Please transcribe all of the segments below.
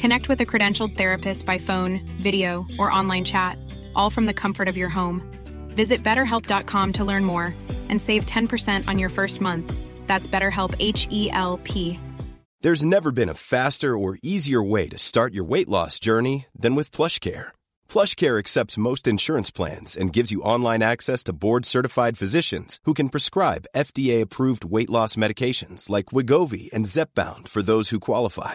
Connect with a credentialed therapist by phone, video, or online chat, all from the comfort of your home. Visit betterhelp.com to learn more and save 10% on your first month. That's BetterHelp H E L P. There's never been a faster or easier way to start your weight loss journey than with PlushCare. PlushCare accepts most insurance plans and gives you online access to board-certified physicians who can prescribe FDA-approved weight loss medications like Wigovi and Zepbound for those who qualify.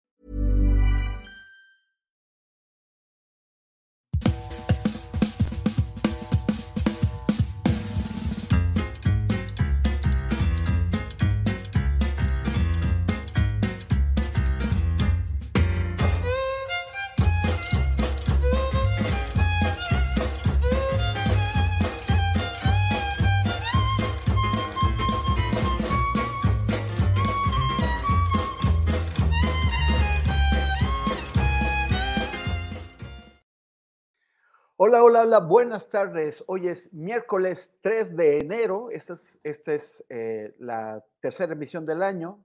Hola, hola, hola, buenas tardes. Hoy es miércoles 3 de enero. Esta es, esta es eh, la tercera emisión del año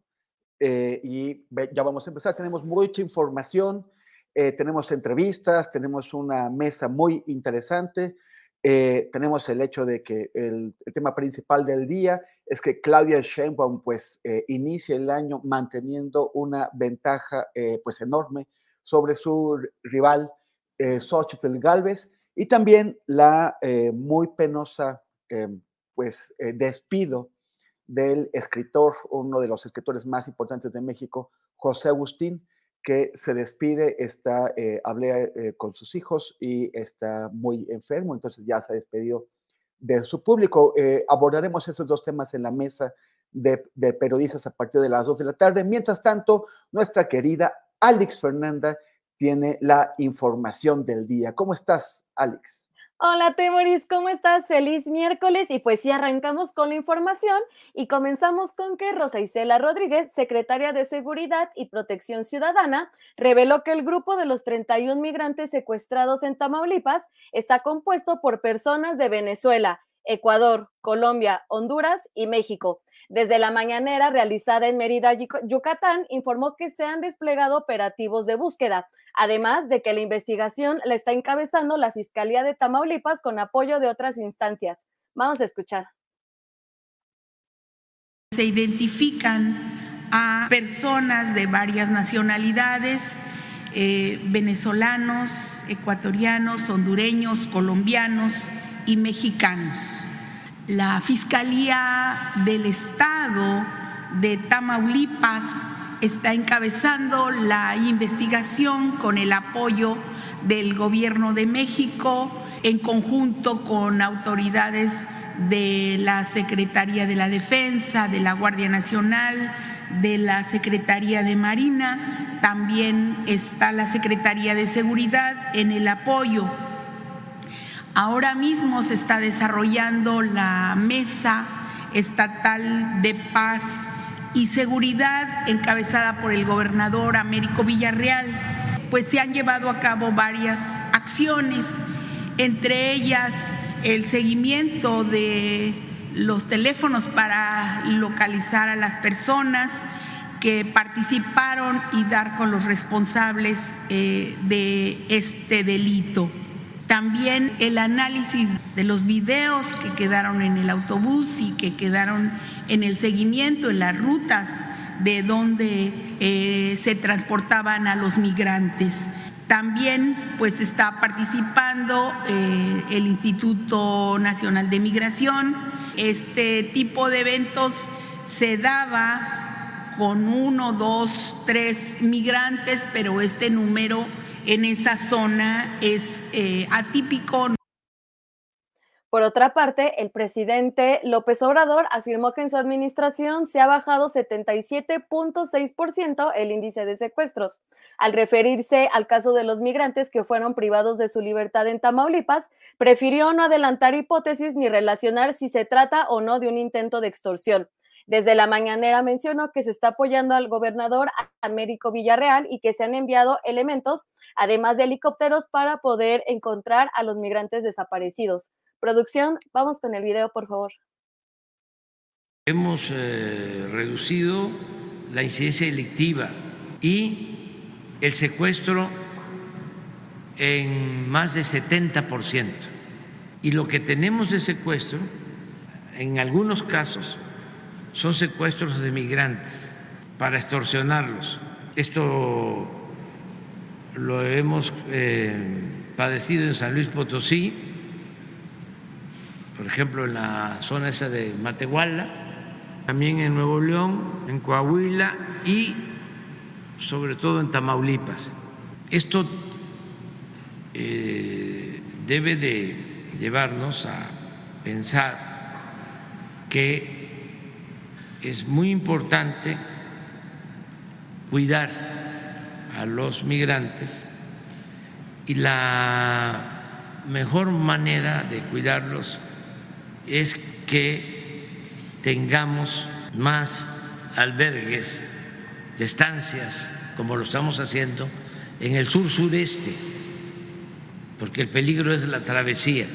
eh, y ya vamos a empezar. Tenemos mucha información, eh, tenemos entrevistas, tenemos una mesa muy interesante. tenemos el hecho de que el, el, tema principal del día es que Claudia Sheinbaum pues inicia el año manteniendo una ventaja pues enorme sobre su rival Xochitl Galvez y también la eh, muy penosa eh, pues, eh, despido del escritor, uno de los escritores más importantes de México, José Agustín, que se despide, está, hablé con sus hijos y está muy enfermo, entonces ya se ha despedido de su público. abordaremos esos dos temas en la mesa de, de, periodistas a partir de las dos de la tarde. Mientras tanto, nuestra querida Alex Fernanda tiene la información del día. ¿Cómo estás, Alex? Hola, Temoris, ¿cómo estás? Feliz miércoles. Y pues sí, arrancamos con la información y comenzamos con que Rosa Isela Rodríguez, secretaria de Seguridad y Protección Ciudadana, reveló que el grupo de los 31 migrantes secuestrados en Tamaulipas está compuesto por personas de Venezuela, Ecuador, Colombia, Honduras y México. Desde la mañanera realizada en Mérida, Yucatán, informó que se han desplegado operativos de búsqueda, además de que la investigación la está encabezando la Fiscalía de Tamaulipas con apoyo de otras instancias. Vamos a escuchar. Se identifican a personas de varias nacionalidades, eh, venezolanos, ecuatorianos, hondureños, colombianos y mexicanos la Fiscalía del Estado de Tamaulipas está encabezando la investigación con el apoyo del Gobierno de México en conjunto con autoridades de la Secretaría de la Defensa, de la Guardia Nacional, de la Secretaría de Marina, también está la Secretaría de Seguridad en el apoyo Ahora mismo se está desarrollando la Mesa Estatal de Paz y Seguridad encabezada por el gobernador Américo Villarreal. Pues se han llevado a cabo varias acciones, entre ellas el seguimiento de los teléfonos para localizar a las personas que participaron y dar con los responsables eh, de este delito. También el análisis de los videos que quedaron en el autobús y que quedaron en el seguimiento, en las rutas de donde eh, se transportaban a los migrantes. También pues está participando eh, el Instituto Nacional de Migración. Este tipo de eventos se daba con uno, dos, tres migrantes, pero este número en esa zona es eh, atípico. Por otra parte, el presidente López Obrador afirmó que en su administración se ha bajado 77.6% el índice de secuestros. Al referirse al caso de los migrantes que fueron privados de su libertad en Tamaulipas, prefirió no adelantar hipótesis ni relacionar si se trata o no de un intento de extorsión. Desde la mañanera mencionó que se está apoyando al gobernador Américo Villarreal y que se han enviado elementos, además de helicópteros, para poder encontrar a los migrantes desaparecidos. Producción, vamos con el video, por favor. Hemos eh, reducido la incidencia delictiva y el secuestro en más de 70%. Y lo que tenemos de secuestro, en algunos casos, son secuestros de migrantes para extorsionarlos. Esto lo hemos eh, padecido en San Luis Potosí, por ejemplo en la zona esa de Matehuala, también en Nuevo León, en Coahuila y sobre todo en Tamaulipas. Esto eh, debe de llevarnos a pensar que es muy importante cuidar a los migrantes y la mejor manera de cuidarlos es que tengamos más albergues de estancias, como lo estamos haciendo en el sur sureste, porque el peligro es la travesía.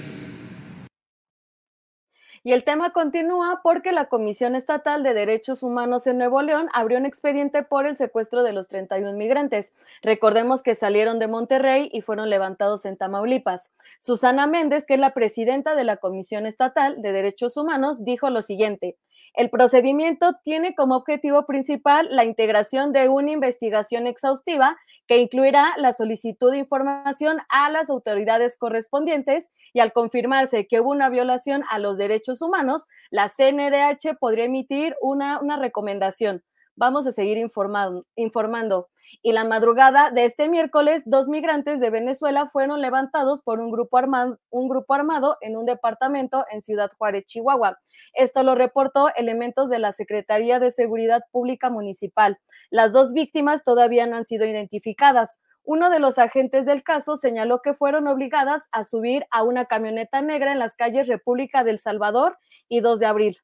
Y el tema continúa porque la Comisión Estatal de Derechos Humanos en Nuevo León abrió un expediente por el secuestro de los 31 migrantes. Recordemos que salieron de Monterrey y fueron levantados en Tamaulipas. Susana Méndez, que es la presidenta de la Comisión Estatal de Derechos Humanos, dijo lo siguiente. El procedimiento tiene como objetivo principal la integración de una investigación exhaustiva que incluirá la solicitud de información a las autoridades correspondientes y al confirmarse que hubo una violación a los derechos humanos, la CNDH podría emitir una, una recomendación. Vamos a seguir informando. Y la madrugada de este miércoles, dos migrantes de Venezuela fueron levantados por un grupo, armado, un grupo armado en un departamento en Ciudad Juárez, Chihuahua. Esto lo reportó elementos de la Secretaría de Seguridad Pública Municipal. Las dos víctimas todavía no han sido identificadas. Uno de los agentes del caso señaló que fueron obligadas a subir a una camioneta negra en las calles República del Salvador y 2 de abril.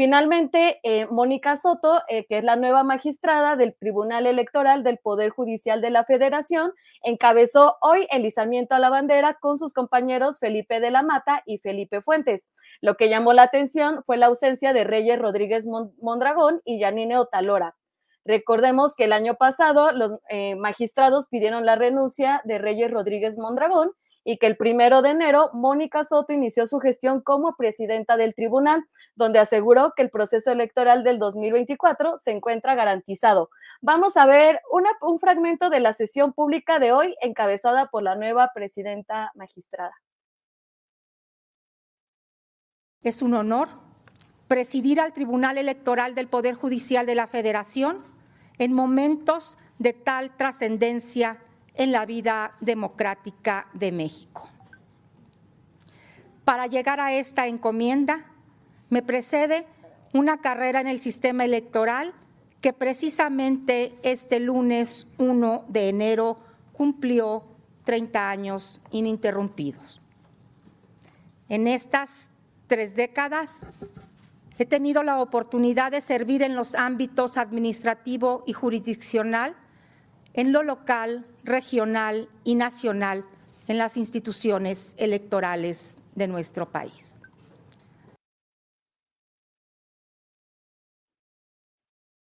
Finalmente, eh, Mónica Soto, eh, que es la nueva magistrada del Tribunal Electoral del Poder Judicial de la Federación, encabezó hoy el izamiento a la bandera con sus compañeros Felipe de la Mata y Felipe Fuentes. Lo que llamó la atención fue la ausencia de Reyes Rodríguez Mondragón y Yanine Otalora. Recordemos que el año pasado los eh, magistrados pidieron la renuncia de Reyes Rodríguez Mondragón y que el primero de enero Mónica Soto inició su gestión como presidenta del tribunal, donde aseguró que el proceso electoral del 2024 se encuentra garantizado. Vamos a ver un fragmento de la sesión pública de hoy encabezada por la nueva presidenta magistrada. Es un honor presidir al Tribunal Electoral del Poder Judicial de la Federación en momentos de tal trascendencia en la vida democrática de México. Para llegar a esta encomienda, me precede una carrera en el sistema electoral que precisamente este lunes 1 de enero cumplió 30 años ininterrumpidos. En estas tres décadas he tenido la oportunidad de servir en los ámbitos administrativo y jurisdiccional, en lo local, regional y nacional en las instituciones electorales de nuestro país.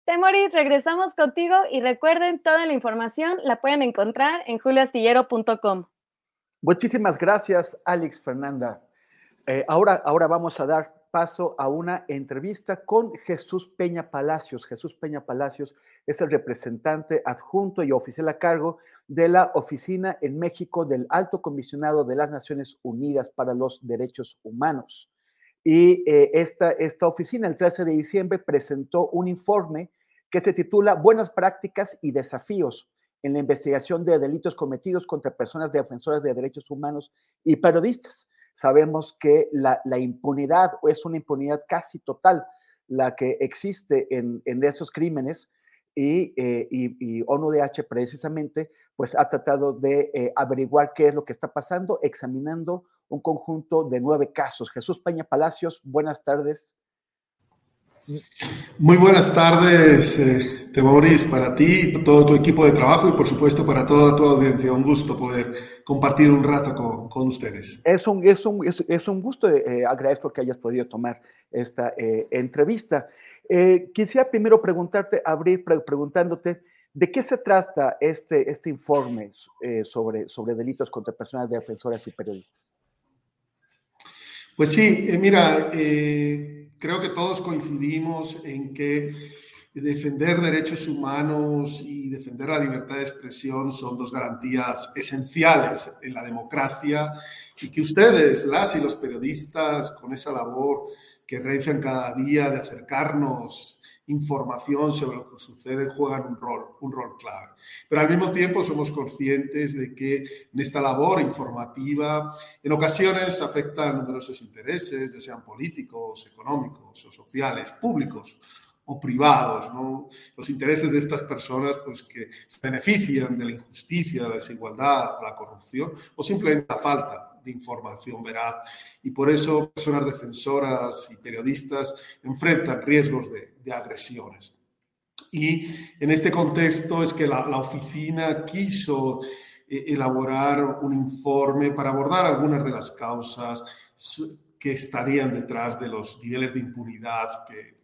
Temoris, regresamos contigo y recuerden, toda la información la pueden encontrar en juliastillero.com. Muchísimas gracias, Alex Fernanda. Eh, ahora, ahora vamos a dar paso a una entrevista con Jesús Peña Palacios. Jesús Peña Palacios es el representante adjunto y oficial a cargo de la oficina en México del Alto Comisionado de las Naciones Unidas para los Derechos Humanos. Y eh, esta, esta oficina el 13 de diciembre presentó un informe que se titula Buenas prácticas y desafíos en la investigación de delitos cometidos contra personas defensoras de derechos humanos y periodistas. Sabemos que la, impunidad es una impunidad casi total la que existe en, esos crímenes y, eh, ONUDH precisamente pues ha tratado de eh, averiguar qué es lo que está pasando, examinando un conjunto de nueve casos. Jesús Peña Palacios, buenas tardes. Muy buenas tardes, eh, para ti, todo tu equipo de trabajo y por supuesto para toda tu audiencia. Un gusto poder compartir un rato con, ustedes. Es un, es un, es, un gusto, eh, agradezco que hayas podido tomar esta eh, entrevista. Eh, quisiera primero preguntarte, abrir preguntándote, ¿de qué se trata este, este informe sobre, sobre delitos contra personas defensoras y periodistas? Pues sí, mira, creo que todos coincidimos en que defender derechos humanos y defender la libertad de expresión son dos garantías esenciales en la democracia y que ustedes, las y los periodistas, con esa labor que realizan cada día de acercarnos información sobre lo que sucede, juegan un rol, un rol clave. Pero al mismo tiempo somos conscientes de que en esta labor informativa en ocasiones afecta a numerosos intereses, ya sean políticos, económicos o sociales, públicos o privados, ¿no? Los intereses de estas personas pues, que se benefician de la injusticia, la desigualdad, de la corrupción o simplemente la falta información veraz. Y por eso personas defensoras y periodistas enfrentan riesgos de, agresiones. Y en este contexto es que la, la oficina quiso eh, elaborar un informe para abordar algunas de las causas que estarían detrás de los niveles de impunidad que,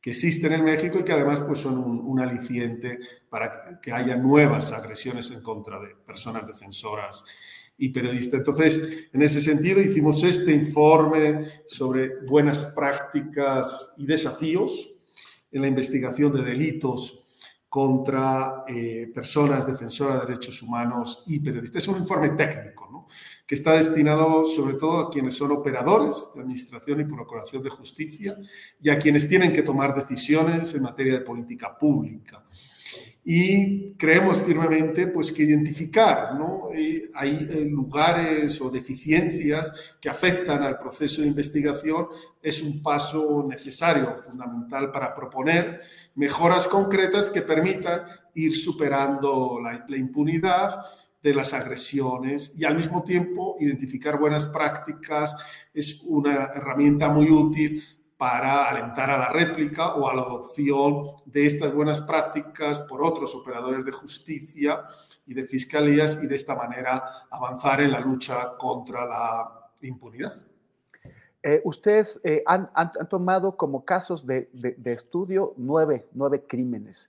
que existen en México y que además pues, son un, aliciente para que haya nuevas agresiones en contra de personas defensoras y periodistas. Entonces, en ese sentido, hicimos este informe sobre buenas prácticas y desafíos en la investigación de delitos contra eh, personas defensoras de derechos humanos y periodistas. Es un informe técnico, que está destinado sobre todo a quienes son operadores de administración y procuración de justicia y a quienes tienen que tomar decisiones en materia de política pública y creemos firmemente pues, que identificar ¿no? Eh, hay eh, lugares o deficiencias que afectan al proceso de investigación es un paso necesario, fundamental para proponer mejoras concretas que permitan ir superando la, la impunidad de las agresiones y al mismo tiempo identificar buenas prácticas es una herramienta muy útil para alentar a la réplica o a la adopción de estas buenas prácticas por otros operadores de justicia y de fiscalías y de esta manera avanzar en la lucha contra la impunidad. Eh, ustedes eh, han, tomado como casos de, estudio nueve, nueve crímenes.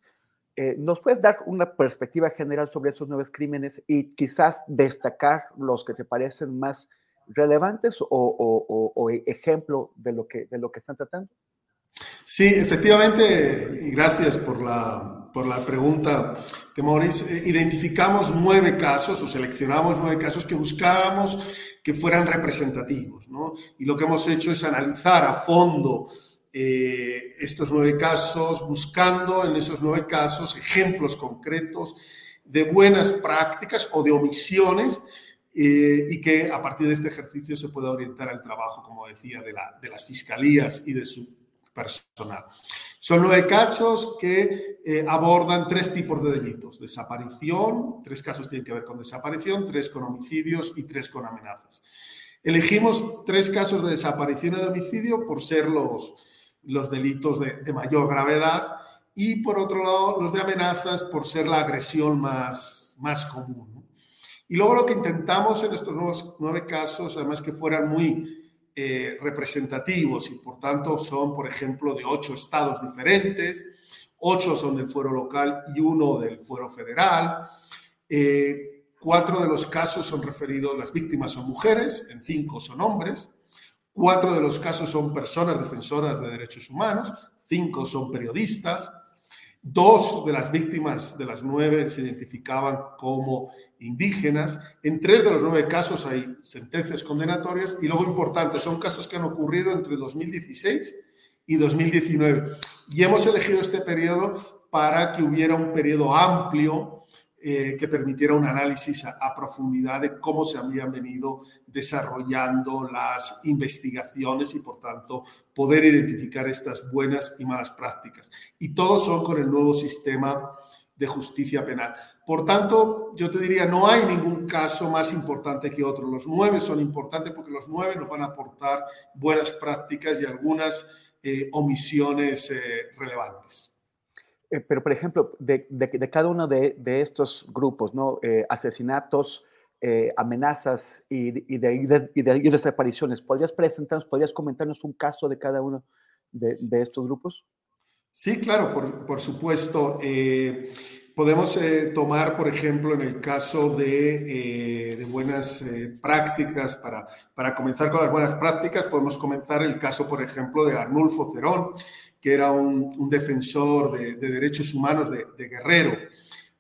Eh, ¿Nos puedes dar una perspectiva general sobre esos nueve crímenes y quizás destacar los que te parecen más relevantes o, ejemplo de lo, que, de lo que están tratando? Sí, efectivamente, y gracias por la, por la pregunta, Temoris. Eh, identificamos nueve casos o seleccionamos nueve casos que buscábamos que fueran representativos, ¿no? Y lo que hemos hecho es analizar a fondo eh, estos nueve casos, buscando en esos nueve casos ejemplos concretos de buenas prácticas o de omisiones eh, y que a partir de este ejercicio se pueda orientar el trabajo, como decía, de, la, de las fiscalías y de su personal. Son nueve casos que eh, abordan tres tipos de delitos. Desaparición, tres casos tienen que ver con desaparición, tres con homicidios y tres con amenazas. Elegimos tres casos de desaparición y de homicidio por ser los, los delitos de, de mayor gravedad y por otro lado los de amenazas por ser la agresión más, más común. Y luego lo que intentamos en estos nuevos, nueve casos, además que fueran muy eh, representativos y por tanto son, por ejemplo, de ocho estados diferentes, ocho son del fuero local y uno del fuero federal. Eh, cuatro de los casos son referidos, las víctimas son mujeres, en cinco son hombres. Cuatro de los casos son personas defensoras de derechos humanos, cinco son periodistas. Dos de las víctimas de las nueve se identificaban como indígenas. En tres de los nueve casos hay sentencias condenatorias y luego importante, son casos que han ocurrido entre 2016 y 2019. Y hemos elegido este periodo para que hubiera un periodo amplio eh, que permitiera un análisis a, profundidad de cómo se habían venido desarrollando las investigaciones y, por tanto, poder identificar estas buenas y malas prácticas. Y todos son con el nuevo sistema de justicia penal. Por tanto, yo te diría, no hay ningún caso más importante que otro. Los nueve son importantes porque los nueve nos van a aportar buenas prácticas y algunas eh, omisiones eh, relevantes. Eh, pero, por ejemplo, de, cada uno de, estos grupos, ¿no? Eh, asesinatos, eh, amenazas y, de, desapariciones, ¿podrías presentarnos, podrías comentarnos un caso de cada uno de, estos grupos? Sí, claro, por, supuesto. podemos tomar, por ejemplo, en el caso de, buenas prácticas, para, para comenzar con las buenas prácticas, podemos comenzar el caso, por ejemplo, de Arnulfo Cerón, que era un, defensor de, derechos humanos de, Guerrero.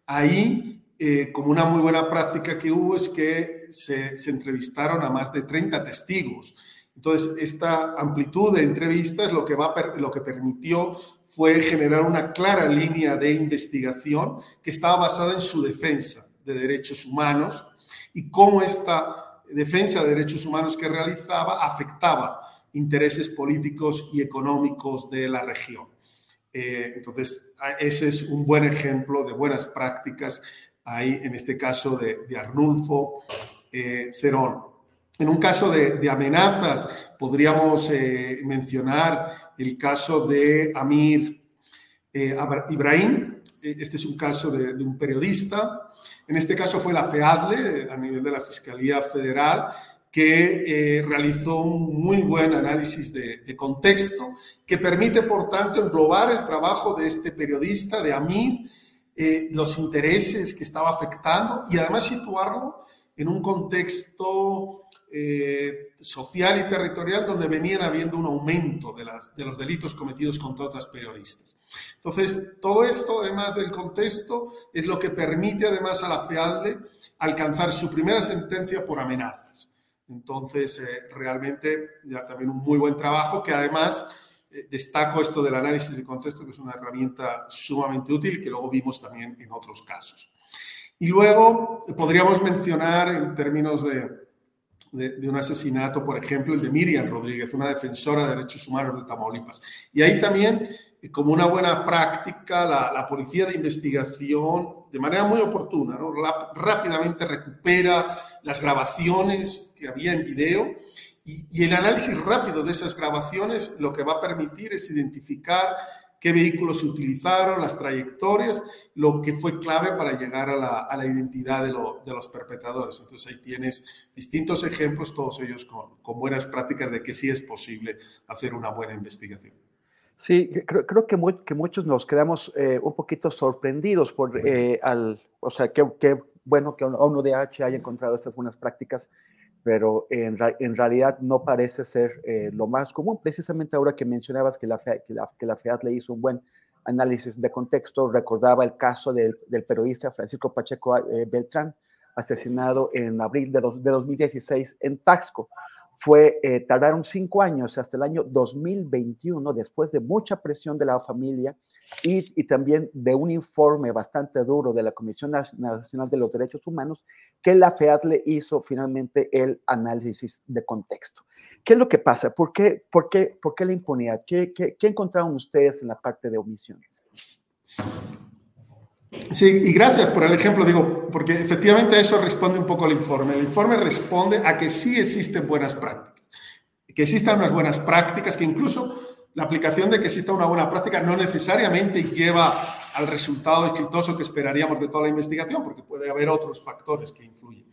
Ahí, eh, como una muy buena práctica que hubo, es que se, entrevistaron a más de 30 testigos. Entonces, esta amplitud de entrevistas lo que, va, lo que permitió fue generar una clara línea de investigación que estaba basada en su defensa de derechos humanos y cómo esta defensa de derechos humanos que realizaba afectaba intereses políticos y económicos de la región. Eh, entonces, ese es un buen ejemplo de buenas prácticas ahí, en este caso de, Arnulfo eh, Cerón. En un caso de, amenazas, podríamos eh, mencionar el caso de Amir Ibrahim. Este es un caso de, de un periodista. En este caso fue la FEADLE, a nivel de la Fiscalía Federal, que eh, realizó un muy buen análisis de, contexto, que permite, por tanto, englobar el trabajo de este periodista, de Amir, eh, los intereses que estaba afectando y además situarlo en un contexto eh, social y territorial donde venían habiendo un aumento de, los delitos cometidos contra otras periodistas. Entonces, todo esto, además del contexto, es lo que permite además a la FEALDE alcanzar su primera sentencia por amenazas. Entonces, eh, realmente ya también un muy buen trabajo que además eh, destaco esto del análisis de contexto, que es una herramienta sumamente útil que luego vimos también en otros casos. Y luego podríamos mencionar en términos de, de, un asesinato, por ejemplo, el de Miriam Rodríguez, una defensora de derechos humanos de Tamaulipas. Y ahí también, eh, como una buena práctica, la, la policía de investigación de manera muy oportuna, ¿no? rápidamente recupera las grabaciones que había en video y, el análisis rápido de esas grabaciones lo que va a permitir es identificar qué vehículos se utilizaron, las trayectorias, lo que fue clave para llegar a la, a la identidad de, de, los perpetradores. Entonces ahí tienes distintos ejemplos, todos ellos con, con buenas prácticas de que sí es posible hacer una buena investigación. Sí, creo, creo que, que, muchos nos quedamos eh, un poquito sorprendidos por, eh, al, o sea, qué bueno que ONU-DH haya encontrado estas buenas prácticas, pero en, en realidad no parece ser eh, lo más común. Precisamente ahora que mencionabas que la, que la, que la FEAD le hizo un buen análisis de contexto, recordaba el caso del, del periodista Francisco Pacheco Beltrán, asesinado en abril de, de 2016 en Taxco fue, eh, tardaron cinco años hasta el año 2021, después de mucha presión de la familia y, y, también de un informe bastante duro de la Comisión Nacional de los Derechos Humanos, que la FEAD le hizo finalmente el análisis de contexto. ¿Qué es lo que pasa? ¿Por qué, por qué, por qué la impunidad? ¿Qué, qué, qué encontraron ustedes en la parte de omisiones? Sí, y gracias por el ejemplo, digo, porque efectivamente eso responde un poco el informe. El informe responde a que sí existen buenas prácticas, que existan unas buenas prácticas, que incluso la aplicación de que exista una buena práctica no necesariamente lleva al resultado exitoso que esperaríamos de toda la investigación, porque puede haber otros factores que influyen.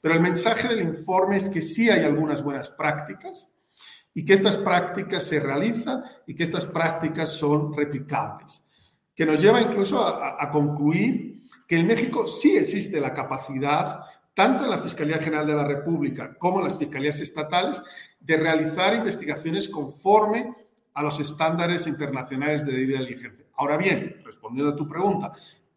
Pero el mensaje del informe es que sí hay algunas buenas prácticas y que estas prácticas se realizan y que estas prácticas son replicables que nos lleva incluso a, concluir que en México sí existe la capacidad, tanto en la Fiscalía General de la República como en las fiscalías estatales, de realizar investigaciones conforme a los estándares internacionales de diligencia. Ahora bien, respondiendo a tu pregunta,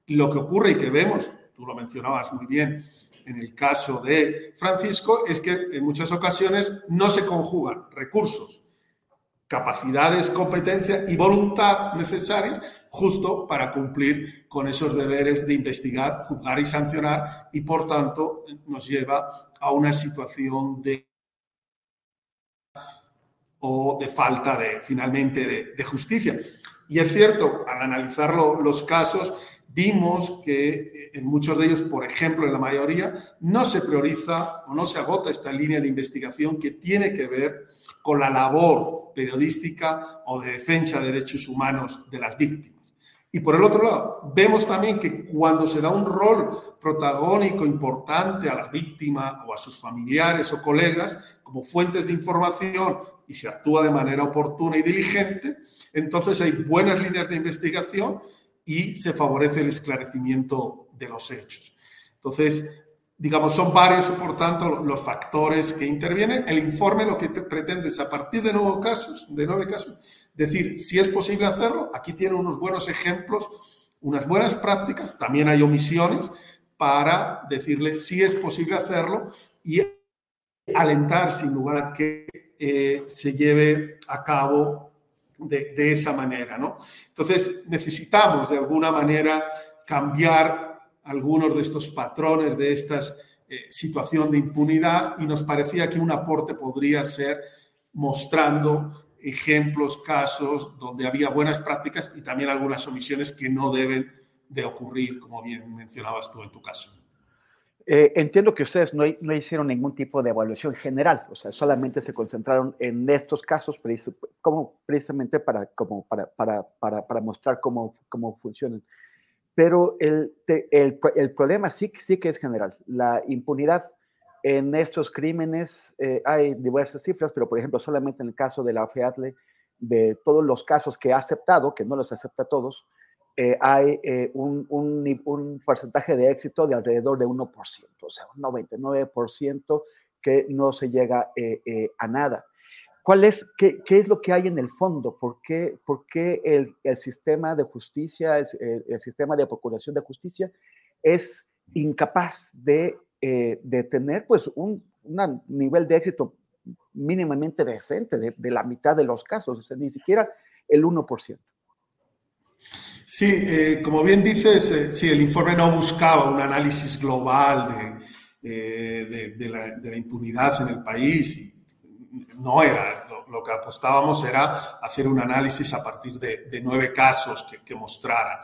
lo que ocurre y que vemos, tú lo mencionabas muy bien en el caso de Francisco, es que en muchas ocasiones no se conjugan recursos, capacidades, competencia y voluntad necesarias justo para cumplir con esos deberes de investigar, juzgar y sancionar, y por tanto nos lleva a una situación de o de falta de, finalmente, de, justicia. Y es cierto, al analizar los casos, vimos que en muchos de ellos, por ejemplo, en la mayoría, no se prioriza o no se agota esta línea de investigación que tiene que ver con la labor periodística o de defensa de derechos humanos de las víctimas. Y por el otro lado, vemos también que cuando se da un rol protagónico importante a la víctima o a sus familiares o colegas como fuentes de información y se actúa de manera oportuna y diligente, entonces hay buenas líneas de investigación y se favorece el esclarecimiento de los hechos. Entonces, digamos, son varios, por tanto, los factores que intervienen. El informe lo que pretende es, a partir de nueve casos, de nueve casos, decir si es posible hacerlo. Aquí tiene unos buenos ejemplos, unas buenas prácticas, también hay omisiones para decirle si es posible hacerlo y alentar sin lugar a que eh, se lleve a cabo de, esa manera. ¿no? Entonces, necesitamos de alguna manera cambiar algunos de estos patrones, de esta eh, situación de impunidad y nos parecía que un aporte podría ser mostrando ejemplos, casos donde había buenas prácticas y también algunas omisiones que no deben de ocurrir, como bien mencionabas tú en tu caso. Eh, entiendo que ustedes no, no, hicieron ningún tipo de evaluación general, o sea, solamente se concentraron en estos casos como, precisamente para, como para, para, para, para mostrar cómo, cómo funcionan. Pero el, el, el, problema sí, sí que es general. La impunidad en estos crímenes, eh, hay diversas cifras, pero por ejemplo, solamente en el caso de la FEATLE, de todos los casos que ha aceptado, que no los acepta todos, eh, hay eh, un, un, un, porcentaje de éxito de alrededor de 1%, o sea, un 99% que no se llega a nada. ¿Cuál es, qué, qué, es lo que hay en el fondo? ¿Por qué, por qué el, el, sistema de justicia, el, sistema de procuración de justicia es incapaz de, eh, de tener pues un nivel de éxito mínimamente decente de, de, la mitad de los casos, o sea, ni siquiera el 1%? Sí, eh, como bien dices, eh, sí, el informe no buscaba un análisis global de, de la, impunidad en el país no era, lo, que apostábamos era hacer un análisis a partir de, nueve casos que, mostraran.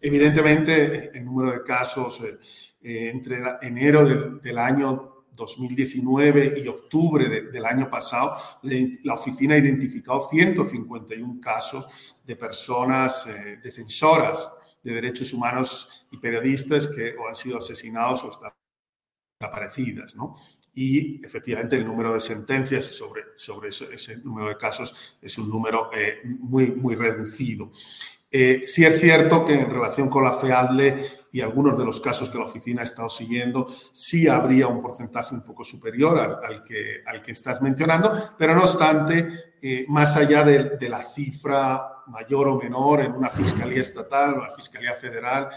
Evidentemente, el número de casos eh, eh, entre enero del, año 2019 y octubre del año pasado, la oficina ha identificado 151 casos de personas eh, defensoras de derechos humanos y periodistas que o han sido asesinados o están desaparecidas, ¿no? y efectivamente el número de sentencias sobre, sobre ese, número de casos es un número eh, muy, muy reducido. Eh, sí es cierto que en relación con la FEADLE y algunos de los casos que la oficina ha estado siguiendo, sí habría un porcentaje un poco superior al, que, al que estás mencionando, pero no obstante, eh, más allá de, de, la cifra mayor o menor en una fiscalía estatal o una fiscalía federal,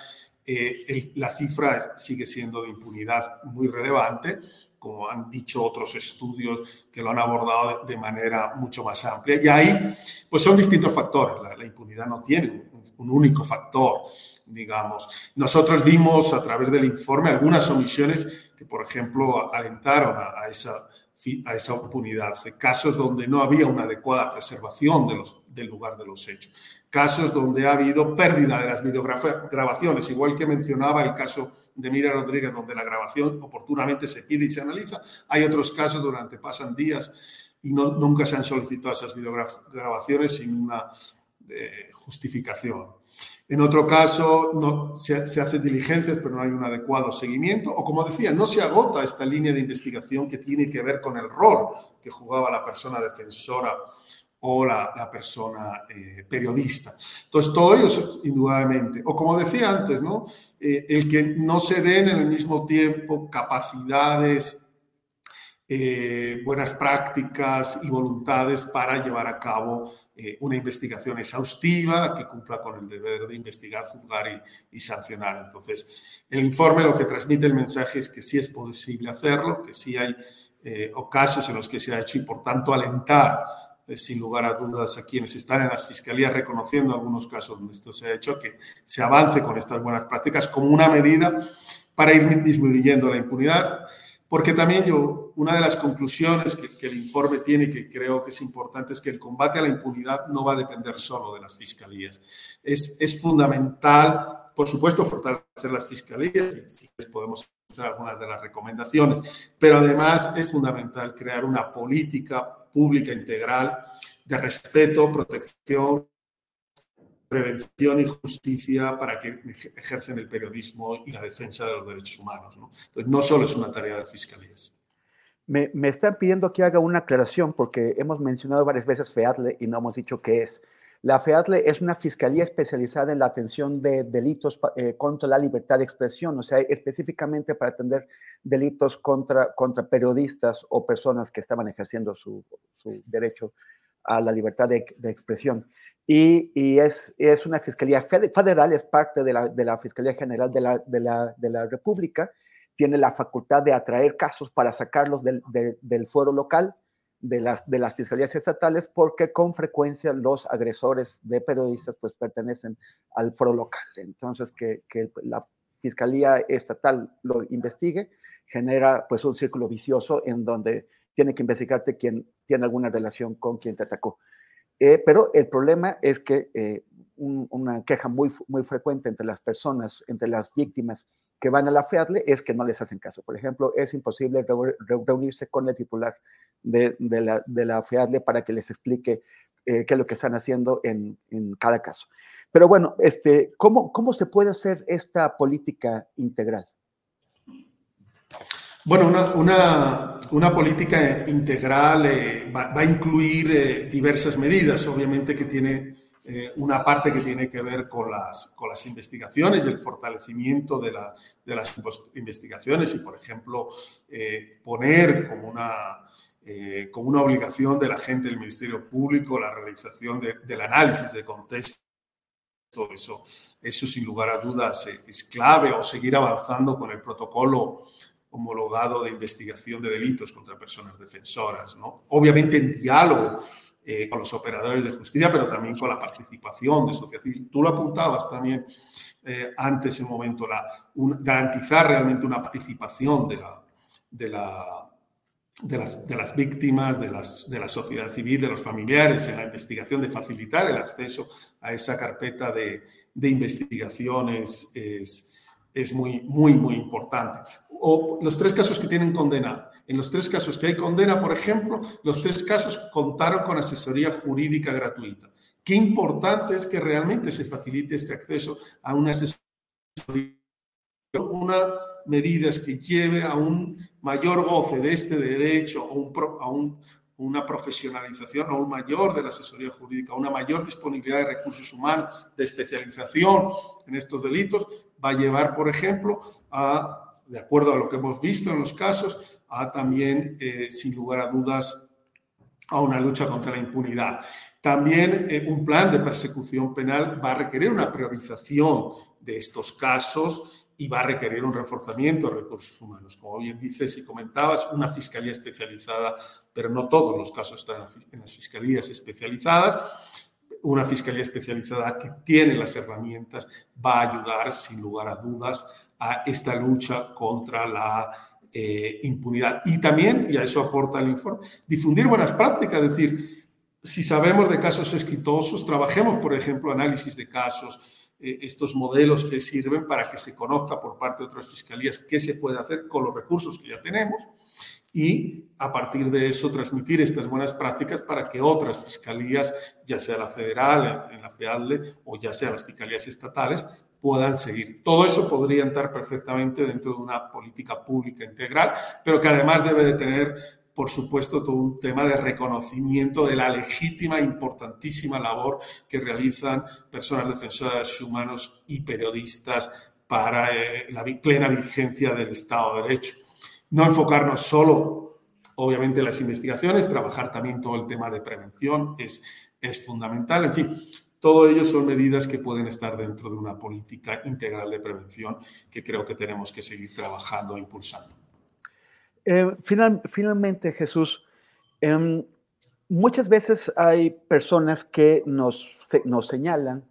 el, la cifra sigue siendo de impunidad muy relevante como han dicho otros estudios que lo han abordado de, manera mucho más amplia. Y ahí, pues son distintos factores. La, impunidad no tiene un, único factor, digamos. Nosotros vimos a través del informe algunas omisiones que, por ejemplo, alentaron a, esa a esa impunidad, casos donde no había una adecuada preservación de los, del lugar de los hechos, casos donde ha habido pérdida de las videograbaciones, igual que mencionaba el caso de Mira Rodríguez, donde la grabación oportunamente se pide y se analiza. Hay otros casos donde pasan días y no, nunca se han solicitado esas videograbaciones sin una eh, justificación. En otro caso, no, se, se hacen diligencias, pero no hay un adecuado seguimiento. O como decía, no se agota esta línea de investigación que tiene que ver con el rol que jugaba la persona defensora o la, persona eh, periodista. Entonces, todo ello indudablemente. O como decía antes. Eh, el que no se den en el mismo tiempo capacidades, eh, buenas prácticas y voluntades para llevar a cabo eh, una investigación exhaustiva que cumpla con el deber de investigar, juzgar y, y, sancionar. Entonces, el informe lo que transmite el mensaje es que sí es posible hacerlo, que sí hay casos en los que se ha hecho y por tanto alentar eh, sin lugar a dudas, a quienes están en las fiscalías reconociendo algunos casos donde esto se ha hecho, que se avance con estas buenas prácticas como una medida para ir disminuyendo la impunidad. Porque también yo, una de las conclusiones que, el informe tiene, que creo que es importante, es que el combate a la impunidad no va a depender solo de las fiscalías. Es, es fundamental, por supuesto, fortalecer las fiscalías, si podemos algunas de las recomendaciones, pero además es fundamental crear una política pública integral de respeto, protección, prevención y justicia para que ejercen el periodismo y la defensa de los derechos humanos. ¿no? Entonces, no solo es una tarea de fiscalías. Me, me, están pidiendo que haga una aclaración porque hemos mencionado varias veces FEADLE y no hemos dicho qué es. La FEADLE es una fiscalía especializada en la atención de delitos eh, contra la libertad de expresión, o sea, específicamente para atender delitos contra, contra periodistas o personas que estaban ejerciendo su, derecho a la libertad de, expresión. Y, es, una fiscalía federal, es parte de la, de Fiscalía General de la, de, de República, tiene la facultad de atraer casos para sacarlos del, del foro local de las, de fiscalías estatales porque con frecuencia los agresores de periodistas pues pertenecen al foro local. Entonces, que, la fiscalía estatal lo investigue genera pues un círculo vicioso en donde tiene que investigarte quién tiene alguna relación con quien te atacó. Eh, pero el problema es que eh, una queja muy, muy frecuente entre las personas, entre las víctimas que van a la FEADLE es que no les hacen caso. Por ejemplo, es imposible reunirse con el titular de, la, de la FEADLE para que les explique eh, qué es lo que están haciendo en, en, cada caso. Pero bueno, este, ¿cómo, ¿cómo se puede hacer esta política integral? Bueno, una, una, política integral eh, va, a incluir eh, diversas medidas, obviamente que tiene una parte que tiene que ver con las, con las investigaciones y el fortalecimiento de, la, de las investigaciones y, por ejemplo, poner como una, eh, como una obligación de la gente del Ministerio Público la realización del análisis de contexto. Eso, eso sin lugar a dudas eh, es clave o seguir avanzando con el protocolo homologado de investigación de delitos contra personas defensoras. ¿no? Obviamente en diálogo eh, con los operadores de justicia, pero también con la participación de sociedad civil. Tú lo apuntabas también antes, en un momento, la, garantizar realmente una participación de la, de la de las, de las víctimas, de, la sociedad civil, de los familiares en la investigación, de facilitar el acceso a esa carpeta de, investigaciones es, es muy, muy, muy importante. O los tres casos que tienen condena. En los tres casos que hay condena, por ejemplo, los tres casos contaron con asesoría jurídica gratuita. Qué importante es que realmente se facilite este acceso a una asesoría, una medida que lleve a un mayor goce de este derecho a, un, una profesionalización aún mayor de la asesoría jurídica, una mayor disponibilidad de recursos humanos, de especialización en estos delitos, va a llevar, por ejemplo, a, de acuerdo a lo que hemos visto en los casos, a también, eh, sin lugar a dudas, a una lucha contra la impunidad. También eh, un plan de persecución penal va a requerir una priorización de estos casos y va a requerir un reforzamiento de recursos humanos. Como bien dices y comentabas, una fiscalía especializada, pero no todos los casos están en las fiscalías especializadas. Una fiscalía especializada que tiene las herramientas va a ayudar, sin lugar a dudas, a esta lucha contra la eh, impunidad. Y también, y a eso aporta el informe, difundir buenas prácticas, es decir, si sabemos de casos exitosos, trabajemos, por ejemplo, análisis de casos, eh, estos modelos que sirven para que se conozca por parte de otras fiscalías qué se puede hacer con los recursos que ya tenemos y a partir de eso transmitir estas buenas prácticas para que otras fiscalías, ya sea la federal, en la FEADLE o ya sea las fiscalías estatales, puedan seguir. Todo eso podría entrar perfectamente dentro de una política pública integral, pero que además debe de tener por supuesto, todo un tema de reconocimiento de la legítima importantísima labor que realizan personas defensoras de humanos y periodistas para eh, la plena vigencia del Estado de Derecho. No enfocarnos solo, obviamente, en las investigaciones, trabajar también todo el tema de prevención es, es fundamental. En fin, todo ello son medidas que pueden estar dentro de una política integral de prevención que creo que tenemos que seguir trabajando e impulsando. Eh, final, finalmente, Jesús, em, muchas veces hay personas que nos, nos señalan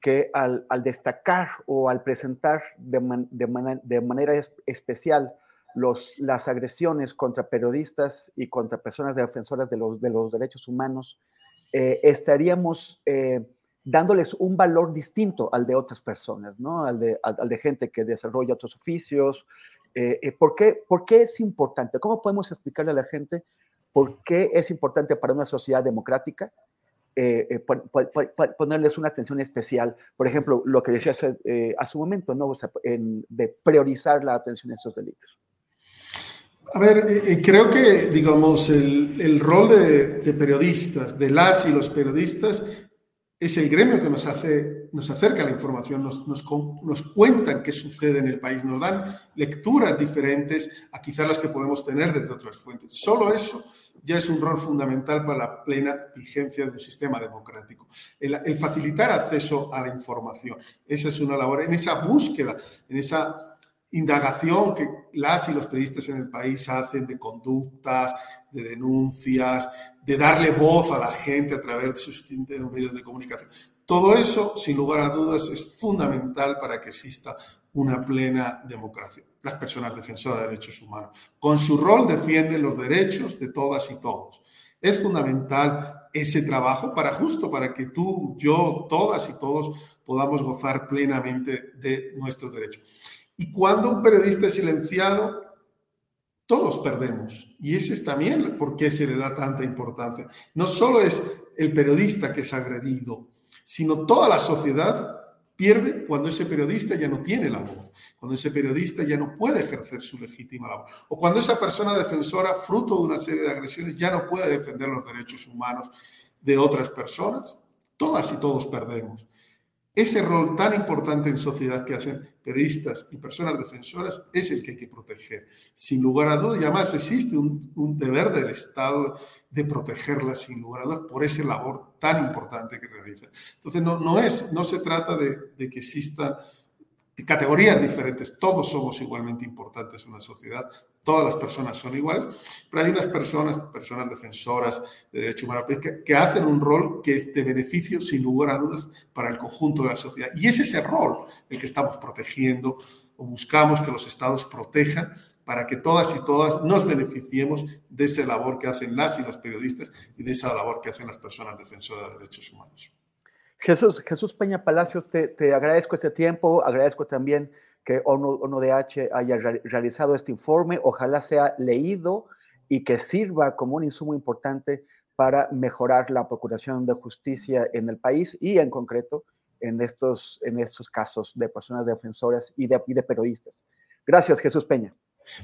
que al, destacar o al presentar de, de, manera especial los, las agresiones contra periodistas y contra personas defensoras de los, de los derechos humanos, eh, estaríamos eh, dándoles un valor distinto al de otras personas, ¿no? al, de, al, de gente que desarrolla otros oficios. Eh, ¿por, qué, ¿Por qué es importante? ¿Cómo podemos explicarle a la gente por qué es importante para una sociedad democrática eh, eh, ponerles una atención especial. Por ejemplo, lo que decía hace, eh, hace un momento, ¿no? de priorizar la atención a estos delitos. A ver, creo que, digamos, el, el rol de, de, periodistas, de las y los periodistas, es el gremio que nos, hace, nos acerca a la información, nos, nos, nos, cuentan qué sucede en el país, nos dan lecturas diferentes a quizás las que podemos tener desde otras fuentes. Solo eso ya es un rol fundamental para la plena vigencia de un sistema democrático. El, el facilitar acceso a la información, esa es una labor, en esa búsqueda, en esa indagación que las y los periodistas en el país hacen de conductas, de denuncias, de darle voz a la gente a través de sus medios de comunicación. Todo eso, sin lugar a dudas, es fundamental para que exista una plena democracia. Las personas defensoras de derechos humanos, con su rol, defienden los derechos de todas y todos. Es fundamental ese trabajo para justo para que tú, yo, todas y todos podamos gozar plenamente de nuestros derechos. Y cuando un periodista es silenciado, todos perdemos. Y ese es también por qué se le da tanta importancia. No solo es el periodista que es agredido, sino toda la sociedad pierde cuando ese periodista ya no tiene la voz, cuando ese periodista ya no puede ejercer su legítima labor, o cuando esa persona defensora, fruto de una serie de agresiones, ya no puede defender los derechos humanos de otras personas. Todas y todos perdemos. Ese rol tan importante en sociedad que hacen periodistas y personas defensoras es el que hay que proteger. Sin lugar a dudas, y además existe un, deber del Estado de protegerlas, sin lugar a dudas, por esa labor tan importante que realizan. Entonces, no, no, es, no se trata de, que existan categorías diferentes, todos somos igualmente importantes en una sociedad, todas las personas son iguales, pero hay unas personas, personas defensoras de derechos humanos, que, que, hacen un rol que es de beneficio, sin lugar a dudas, para el conjunto de la sociedad. Y es ese rol el que estamos protegiendo o buscamos que los estados protejan para que todas y todas nos beneficiemos de esa labor que hacen las y los periodistas y de esa labor que hacen las personas defensoras de derechos humanos. Jesús, Jesús Peña Palacios, te, agradezco este tiempo, agradezco también que ONU, DH haya realizado este informe, ojalá sea leído y que sirva como un insumo importante para mejorar la procuración de justicia en el país y en concreto en estos, en estos casos de personas defensoras y de, y de periodistas. Gracias, Jesús Peña.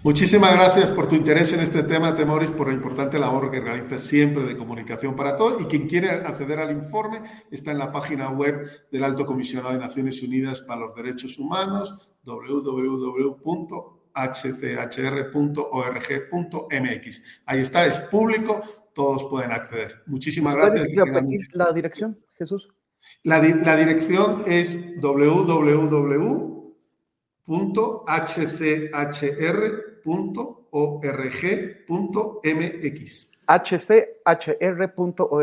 Muchísimas gracias por tu interés en este tema, Temoris, por la importante labor que realizas siempre de comunicación para todos. Y quien quiere acceder al informe está en la página web del Alto Comisionado de Naciones Unidas para los Derechos Humanos, www.hchr.org.mx. Ahí está, es público, todos pueden acceder. Muchísimas gracias. ¿Puedes repetir la dirección, Jesús? La, la dirección es www hchr.org.mx. hchr.org.mx.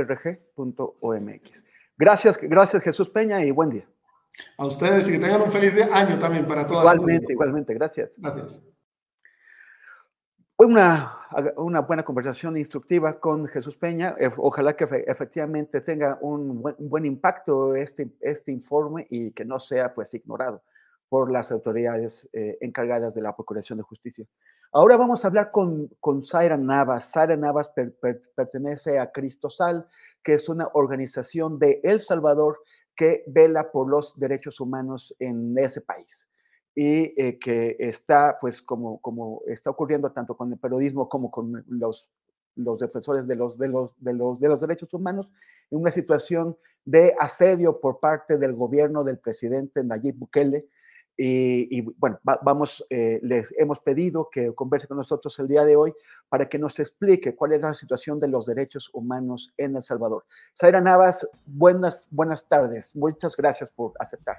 Gracias, gracias Jesús Peña y buen día. A ustedes y que tengan un feliz año también para todas. Igualmente, igualmente, gracias. Gracias. Fue una, una, buena conversación instructiva con Jesús Peña. Eh, ojalá que efectivamente tenga un buen, un buen impacto este, este informe y que no sea pues ignorado por las autoridades eh, encargadas de la Procuración de Justicia. Ahora vamos a hablar con, con Zaira Navas. Zaira Navas pertenece a Cristosal, que es una organización de El Salvador que vela por los derechos humanos en ese país y eh, que está, pues, como, como está ocurriendo tanto con el periodismo como con los, los defensores de los, de, los, de, los, de los derechos humanos, en una situación de asedio por parte del gobierno del presidente Nayib Bukele, y, bueno, vamos, eh, les hemos pedido que converse con nosotros el día de hoy para que nos explique cuál es la situación de los derechos humanos en El Salvador. Zaira Navas, buenas, buenas tardes. Muchas gracias por aceptar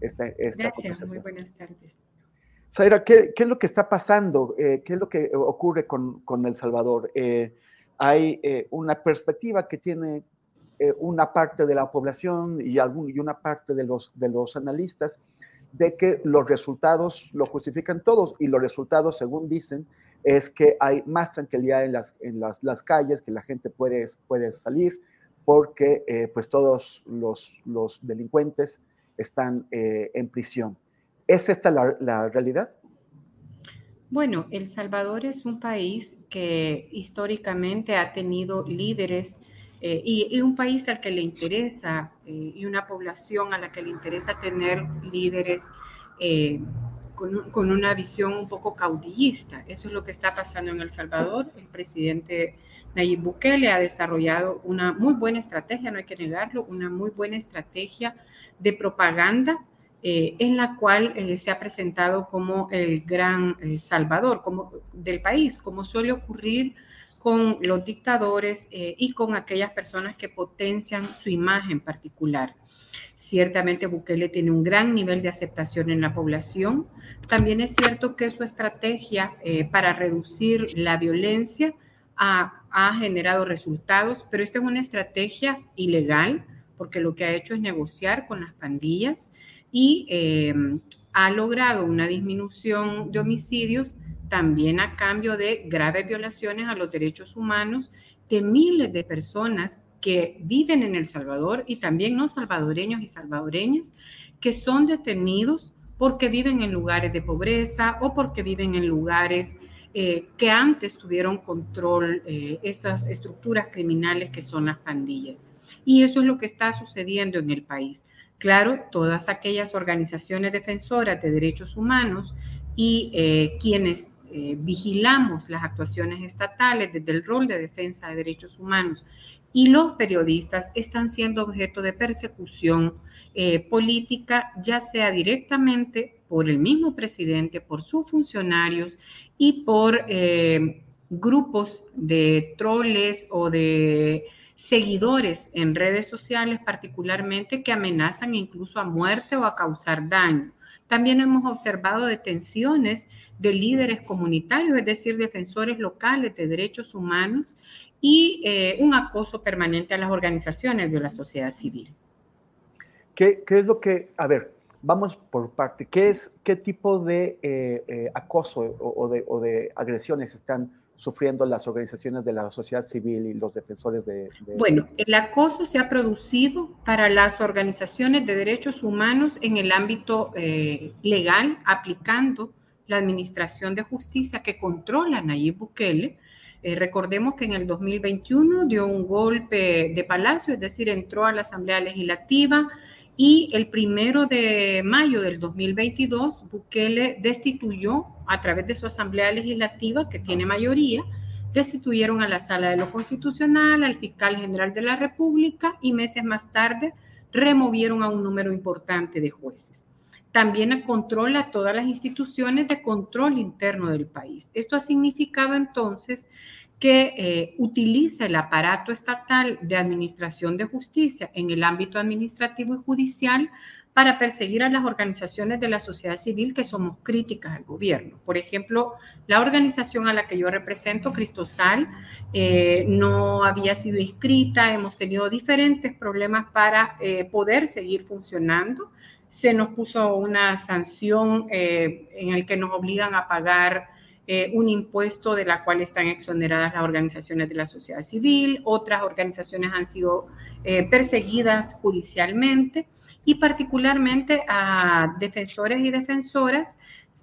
esta, esta Gracias, muy buenas tardes. Zaira, ¿qué, ¿qué, es lo que está pasando? Eh, ¿Qué es lo que ocurre con, con El Salvador? Eh, hay eh, una perspectiva que tiene eh, una parte de la población y, algún, y una parte de los, de los analistas de que los resultados lo justifican todos y los resultados, según dicen, es que hay más tranquilidad en las, en las, las calles, que la gente puede, puede salir porque eh, pues todos los, los delincuentes están en prisión. ¿Es esta la, la realidad? Bueno, El Salvador es un país que históricamente ha tenido líderes eh, y, un país al que le interesa eh, y una población a la que le interesa tener líderes eh, con, con, una visión un poco caudillista. Eso es lo que está pasando en El Salvador. El presidente Nayib Bukele ha desarrollado una muy buena estrategia, no hay que negarlo, una muy buena estrategia de propaganda eh, en la cual eh, se ha presentado como el gran eh, salvador como, del país, como suele ocurrir con los dictadores y con aquellas personas que potencian su imagen particular. Ciertamente Bukele tiene un gran nivel de aceptación en la población. También es cierto que su estrategia para reducir la violencia ha, ha generado resultados, pero esta es una estrategia ilegal porque lo que ha hecho es negociar con las pandillas y eh, ha logrado una disminución de homicidios también a cambio de graves violaciones a los derechos humanos de miles de personas que viven en El Salvador y también no salvadoreños y salvadoreñas que son detenidos porque viven en lugares de pobreza o porque viven en lugares eh, que antes tuvieron control eh, estas estructuras criminales que son las pandillas. Y eso es lo que está sucediendo en el país. Claro, todas aquellas organizaciones defensoras de derechos humanos y eh, quienes eh, vigilamos las actuaciones estatales desde el rol de defensa de derechos humanos. Y los periodistas están siendo objeto de persecución eh, política, ya sea directamente por el mismo presidente, por sus funcionarios y por grupos de troles o de seguidores en redes sociales particularmente que amenazan incluso a muerte o a causar daño. También hemos observado detenciones de líderes comunitarios, es decir, defensores locales de derechos humanos y eh, un acoso permanente a las organizaciones de la sociedad civil. ¿Qué, es lo que, a ver, vamos por parte, ¿qué, es, qué tipo de eh, eh, acoso o, de, o de agresiones están sufriendo las organizaciones de la sociedad civil y los defensores de, Bueno, el acoso se ha producido para las organizaciones de derechos humanos en el ámbito eh, legal, aplicando la Administración de Justicia que controla Nayib Bukele. Eh, recordemos que en el 2021 dio un golpe de palacio, es decir, entró a la Asamblea Legislativa, y el primero de mayo del 2022, Bukele destituyó a través de su Asamblea Legislativa, que tiene mayoría, destituyeron a la Sala de lo Constitucional, al fiscal general de la República y meses más tarde removieron a un número importante de jueces. También controla todas las instituciones de control interno del país. Esto ha significado entonces que eh, utiliza el aparato estatal de administración de justicia en el ámbito administrativo y judicial para perseguir a las organizaciones de la sociedad civil que somos críticas al gobierno. Por ejemplo, la organización a la que yo represento, Cristosal, eh, no había sido inscrita, hemos tenido diferentes problemas para eh, poder seguir funcionando. Se nos puso una sanción en el que nos obligan a pagar eh, un impuesto de la cual están exoneradas las organizaciones de la sociedad civil, otras organizaciones han sido eh, perseguidas judicialmente y particularmente a defensores y defensoras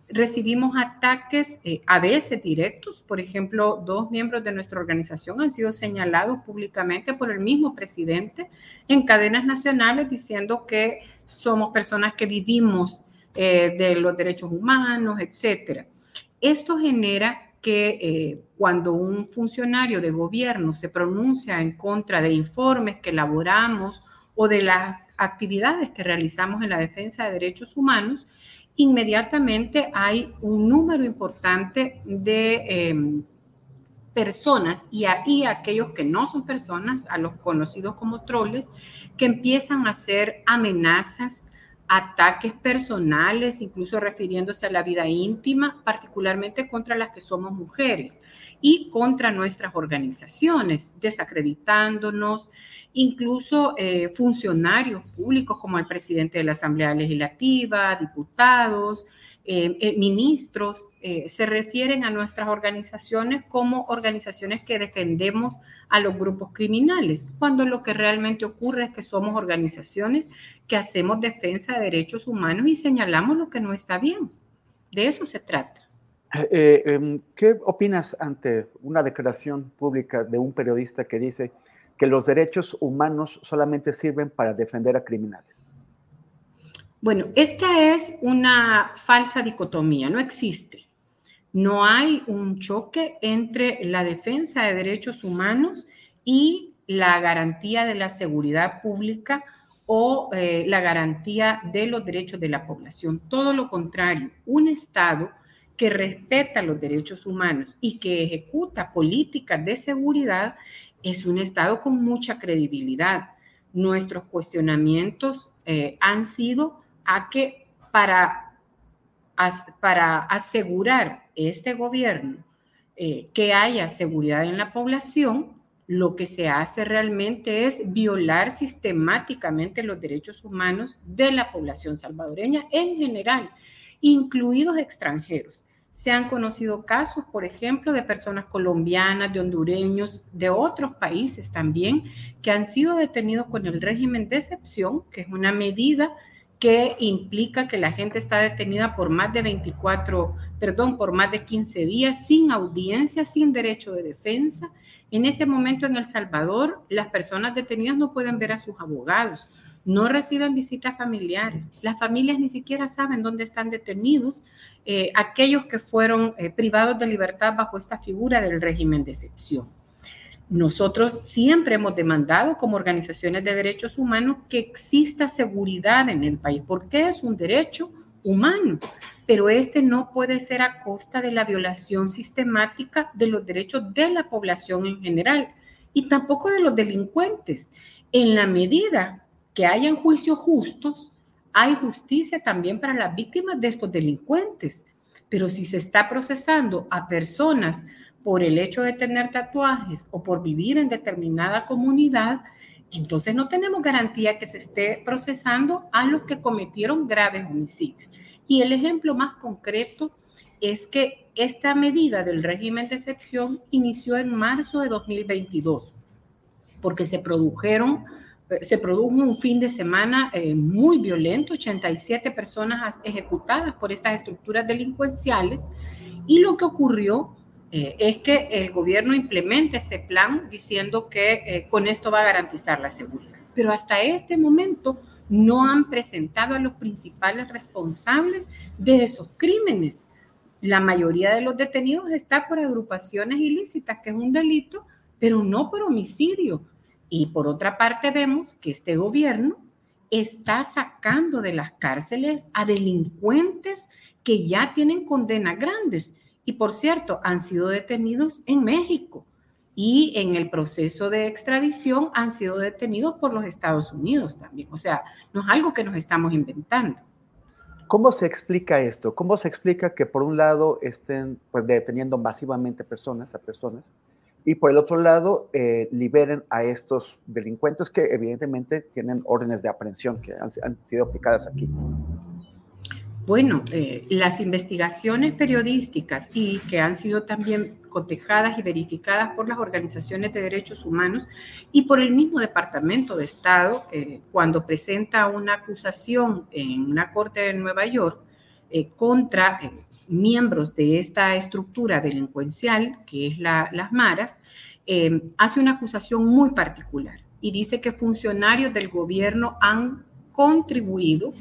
recibimos ataques eh, a veces directos. Por ejemplo, dos miembros de nuestra organización han sido señalados públicamente por el mismo presidente en cadenas nacionales diciendo que somos personas que vivimos de los derechos humanos, etcétera. Esto genera que eh, cuando un funcionario de gobierno se pronuncia en contra de informes que elaboramos o de las actividades que realizamos en la defensa de derechos humanos, inmediatamente hay un número importante de em, personas y, y aquellos que no son personas, a los conocidos como troles, que empiezan a hacer amenazas ataques personales, incluso refiriéndose a la vida íntima, particularmente contra las que somos mujeres. y contra nuestras organizaciones, desacreditándonos, incluso eh, funcionarios públicos como el presidente de la Asamblea Legislativa, diputados, eh, eh, ministros, se refieren a nuestras organizaciones como organizaciones que defendemos a los grupos criminales, cuando lo que realmente ocurre es que somos organizaciones que hacemos defensa de derechos humanos y señalamos lo que no está bien. De eso se trata. Em, ¿Qué opinas ante una declaración pública de un periodista que dice que los derechos humanos solamente sirven para defender a criminales? Bueno, esta es una falsa dicotomía, no existe. No hay un choque entre la defensa de derechos humanos y la garantía de la seguridad pública o eh, la garantía de los derechos de la población. Todo lo contrario, un Estado que respeta los derechos humanos y que ejecuta políticas de seguridad es un Estado con mucha credibilidad. Nuestros cuestionamientos eh, han sido a que para, para asegurar este gobierno eh, que haya seguridad en la población, lo que se hace realmente es violar sistemáticamente los derechos humanos de la población salvadoreña en general, incluidos extranjeros. Se han conocido casos, por ejemplo, de personas colombianas, de hondureños, de otros países también, que han sido detenidos con el régimen de excepción, que es una medida que implica que la gente está detenida por más de 24, perdón, por más de 15 días, sin audiencia, sin derecho de defensa. En este momento en El Salvador, las personas detenidas no pueden ver a sus abogados, no reciben visitas familiares, las familias ni siquiera saben dónde están detenidos eh, aquellos que fueron eh, privados de libertad bajo esta figura del régimen de excepción. Nosotros siempre hemos demandado como organizaciones de derechos humanos que exista seguridad en el país, porque es un derecho humano, pero este no puede ser a costa de la violación sistemática de los derechos de la población en general y tampoco de los delincuentes. En la medida que hayan juicios justos, hay justicia también para las víctimas de estos delincuentes. Pero si se está procesando a personas por el hecho de tener tatuajes o por vivir en determinada comunidad, entonces no tenemos garantía que se esté procesando a los que cometieron graves homicidios. Y el ejemplo más concreto es que esta medida del régimen de excepción inició en marzo de 2022, porque se produjeron se produjo un fin de semana eh, muy violento, 87 personas ejecutadas por estas estructuras delincuenciales y lo que ocurrió eh, es que el gobierno implementa este plan diciendo que eh, con esto va a garantizar la seguridad. Pero hasta este momento no han presentado a los principales responsables de esos crímenes. La mayoría de los detenidos está por agrupaciones ilícitas, que es un delito, pero no por homicidio y por otra parte vemos que este gobierno está sacando de las cárceles a delincuentes que ya tienen condenas grandes y por cierto han sido detenidos en México y en el proceso de extradición han sido detenidos por los Estados Unidos también. O sea, no es algo que nos estamos inventando. ¿Cómo se explica esto? ¿Cómo se explica que por un lado estén pues, deteniendo masivamente personas a personas y por el otro lado eh, liberen a estos delincuentes que evidentemente tienen órdenes de aprehensión que han, sido aplicadas aquí. Bueno, eh, las investigaciones periodísticas y que han sido también cotejadas y verificadas por las organizaciones de derechos humanos y por el mismo Departamento de Estado, eh, cuando presenta una acusación en una corte de Nueva York contra miembros de esta estructura delincuencial, que es la, las maras, eh, hace una acusación muy particular y dice que funcionarios del gobierno han contribuido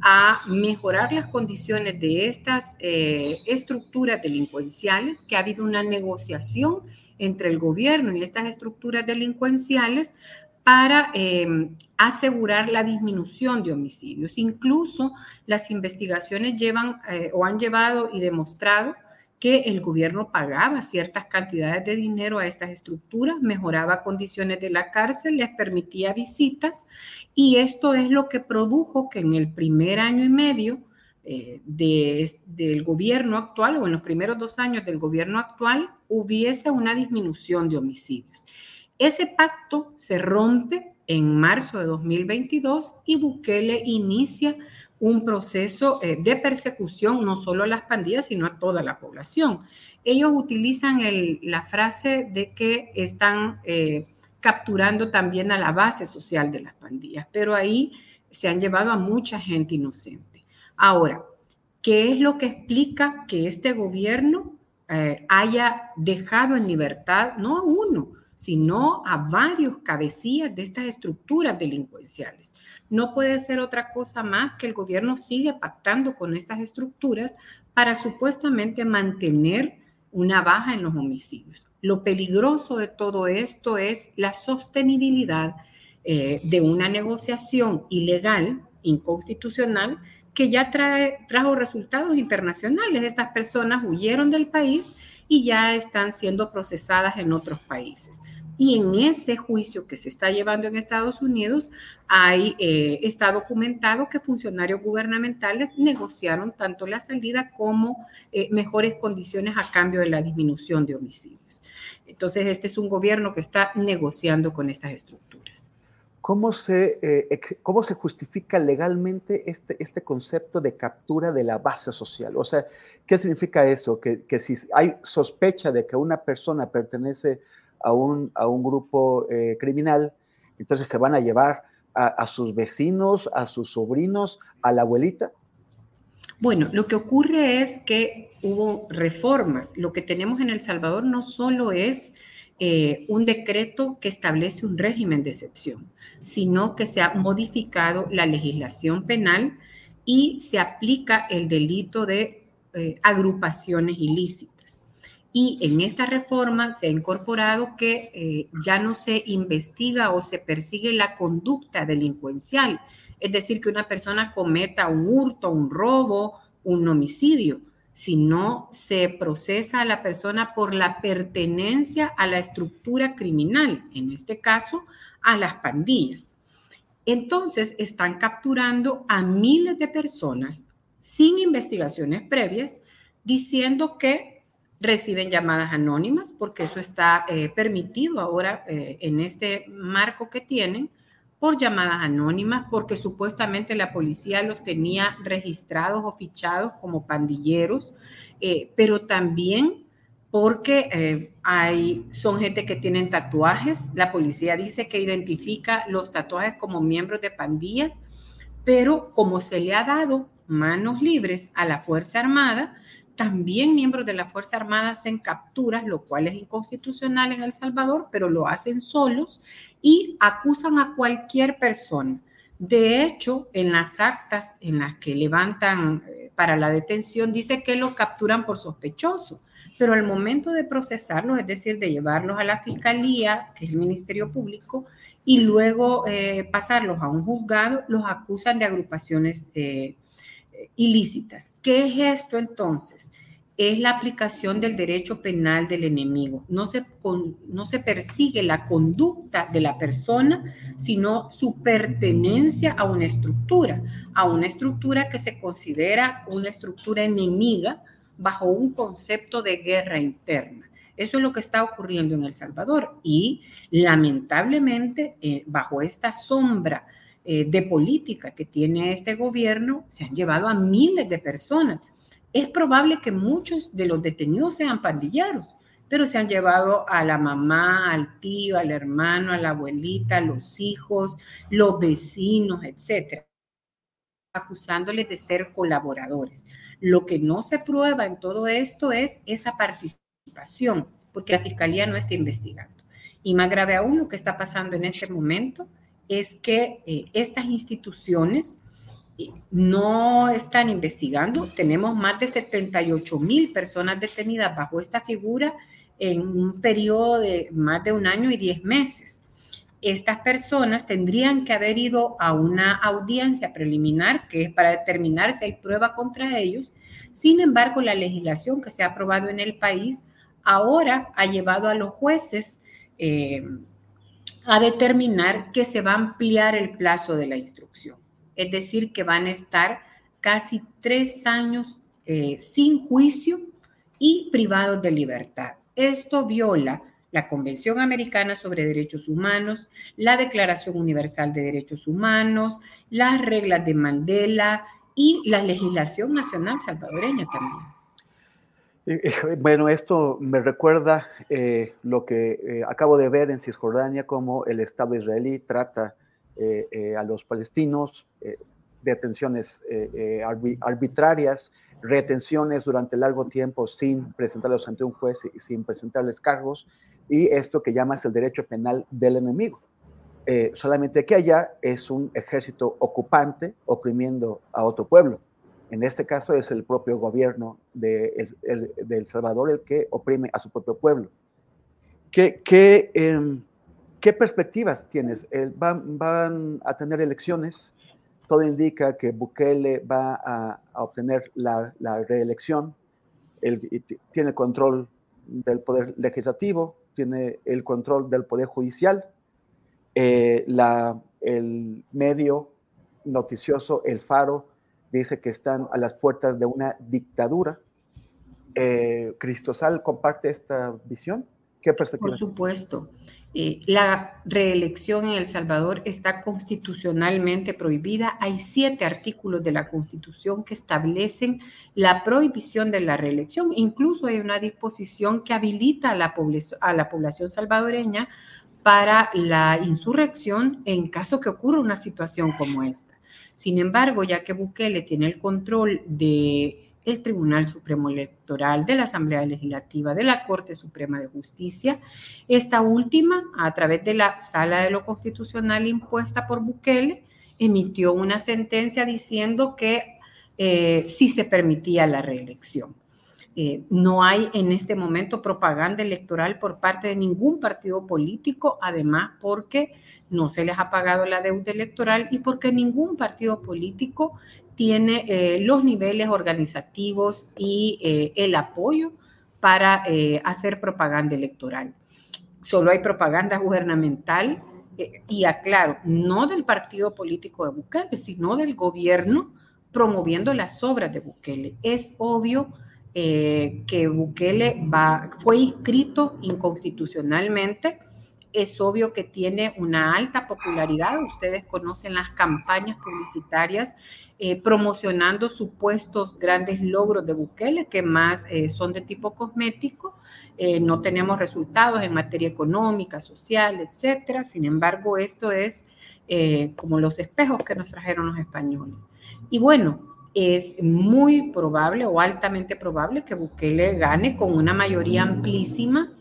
a mejorar las condiciones de estas eh, estructuras delincuenciales, que ha habido una negociación entre el gobierno y estas estructuras delincuenciales para em, asegurar la disminución de homicidios. Incluso las investigaciones llevan eh, o han llevado y demostrado que el gobierno pagaba ciertas cantidades de dinero a estas estructuras, mejoraba condiciones de la cárcel, les permitía visitas y esto es lo que produjo que en el primer año y medio eh, del gobierno actual o en los primeros dos años del gobierno actual hubiese una disminución de homicidios. Ese pacto se rompe en marzo de 2022 y Bukele inicia un proceso eh, de persecución no solo a las pandillas, sino a toda la población. Ellos utilizan la frase de que están eh, capturando también a la base social de las pandillas, pero ahí se han llevado a mucha gente inocente. Ahora, ¿qué es lo que explica que este gobierno eh, haya dejado en libertad no a uno, sino a varios cabecillas de estas estructuras delincuenciales? No puede ser otra cosa más que el gobierno sigue pactando con estas estructuras para supuestamente mantener una baja en los homicidios. Lo peligroso de todo esto es la sostenibilidad eh, de una negociación ilegal, inconstitucional, que ya trajo resultados internacionales. Estas personas huyeron del país y ya están siendo procesadas en otros países. Y en ese juicio que se está llevando en Estados Unidos, hay, eh, está documentado que funcionarios gubernamentales negociaron tanto la salida como eh, mejores condiciones a cambio de la disminución de homicidios. Entonces, este es un gobierno que está negociando con estas estructuras. ¿Cómo se, eh, cómo se justifica legalmente este, este concepto de captura de la base social? O sea, ¿qué significa eso? Que, que si hay sospecha de que una persona pertenece a un, a un grupo eh, criminal, entonces se van a llevar a, sus vecinos, a sus sobrinos, a la abuelita. Bueno, lo que ocurre es que hubo reformas. Lo que tenemos en El Salvador no solo es eh, un decreto que establece un régimen de excepción, sino que se ha modificado la legislación penal y se aplica el delito de eh, agrupaciones ilícitas. Y en esta reforma se ha incorporado que eh, ya no se investiga o se persigue la conducta delincuencial, es decir, que una persona cometa un hurto, un robo, un homicidio, sino se procesa a la persona por la pertenencia a la estructura criminal, en este caso a las pandillas. Entonces están capturando a miles de personas sin investigaciones previas, diciendo que reciben llamadas anónimas, porque eso está eh, permitido ahora eh, en este marco que tienen, por llamadas anónimas, porque supuestamente la policía los tenía registrados o fichados como pandilleros, eh, pero también porque hay, son gente que tienen tatuajes. La policía dice que identifica los tatuajes como miembros de pandillas, pero como se le ha dado manos libres a la Fuerza Armada, también miembros de la Fuerza Armada hacen capturas, lo cual es inconstitucional en El Salvador, pero lo hacen solos y acusan a cualquier persona. De hecho, en las actas en las que levantan eh, para la detención, dice que lo capturan por sospechoso, pero al momento de procesarlos, es decir, de llevarlos a la fiscalía, que es el Ministerio Público, y luego eh, pasarlos a un juzgado, los acusan de agrupaciones eh, ilícitas. ¿Qué es esto entonces? Es la aplicación del derecho penal del enemigo. No se, no se persigue la conducta de la persona, sino su pertenencia a una estructura, a una estructura que se considera una estructura enemiga bajo un concepto de guerra interna. Eso es lo que está ocurriendo en El Salvador y lamentablemente eh, bajo esta sombra eh, de política que tiene este gobierno, se han llevado a miles de personas. Es probable que muchos de los detenidos sean pandilleros, pero se han llevado a la mamá, al tío, al hermano, a la abuelita, los hijos, los vecinos, etcétera, acusándoles de ser colaboradores. Lo que no se prueba en todo esto es esa participación, porque la fiscalía no está investigando. Y más grave aún, lo que está pasando en este momento es que eh, estas instituciones eh, no están investigando. Tenemos más de 78 mil personas detenidas bajo esta figura en un periodo de más de un año y 10 meses. Estas personas tendrían que haber ido a una audiencia preliminar, que es para determinar si hay prueba contra ellos. Sin embargo, la legislación que se ha aprobado en el país ahora ha llevado a los jueces eh, a determinar que se va a ampliar el plazo de la instrucción. Es decir, que van a estar casi tres años eh, sin juicio y privados de libertad. Esto viola la Convención Americana sobre Derechos Humanos, la Declaración Universal de Derechos Humanos, las reglas de Mandela y la legislación nacional salvadoreña también. Bueno, esto me recuerda eh, lo que eh, acabo de ver en Cisjordania, como el Estado israelí trata eh, a los palestinos, detenciones arbitrarias, retenciones durante largo tiempo sin presentarlos ante un juez y sin presentarles cargos, y esto que llamas el derecho penal del enemigo. solamente que allá es un ejército ocupante oprimiendo a otro pueblo. En este caso es el propio gobierno de El, Salvador el que oprime a su propio pueblo. ¿Qué, qué, em, ¿qué perspectivas tienes? van, van, a tener elecciones. Todo indica que Bukele va a, obtener la, reelección. Él tiene control del poder legislativo, tiene el control del poder judicial. Eh, la, el medio noticioso, el Faro, dice que están a las puertas de una dictadura. Eh, ¿Cristosal comparte esta visión? ¿Qué perspectiva? Por supuesto. Eh, la reelección en El Salvador está constitucionalmente prohibida. Hay siete artículos de la Constitución que establecen la prohibición de la reelección. Incluso hay una disposición que habilita a la, a la población salvadoreña para la insurrección en caso que ocurra una situación como esta. Sin embargo, ya que Bukele tiene el control de el Tribunal Supremo Electoral, de la Asamblea Legislativa, de la Corte Suprema de Justicia. Esta última, a través de la Sala de lo Constitucional impuesta por Bukele, emitió una sentencia diciendo que eh, sí se permitía la reelección. Eh, no hay en este momento propaganda electoral por parte de ningún partido político, además porque no se les ha pagado la deuda electoral y porque ningún partido político tiene eh, los niveles organizativos y eh, el apoyo para hacer propaganda electoral. Solo hay propaganda gubernamental y aclaro, no del partido político de Bukele, sino del gobierno promoviendo las obras de Bukele. Es obvio eh, que Bukele va, fue inscrito inconstitucionalmente. Es obvio que tiene una alta popularidad. Ustedes conocen las campañas publicitarias eh, promocionando supuestos grandes logros de Bukele, que más eh, son de tipo cosmético. no tenemos resultados en materia económica, social, etcétera. Sin embargo, esto es como los espejos que nos trajeron los españoles. Y bueno, es muy probable o altamente probable que Bukele gane con una mayoría amplísima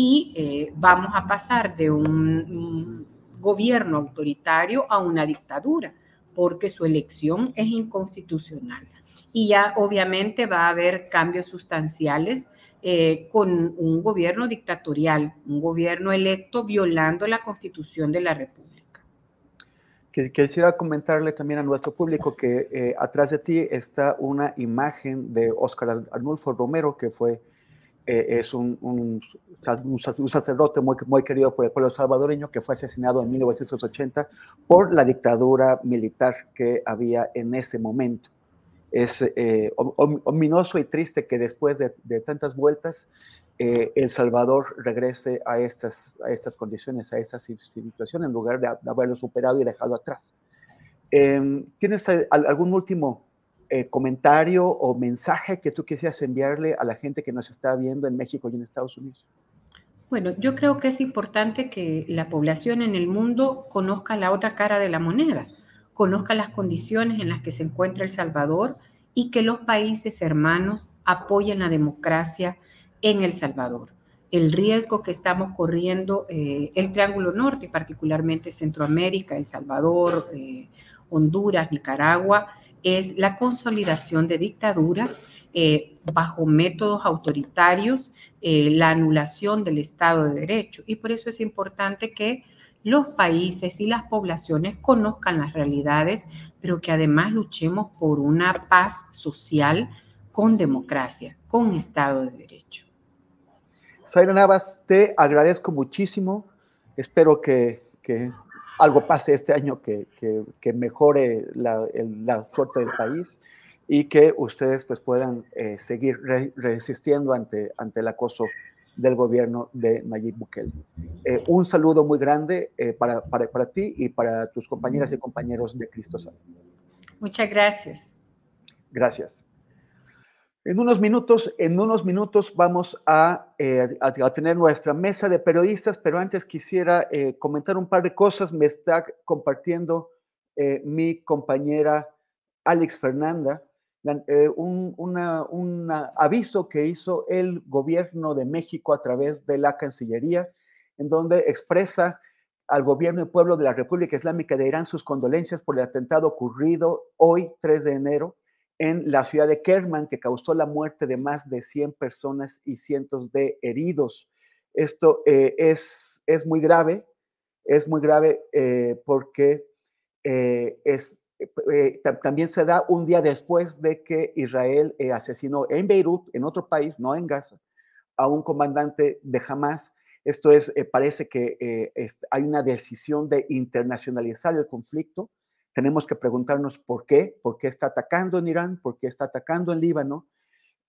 y eh, vamos a pasar de un, gobierno autoritario a una dictadura, porque su elección es inconstitucional. Y ya obviamente va a haber cambios sustanciales eh, con un gobierno dictatorial, un gobierno electo violando la constitución de la República. Quisiera comentarle también a nuestro público que eh, atrás de ti está una imagen de Óscar Arnulfo Romero, que fue, eh, es un, un, sacerdote muy, muy querido por el pueblo salvadoreño, que fue asesinado en 1980 por la dictadura militar que había en ese momento. Es eh, ominoso y triste que después de, de tantas vueltas eh, El Salvador regrese a estas, a estas condiciones, a estas situaciones, en lugar de, haberlo superado y dejado atrás. Em, ¿Tienes algún último eh, comentario o mensaje que tú quisieras enviarle a la gente que nos está viendo en México y en Estados Unidos? Bueno, yo creo que es importante que la población en el mundo conozca la otra cara de la moneda, conozca las condiciones en las que se encuentra El Salvador y que los países hermanos apoyen la democracia, en El Salvador. El riesgo que estamos corriendo, eh, el Triángulo Norte, particularmente Centroamérica, El Salvador, eh, Honduras, Nicaragua, es la consolidación de dictaduras eh, bajo métodos autoritarios, la anulación del Estado de Derecho. Y por eso es importante que los países y las poblaciones conozcan las realidades, pero que además luchemos por una paz social con democracia, con Estado de Derecho. Zaira Navas, te agradezco muchísimo. Espero que, algo pase este año que, mejore la, suerte del país y que ustedes pues, puedan eh, seguir resistiendo ante, ante el acoso del gobierno de Nayib Bukele. Eh, un saludo muy grande eh, para, para, para, ti y para tus compañeras y compañeros de Cristo Salud. Muchas gracias. Gracias. En unos minutos, en unos minutos vamos a, eh, a, tener nuestra mesa de periodistas, pero antes quisiera eh, comentar un par de cosas. Me está compartiendo eh, mi compañera Alex Fernanda un aviso que hizo el gobierno de México a través de la Cancillería, en donde expresa al gobierno y pueblo de la República Islámica de Irán sus condolencias por el atentado ocurrido hoy, 3 de enero, en la ciudad de Kerman, que causó la muerte de más de 100 personas y cientos de heridos. Esto eh, es, es muy grave, es muy grave eh, porque eh, es, también se da un día después de que Israel asesinó en Beirut, en otro país, no en Gaza, a un comandante de Hamas. Esto es, parece que hay una decisión de internacionalizar el conflicto tenemos que preguntarnos por qué, por qué está atacando en Irán, por qué está atacando en Líbano.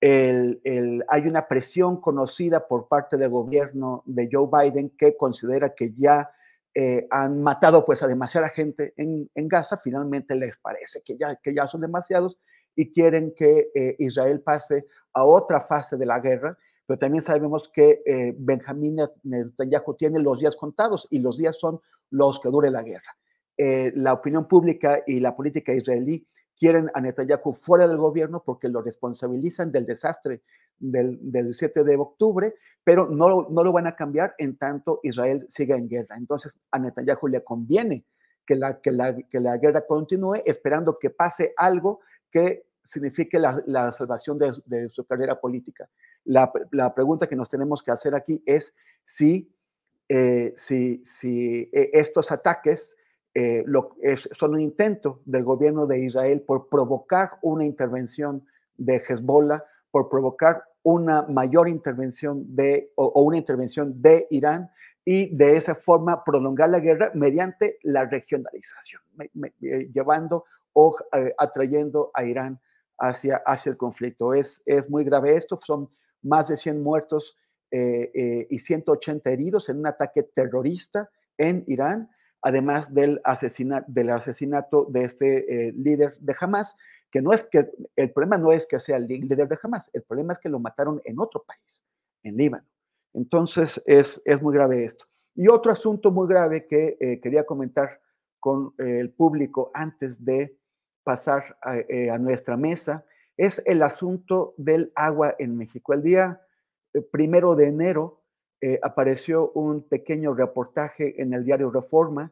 hay una presión conocida por parte del gobierno de Joe Biden que considera que ya eh, han matado pues a demasiada gente en, Gaza, finalmente les parece que ya, que ya son demasiados y quieren que eh, Israel pase a otra fase de la guerra, pero también sabemos que eh, Benjamín Netanyahu tiene los días contados y los días son los que dure la guerra. Eh, la opinión pública y la política israelí quieren a Netanyahu fuera del gobierno porque lo responsabilizan del desastre del, 7 de octubre, pero no, no, lo van a cambiar en tanto Israel siga en guerra. Entonces a Netanyahu le conviene que la, que la, que la guerra continúe esperando que pase algo que signifique la, la salvación de, su carrera política. La, la, pregunta que nos tenemos que hacer aquí es si, eh, si, si eh, estos ataques eh, lo, es, son un intento del gobierno de Israel por provocar una intervención de Hezbollah, por provocar una mayor intervención de, o, una intervención de Irán y de esa forma prolongar la guerra mediante la regionalización, eh, llevando o eh, atrayendo a Irán hacia, hacia el conflicto. Es, es muy grave esto, son más de 100 muertos y 180 heridos en un ataque terrorista en Irán además del, del asesinato de este eh, líder de Hamas, que no es que, el problema no es que sea el líder de Hamas, el problema es que lo mataron en otro país, en Líbano. Entonces es, es muy grave esto. Y otro asunto muy grave que eh, quería comentar con eh, el público antes de pasar a, a, nuestra mesa es el asunto del agua en México. El día primero de enero eh, apareció un pequeño reportaje en el diario Reforma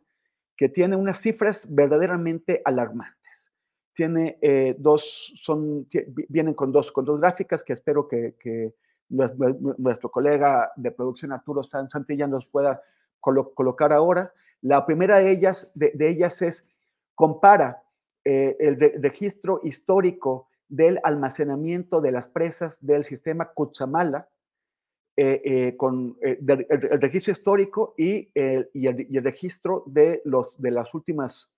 que tiene unas cifras verdaderamente alarmantes. Tiene eh, dos, son, vienen con dos, con dos gráficas que espero que, que nuestro colega de producción Arturo Santilla nos pueda colocar ahora. La primera de ellas, de, ellas es, compara eh, el registro histórico del almacenamiento de las presas del sistema Cutzamala, eh, eh, con eh, el, registro histórico y, y, el, registro de, los, de las últimas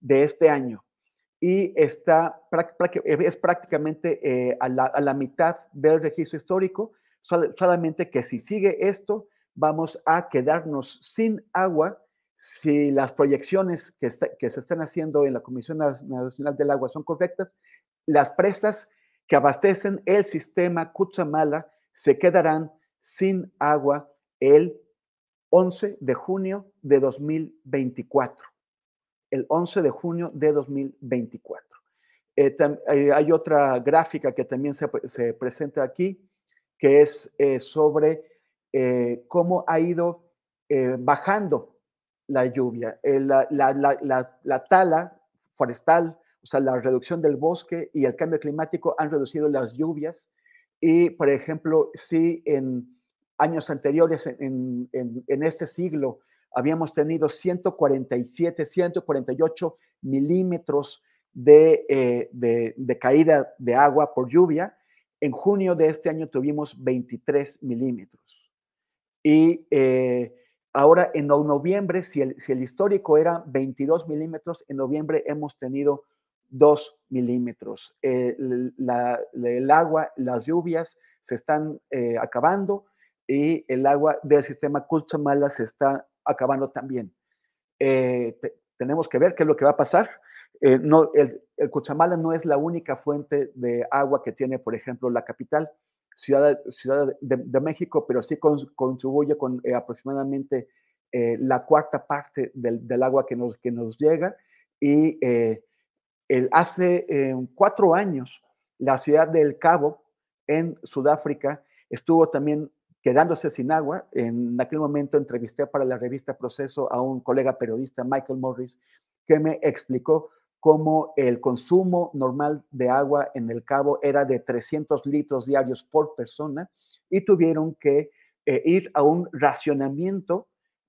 de este año. Y está, es prácticamente a la, a, la, mitad del registro histórico, solamente que si sigue esto, vamos a quedarnos sin agua si las proyecciones que, que se están haciendo en la Comisión Nacional del Agua son correctas, las presas que abastecen el sistema Cutzamala se quedarán sin agua el 11 de junio de 2024. El 11 de junio de 2024. Eh, eh, hay otra gráfica que también se, presenta aquí, que es eh, sobre cómo ha ido bajando la lluvia. La, la, tala forestal, o sea, la reducción del bosque y el cambio climático han reducido las lluvias y, por ejemplo, si en años anteriores, en, este siglo, habíamos tenido 147, 148 milímetros eh, de, caída de agua por lluvia, en junio de este año tuvimos 23 milímetros. Y eh, ahora en noviembre, si el, si el histórico era 22 milímetros, en noviembre hemos tenido 2 milímetros. Eh, el agua, las lluvias se están eh, acabando y el agua del sistema Cutzamala se está acabando también. Eh, tenemos que ver qué es lo que va a pasar. No, el, el Cutzamala no es la única fuente de agua que tiene, por ejemplo, la capital, Ciudad, Ciudad de, México, pero sí contribuye con aproximadamente la cuarta parte del, del, agua que nos, que nos llega. Y el, hace cuatro años, la ciudad del Cabo, en Sudáfrica, estuvo también quedándose sin agua. En aquel momento entrevisté para la revista Proceso a un colega periodista, Michael Morris, que me explicó cómo el consumo normal de agua en el Cabo era de 300 litros diarios por persona y tuvieron que eh, ir a un racionamiento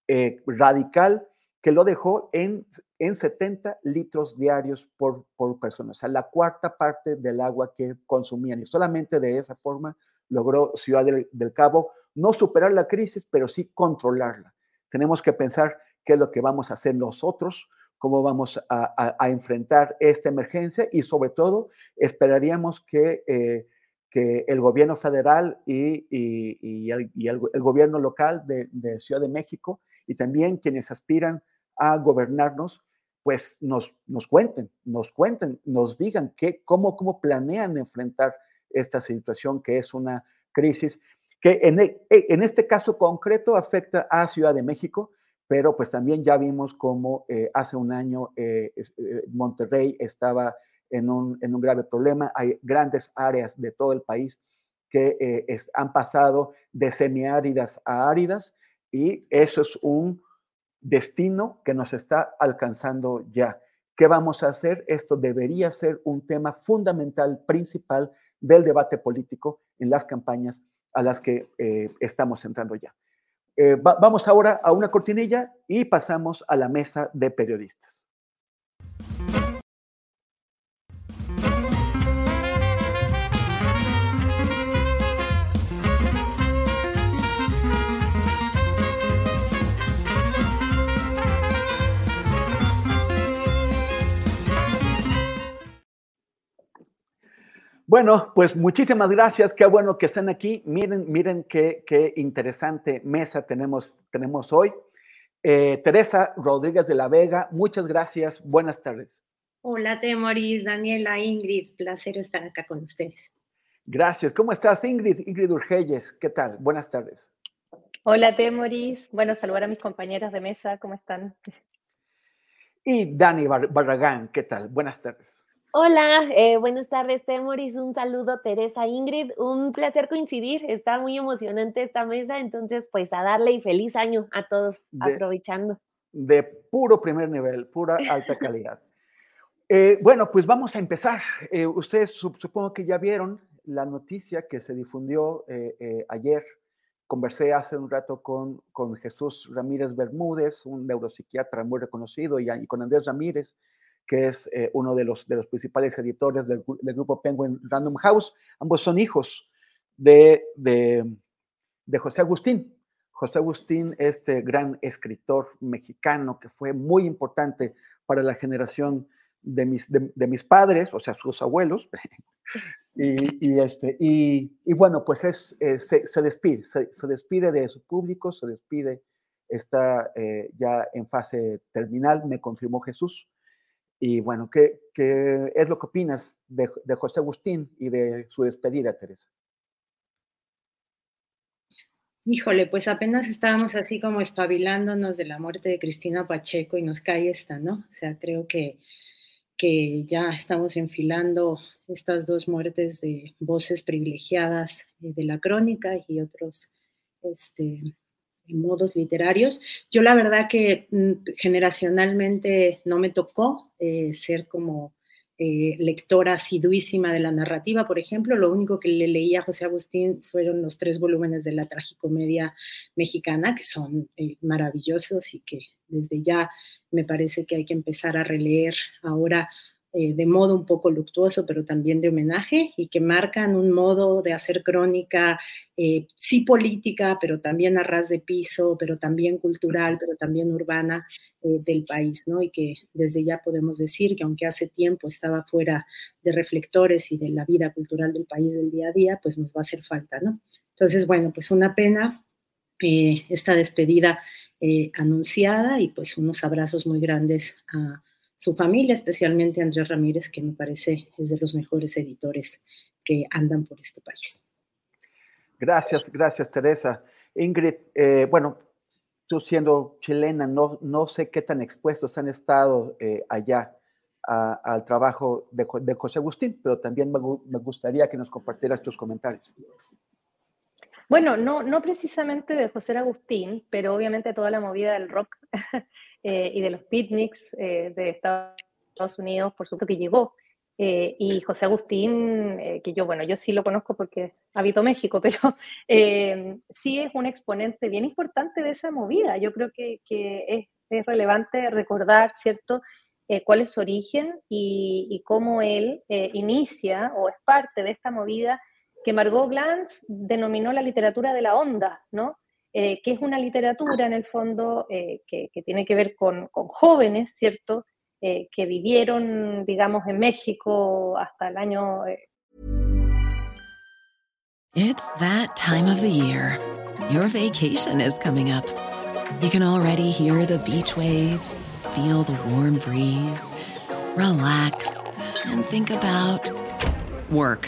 eh, radical que lo dejó en, en 70 litros diarios por, por persona, o sea, la cuarta parte del agua que consumían. Y solamente de esa forma logró Ciudad del, Cabo no superar la crisis, pero sí controlarla. Tenemos que pensar qué es lo que vamos a hacer nosotros, cómo vamos a, enfrentar esta emergencia y sobre todo esperaríamos que, eh, que el gobierno federal y, y, el, gobierno local de, Ciudad de México y también quienes aspiran a gobernarnos, pues nos, nos cuenten, nos cuenten, nos digan qué, cómo, cómo planean enfrentar esta situación que es una crisis que en, e, e, en este caso concreto afecta a Ciudad de México, pero pues también ya vimos cómo eh, hace un año eh, eh, Monterrey estaba en un, en un, grave problema. Hay grandes áreas de todo el país que han pasado de semiáridas a áridas y eso es un destino que nos está alcanzando ya. ¿Qué vamos a hacer? Esto debería ser un tema fundamental, principal del debate político en las campañas a las que eh, estamos entrando ya. Eh, vamos ahora a una cortinilla y pasamos a la mesa de periodistas. Bueno, pues muchísimas gracias. Qué bueno que estén aquí. Miren, miren qué, qué interesante mesa tenemos, tenemos hoy. Eh, Teresa Rodríguez de la Vega, muchas gracias. Buenas tardes. Hola, Temoris, Daniela, Ingrid. Placer estar acá con ustedes. Gracias. ¿Cómo estás, Ingrid? Ingrid Urgelles, ¿qué tal? Buenas tardes. Hola, Temoris. Bueno, saludar a mis compañeras de mesa. ¿Cómo están? Y Dani Barragán, ¿qué tal? Buenas tardes. Hola, eh, buenas tardes, Temoris. Un saludo, Teresa Ingrid. Un placer coincidir. Está muy emocionante esta mesa. Entonces, pues a darle y feliz año a todos, aprovechando. De puro primer nivel, pura alta calidad. Eh, bueno, pues vamos a empezar. Eh, ustedes supongo que ya vieron la noticia que se difundió ayer. Conversé hace un rato con, con Jesús Ramírez Bermúdez, un neuropsiquiatra muy reconocido, y, y con Andrés Ramírez que es eh, uno de los, de los principales editores del, grupo Penguin Random House. Ambos son hijos de, de, José Agustín. José Agustín, este gran escritor mexicano que fue muy importante para la generación de mis, de, mis padres, o sea, sus abuelos. y, este, y, bueno, pues es, eh, se, despide, se, despide de su público, se despide, está eh, ya en fase terminal, me confirmó Jesús. Y bueno, ¿qué, es lo que opinas de, de, José Agustín y de su despedida, Teresa? Híjole, pues apenas estábamos así como espabilándonos de la muerte de Cristina Pacheco y nos cae esta, ¿no? O sea, creo que, que ya estamos enfilando estas dos muertes de voces privilegiadas eh, de la crónica y otros este, modos literarios. Yo la verdad que mm, generacionalmente no me tocó eh, ser como eh, lectora asiduísima de la narrativa, por ejemplo. Lo único que le leía a José Agustín fueron los tres volúmenes de la tragicomedia mexicana, que son eh, maravillosos y que desde ya me parece que hay que empezar a releer ahora eh, de modo un poco luctuoso, pero también de homenaje, y que marcan un modo de hacer crónica, eh, sí política, pero también a ras de piso, pero también cultural, pero también urbana eh, del país, ¿no? Y que desde ya podemos decir que aunque hace tiempo estaba fuera de reflectores y de la vida cultural del país del día a día, pues nos va a hacer falta, ¿no? Entonces, bueno, pues una pena esta despedida anunciada y pues unos abrazos muy grandes a su familia, especialmente Andrés Ramírez, que me parece es de los mejores editores que andan por este país. Gracias, gracias Teresa. Ingrid, eh, bueno, tú siendo chilena, no, no sé qué tan expuestos han estado allá al trabajo de, de, José Agustín, pero también me, me gustaría que nos compartieras tus comentarios. Bueno, no, no precisamente de José Agustín, pero obviamente toda la movida del rock eh, y de los picnics eh, de Estados Unidos, por supuesto que llegó. Eh, y José Agustín, que yo, bueno, yo sí lo conozco porque habito México, pero sí es un exponente bien importante de esa movida. Yo creo que, es, es, relevante recordar, ¿cierto?, cuál es su origen y cómo él inicia o es parte de esta movida que Margot Glantz denominó la literatura de la onda, ¿no? Eh, que es una literatura en el fondo eh, que, que, tiene que ver con, con jóvenes, ¿cierto? Eh, que vivieron, digamos, en México hasta el año... Eh. It's that time of the year. Your vacation is coming up. You can already hear the beach waves, feel the warm breeze, relax and think about work.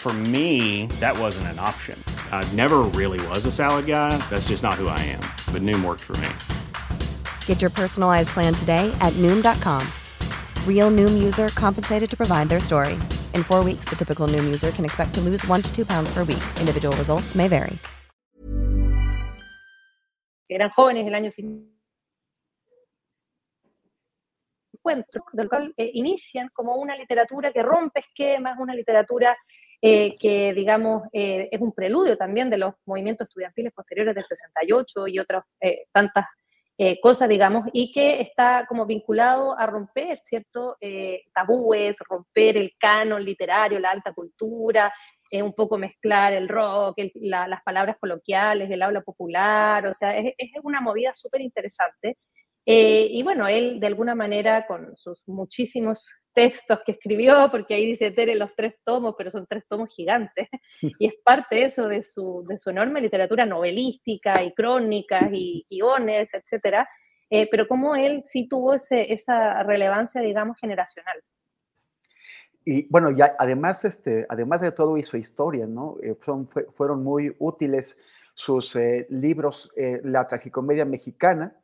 For me, that wasn't an option. I never really was a salad guy. That's just not who I am. But Noom worked for me. Get your personalized plan today at Noom.com. Real Noom user compensated to provide their story. In four weeks, the typical Noom user can expect to lose one to two pounds per week. Individual results may vary. Eran jóvenes el año 50. del cual eh, inician como una literatura que rompe esquemas, una literatura eh, que digamos eh, es un preludio también de los movimientos estudiantiles posteriores del 68 y otras eh, tantas cosas, digamos, y que está como vinculado a romper, ¿cierto? tabúes, romper el canon literario, la alta cultura, un poco mezclar el rock, las palabras coloquiales, el habla popular, o sea, es una movida súper interesante. y bueno, él de alguna manera con sus muchísimos textos que escribió, porque ahí dice Tere los tres tomos, pero son tres tomos gigantes, y es parte eso de su, de su enorme literatura novelística y crónicas y guiones, etcétera, eh, pero como él sí tuvo ese, esa relevancia, digamos, generacional. Y bueno, ya además, este, además de todo hizo historia, ¿no? Eh, son, fueron muy útiles sus eh, libros, La tragicomedia mexicana,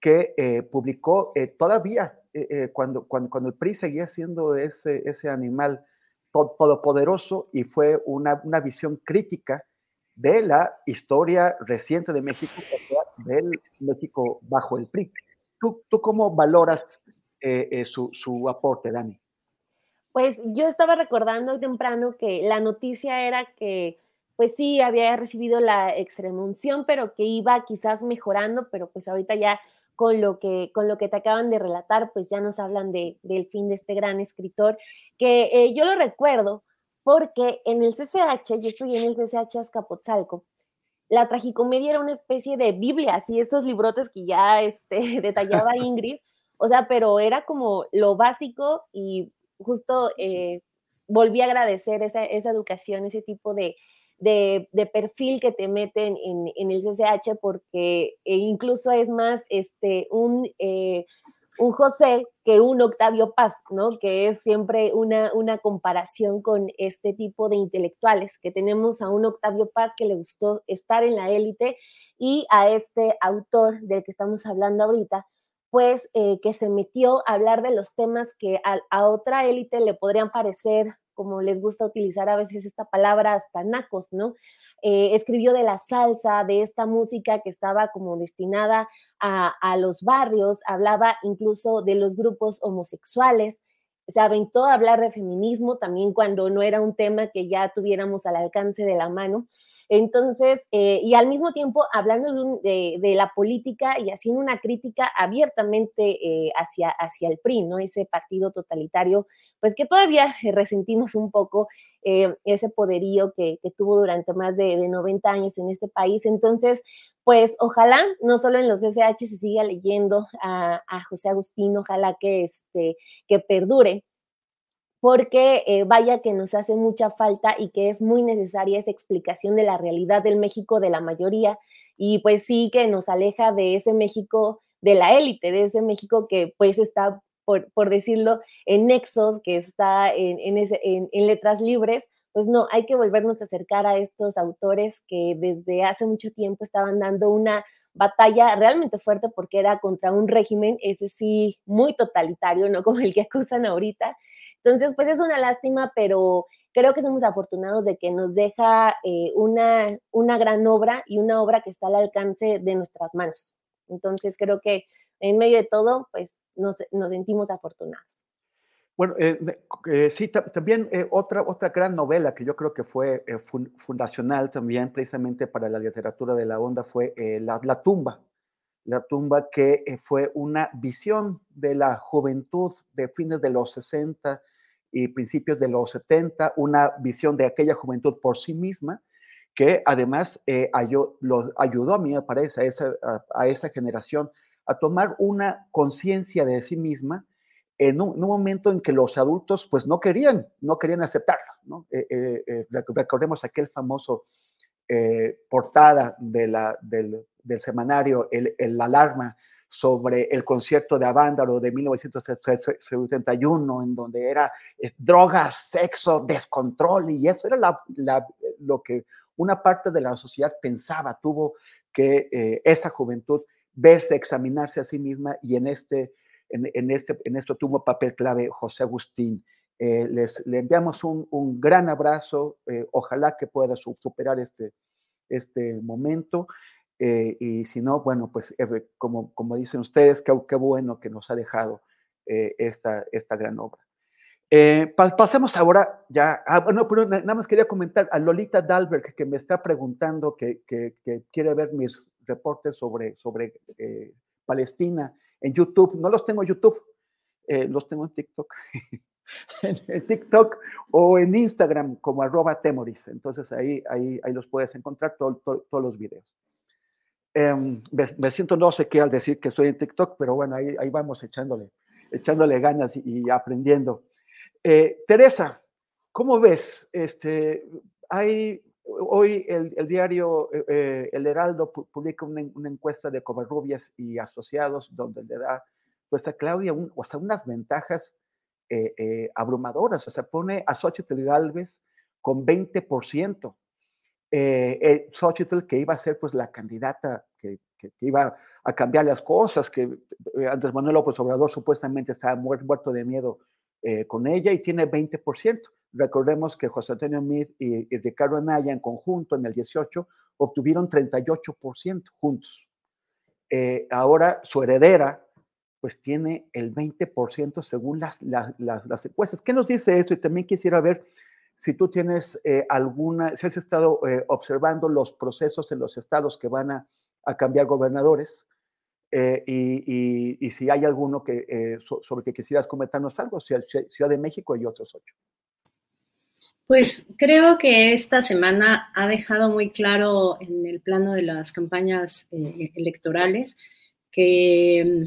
que publicó todavía eh, eh, cuando, cuando, cuando, el PRI seguía siendo ese, ese animal todopoderoso y fue una, una, visión crítica de la historia reciente de México, del México bajo el PRI. ¿Tú, tú cómo valoras eh, su, su aporte, Dani? Pues yo estaba recordando temprano que la noticia era que, pues sí, había recibido la extremunción, pero que iba quizás mejorando, pero pues ahorita ya con lo que, con lo que te acaban de relatar, pues ya nos hablan de, del fin de este gran escritor, que eh, yo lo recuerdo porque en el CCH, yo estudié en el CCH Azcapotzalco, la tragicomedia era una especie de Biblia, así esos librotes que ya este, detallaba Ingrid, o sea, pero era como lo básico y justo eh, volví a agradecer esa, esa educación, ese tipo de, de, perfil que te meten en, el CCH porque eh, incluso es más este, un, eh, un José que un Octavio Paz, ¿no? Que es siempre una, una comparación con este tipo de intelectuales, que tenemos a un Octavio Paz que le gustó estar en la élite y a este autor del que estamos hablando ahorita, pues eh, que se metió a hablar de los temas que a otra élite le podrían parecer como les gusta utilizar a veces esta palabra, hasta nacos, ¿no? Eh, escribió de la salsa, de esta música que estaba como destinada a, los barrios, hablaba incluso de los grupos homosexuales, se aventó a hablar de feminismo también cuando no era un tema que ya tuviéramos al alcance de la mano. Entonces, eh, y al mismo tiempo hablando de, la política y haciendo una crítica abiertamente eh, hacia, hacia el PRI, ¿no? Ese partido totalitario, pues que todavía resentimos un poco eh, ese poderío que, tuvo durante más de, 90 años en este país. Entonces, pues ojalá, no solo en los SH se siga leyendo a, a José Agustín, ojalá que, este, que perdure porque eh, vaya que nos hace mucha falta y que es muy necesaria esa explicación de la realidad del México de la mayoría y pues sí que nos aleja de ese México de la élite, de ese México que pues está, por, por decirlo, en nexos, que está en, en, en letras libres, pues no, hay que volvernos a acercar a estos autores que desde hace mucho tiempo estaban dando una batalla realmente fuerte porque era contra un régimen, ese sí, muy totalitario, no como el que acusan ahorita, entonces, pues es una lástima, pero creo que somos afortunados de que nos deja eh, una, una gran obra y una obra que está al alcance de nuestras manos. Entonces, creo que en medio de todo, pues nos, sentimos afortunados. Bueno, eh, eh, sí, también otra, otra gran novela que yo creo que fue fundacional también precisamente para la literatura de la onda fue la, tumba. La tumba que fue una visión de la juventud de fines de los 60 y principios de los 70, una visión de aquella juventud por sí misma, que además eh, ayudó, ayudó, a mí, me parece, a esa, a, esa generación a tomar una conciencia de sí misma en un, momento en que los adultos pues no querían, no querían aceptarlo. ¿no? Eh, eh, recordemos aquel famoso portada de la, del, semanario, el, el Alarma, sobre el concierto de Avándaro de 1971, en donde era eh, drogas, sexo, descontrol, y eso era lo que una parte de la sociedad pensaba, tuvo que eh, esa juventud verse, examinarse a sí misma, y en este, en, este, en esto tuvo papel clave José Agustín. Eh, les, le enviamos un, un gran abrazo, ojalá que pueda superar este, este momento. Eh, y si no, bueno, pues eh, como, como dicen ustedes, qué, qué bueno que nos ha dejado eh, esta, esta gran obra. pasemos ahora ya, ah, bueno, pero nada más quería comentar a Lolita Dalberg que me está preguntando que, que, quiere ver mis reportes sobre, sobre Palestina en YouTube. No los tengo en YouTube, los tengo en TikTok. en TikTok o en Instagram como arroba temoris. Entonces ahí, ahí, ahí los puedes encontrar todos los videos. Em, me, siento no sé qué al decir que estoy en TikTok, pero bueno, ahí, ahí vamos echándole, echándole ganas y, aprendiendo. Eh, Teresa, ¿cómo ves? Este, hay, hoy el, el diario eh, eh, El Heraldo publica una, una, encuesta de Covarrubias y asociados donde le da pues, a Claudia un, o sea, unas ventajas abrumadoras. O sea, pone a Xochitl Galvez con 20% eh, Xochitl, que iba a ser pues la candidata que, que, iba a cambiar las cosas, que eh, Andrés Manuel López Obrador supuestamente estaba muerto de miedo eh, con ella y tiene 20%. Recordemos que José Antonio Meade y, Ricardo Anaya en conjunto en el 18 obtuvieron 38% juntos. Eh, ahora su heredera pues tiene el 20% según las, las, las, encuestas. ¿Qué nos dice esto? Y también quisiera ver si tú tienes eh, alguna, si has estado eh, observando los procesos en los estados que van a, cambiar gobernadores eh, y, si hay alguno que, sobre que quisieras comentarnos algo, Ciudad de México y otros ocho. Pues creo que esta semana ha dejado muy claro en el plano de las campañas electorales que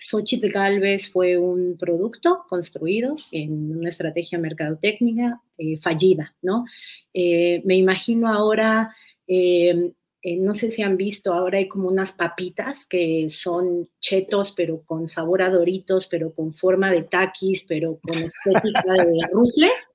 Xochitl Galvez fue un producto construido en una estrategia mercadotécnica eh, fallida, ¿no? Eh, me imagino ahora, eh, no sé si han visto, ahora hay como unas papitas que son chetos, pero con sabor a doritos, pero con forma de taquis, pero con estética de rufles.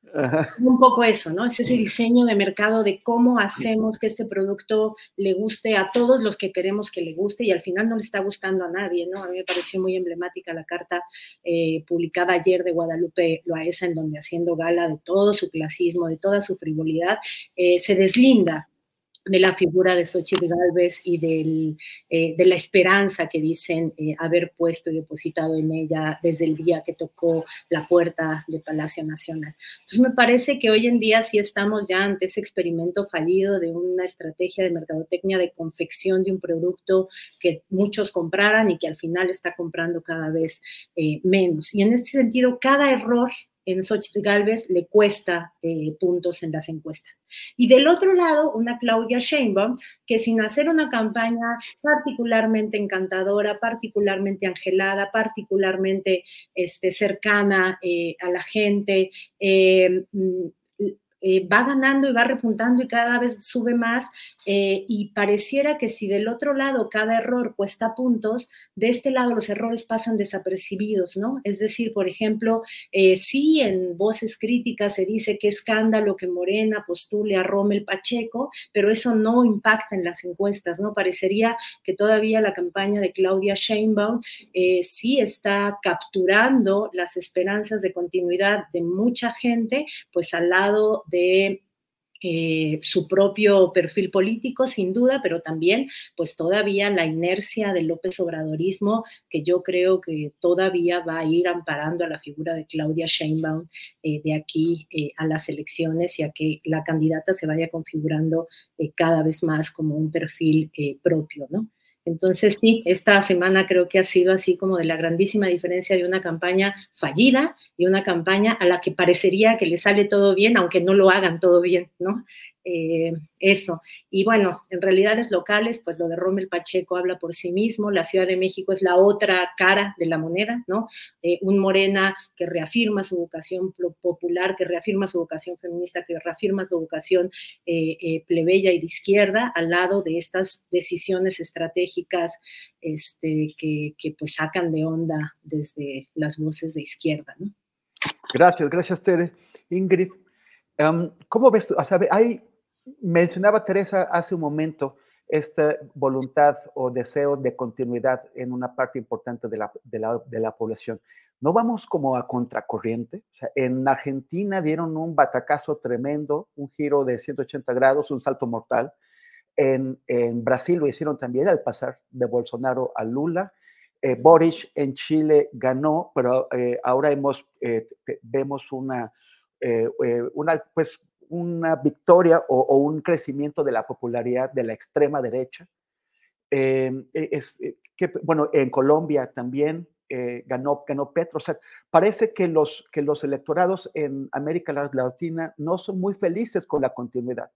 Un poco eso, ¿no? Es ese diseño de mercado de cómo hacemos que este producto le guste a todos los que queremos que le guste y al final no le está gustando a nadie, ¿no? A mí me pareció muy emblemática la carta eh, publicada ayer de Guadalupe Loaesa, en donde haciendo gala de todo su clasismo, de toda su frivolidad, eh, se deslinda de la figura de Xochitl Galvez y del, eh, de la esperanza que dicen eh, haber puesto y depositado en ella desde el día que tocó la puerta del Palacio Nacional. Entonces me parece que hoy en día sí estamos ya ante ese experimento fallido de una estrategia de mercadotecnia de confección de un producto que muchos compraran y que al final está comprando cada vez eh, menos. Y en este sentido, cada error en Xochitl Galvez le cuesta eh, puntos en las encuestas. Y del otro lado, una Claudia Sheinbaum, que sin hacer una campaña particularmente encantadora, particularmente angelada, particularmente este, cercana eh, a la gente, eh, mm, eh, va ganando y va repuntando y cada vez sube más eh, y pareciera que si del otro lado cada error cuesta puntos, de este lado los errores pasan desapercibidos, ¿no? Es decir, por ejemplo, eh, sí en voces críticas se dice que escándalo que Morena postule a Rommel Pacheco, pero eso no impacta en las encuestas, ¿no? Parecería que todavía la campaña de Claudia Sheinbaum sí está capturando las esperanzas de continuidad de mucha gente, pues al lado de de eh, su propio perfil político, sin duda, pero también pues todavía la inercia del López Obradorismo, que yo creo que todavía va a ir amparando a la figura de Claudia Sheinbaum eh, de aquí eh, a las elecciones y a que la candidata se vaya configurando cada vez más como un perfil propio, ¿no? Entonces, sí, esta semana creo que ha sido así como de la grandísima diferencia de una campaña fallida y una campaña a la que parecería que le sale todo bien, aunque no lo hagan todo bien, ¿no? Eh, eso. Y bueno, en realidades locales, pues lo de Rommel Pacheco habla por sí mismo, la Ciudad de México es la otra cara de la moneda, ¿no? Eh, un Morena que reafirma su vocación popular, que reafirma su vocación feminista, que reafirma su vocación eh, plebeya y de izquierda, al lado de estas decisiones estratégicas este, que, pues sacan de onda desde las voces de izquierda, ¿no? Gracias, gracias, Tere. Ingrid, em, ¿cómo ves tú? O sea, hay Mencionaba Teresa hace un momento esta voluntad o deseo de continuidad en una parte importante de la, de la, población. ¿No vamos como a contracorriente? en Argentina dieron un batacazo tremendo, un giro de 180 grados, un salto mortal. En, en Brasil lo hicieron también al pasar de Bolsonaro a Lula. Eh, Boris en Chile ganó, pero eh, ahora hemos, eh, vemos una, eh, una pues, una victoria o, un crecimiento de la popularidad de la extrema derecha. Em, e, es, eh, bueno, en Colombia también eh, ganó, ganó Petro. O sea, parece que los, que los electorados en América Latina no son muy felices con la continuidad,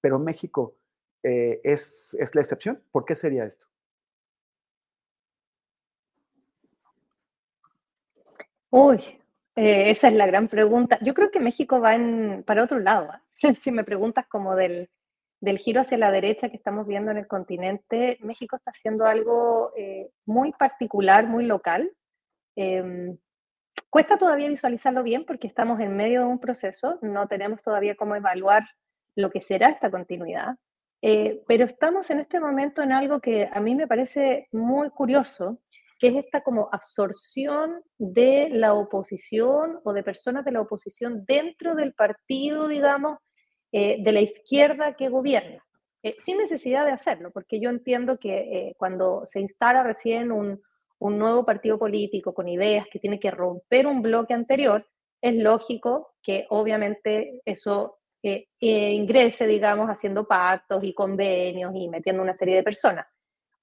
pero México eh, es, es la excepción. ¿Por qué sería esto? Uy, eh, esa es la gran pregunta. Yo creo que México va para otro lado. ¿ah? Si me preguntas como del, del, giro hacia la derecha que estamos viendo en el continente, México está haciendo algo eh, muy particular, muy local. Em, cuesta todavía visualizarlo bien porque estamos en medio de un proceso, no tenemos todavía cómo evaluar lo que será esta continuidad, eh, pero estamos en este momento en algo que a mí me parece muy curioso, que es esta como absorción de la oposición o de personas de la oposición dentro del partido, digamos, eh, de la izquierda que gobierna, eh, sin necesidad de hacerlo, porque yo entiendo que eh, cuando se instala recién un, un, nuevo partido político con ideas que tiene que romper un bloque anterior, es lógico que obviamente eso ingrese, digamos, haciendo pactos y convenios y metiendo una serie de personas.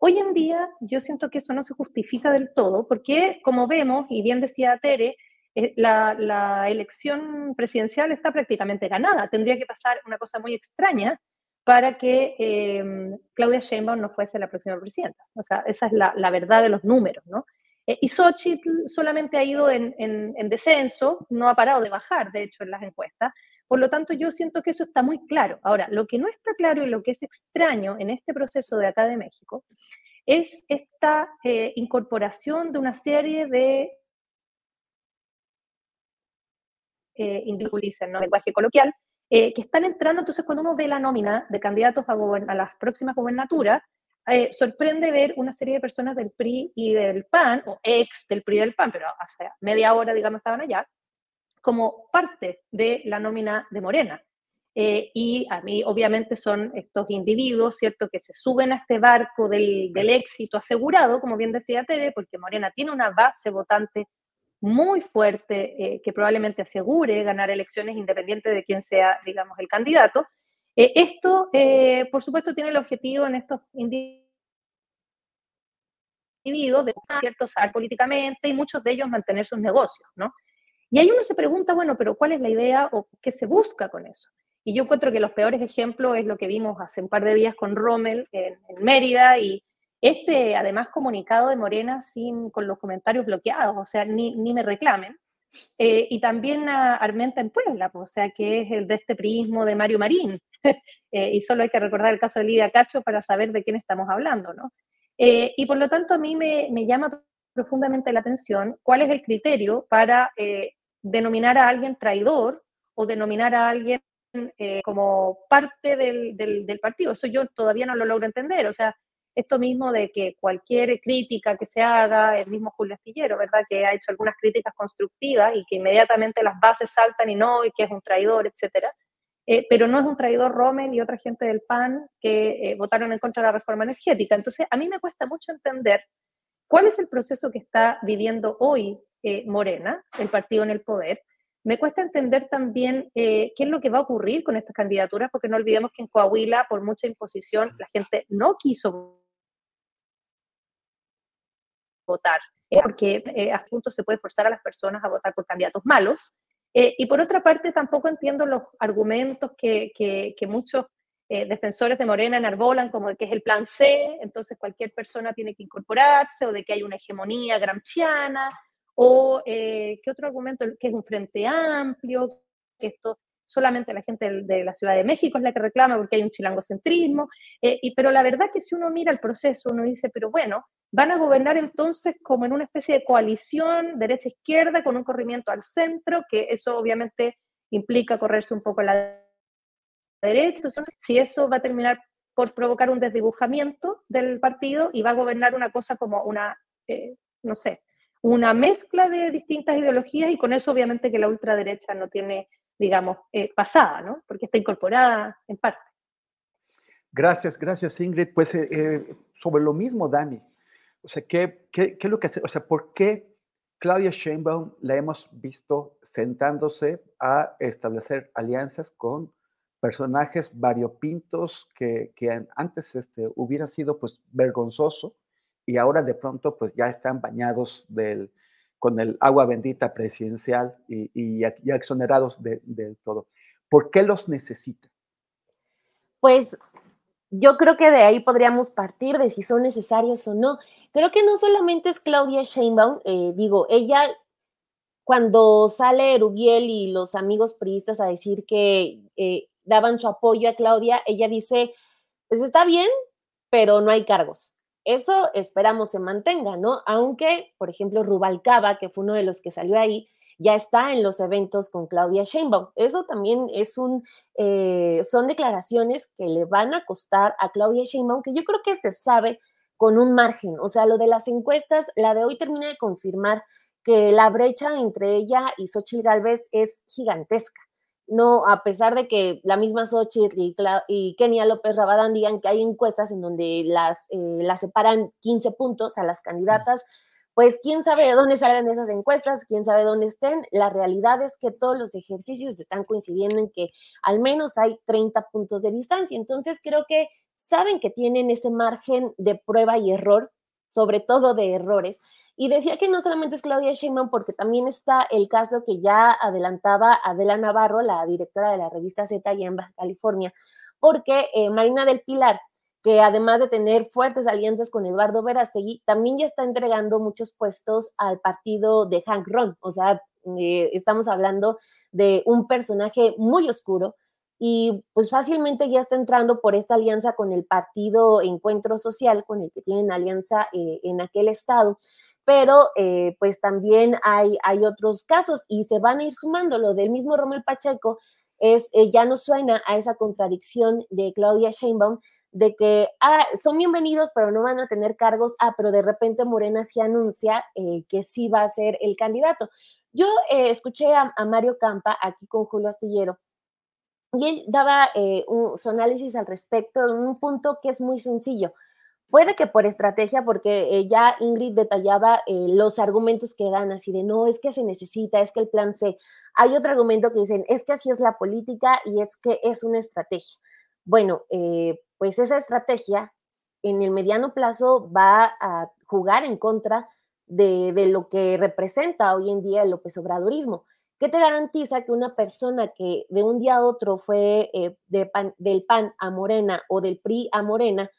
Hoy en día yo siento que eso no se justifica del todo, porque como vemos, y bien decía Tere, eh, la, elección presidencial está prácticamente ganada. Tendría que pasar una cosa muy extraña para que em, Claudia Sheinbaum no fuese la próxima presidenta. O sea, esa es la, verdad de los números, ¿no? Eh, y Xochitl solamente ha ido en, en, descenso, no ha parado de bajar, de hecho, en las encuestas, por lo tanto, yo siento que eso está muy claro. Ahora, lo que no está claro y lo que es extraño en este proceso de acá de México es esta eh, incorporación de una serie de eh, ¿no? lenguaje coloquial, eh, que están entrando, entonces cuando uno ve la nómina de candidatos a, a las próximas gubernaturas, eh, sorprende ver una serie de personas del PRI y del PAN, o ex del PRI y del PAN, pero hace media hora, digamos, estaban allá, como parte de la nómina de Morena. Eh, y a mí, obviamente, son estos individuos, ¿cierto?, que se suben a este barco del, éxito asegurado, como bien decía Tere, porque Morena tiene una base votante muy fuerte eh, que probablemente asegure ganar elecciones independiente de quién sea, digamos, el candidato. Eh, esto, por supuesto, tiene el objetivo en estos individuos de cierto saber políticamente y muchos de ellos mantener sus negocios, ¿no? Y ahí uno se pregunta, bueno, pero ¿cuál es la idea o qué se busca con eso? Y yo encuentro que los peores ejemplos es lo que vimos hace un par de días con Rommel en, Mérida y este, además, comunicado de Morena sin, con los comentarios bloqueados, o sea, ni, ni me reclamen. Eh, y también a Armenta en Puebla, o sea, que es el de este prismo de Mario Marín. Eh, y solo hay que recordar el caso de Lidia Cacho para saber de quién estamos hablando, ¿no? Eh, y por lo tanto, a mí me, me, llama profundamente la atención cuál es el criterio para denominar a alguien traidor o denominar a alguien eh, como parte del, del, partido. Eso yo todavía no lo logro entender. O sea, esto mismo de que cualquier crítica que se haga, el mismo Julio Astillero, ¿verdad? Que ha hecho algunas críticas constructivas y que inmediatamente las bases saltan y no, y que es un traidor, etcétera. Eh, pero no es un traidor Rommel y otra gente del PAN que eh, votaron en contra de la reforma energética. Entonces, a mí me cuesta mucho entender cuál es el proceso que está viviendo hoy Morena, el partido en el poder, me cuesta entender también eh, qué es lo que va a ocurrir con estas candidaturas, porque no olvidemos que en Coahuila, por mucha imposición, la gente no quiso votar, eh, porque eh, a punto se puede forzar a las personas a votar por candidatos malos. y por otra parte, tampoco entiendo los argumentos que, que muchos defensores de Morena enarbolan, como de que es el plan C, entonces cualquier persona tiene que incorporarse, o de que hay una hegemonía gramsciana, o eh, qué otro argumento, que es un frente amplio, que esto solamente la gente de la Ciudad de México es la que reclama porque hay un chilangocentrismo, eh, y, pero la verdad que si uno mira el proceso, uno dice, pero bueno, van a gobernar entonces como en una especie de coalición derecha-izquierda con un corrimiento al centro, que eso obviamente implica correrse un poco a la derecha, entonces si eso va a terminar por provocar un desdibujamiento del partido y va a gobernar una cosa como una, eh, no sé, una mezcla de distintas ideologías y con eso obviamente que la ultraderecha no tiene, digamos, eh, pasada, ¿no? Porque está incorporada en parte. Gracias, gracias Ingrid. Pues eh, eh, sobre lo mismo, Dani. O sea, ¿qué, qué, qué es lo que hace? O sea, ¿por qué Claudia Sheinbaum la hemos visto sentándose a establecer alianzas con personajes variopintos que, que antes este, hubiera sido pues vergonzoso y ahora de pronto pues ya están bañados del, con el agua bendita presidencial y, ya, exonerados de, todo. ¿Por qué los necesita? Pues yo creo que de ahí podríamos partir de si son necesarios o no. Creo que no solamente es Claudia Sheinbaum, eh, digo, ella cuando sale Erubiel y los amigos priistas a decir que eh, daban su apoyo a Claudia, ella dice, pues está bien, pero no hay cargos. Eso esperamos se mantenga, ¿no? Aunque, por ejemplo, Rubalcaba, que fue uno de los que salió ahí, ya está en los eventos con Claudia Sheinbaum. Eso también es un, eh, son declaraciones que le van a costar a Claudia Sheinbaum, que yo creo que se sabe con un margen. O sea, lo de las encuestas, la de hoy termina de confirmar que la brecha entre ella y Xochitl Gálvez es gigantesca no, a pesar de que la misma Xochitl y, Kenia López Rabadán digan que hay encuestas en donde las, eh, las separan 15 puntos a las candidatas, pues quién sabe de dónde salen esas encuestas, quién sabe dónde estén. La realidad es que todos los ejercicios están coincidiendo en que al menos hay 30 puntos de distancia. Entonces creo que saben que tienen ese margen de prueba y error, sobre todo de errores, y decía que no solamente es Claudia Sheinbaum, porque también está el caso que ya adelantaba Adela Navarro, la directora de la revista Z allá en Baja California, porque eh, Marina del Pilar, que además de tener fuertes alianzas con Eduardo Verastegui, también ya está entregando muchos puestos al partido de Hank Ron. O sea, eh, estamos hablando de un personaje muy oscuro y pues fácilmente ya está entrando por esta alianza con el partido Encuentro Social, con el que tienen alianza eh, en aquel estado pero eh, pues también hay, hay otros casos y se van a ir sumando. Lo del mismo Romel Pacheco es, eh, ya no suena a esa contradicción de Claudia Sheinbaum de que ah, son bienvenidos, pero no van a tener cargos, ah, pero de repente Morena sí anuncia que sí va a ser el candidato. Yo escuché a, Mario Campa aquí con Julio Astillero y él daba eh, su análisis al respecto en un punto que es muy sencillo. Puede que por estrategia, porque eh, ya Ingrid detallaba eh, los argumentos que dan, así de no, es que se necesita, es que el plan C. Hay otro argumento que dicen, es que así es la política y es que es una estrategia. Bueno, pues esa estrategia en el mediano plazo va a jugar en contra de, de lo que representa hoy en día el López Obradorismo. ¿Qué te garantiza que una persona que de un día a otro fue eh, del PAN a Morena o del PRI a Morena,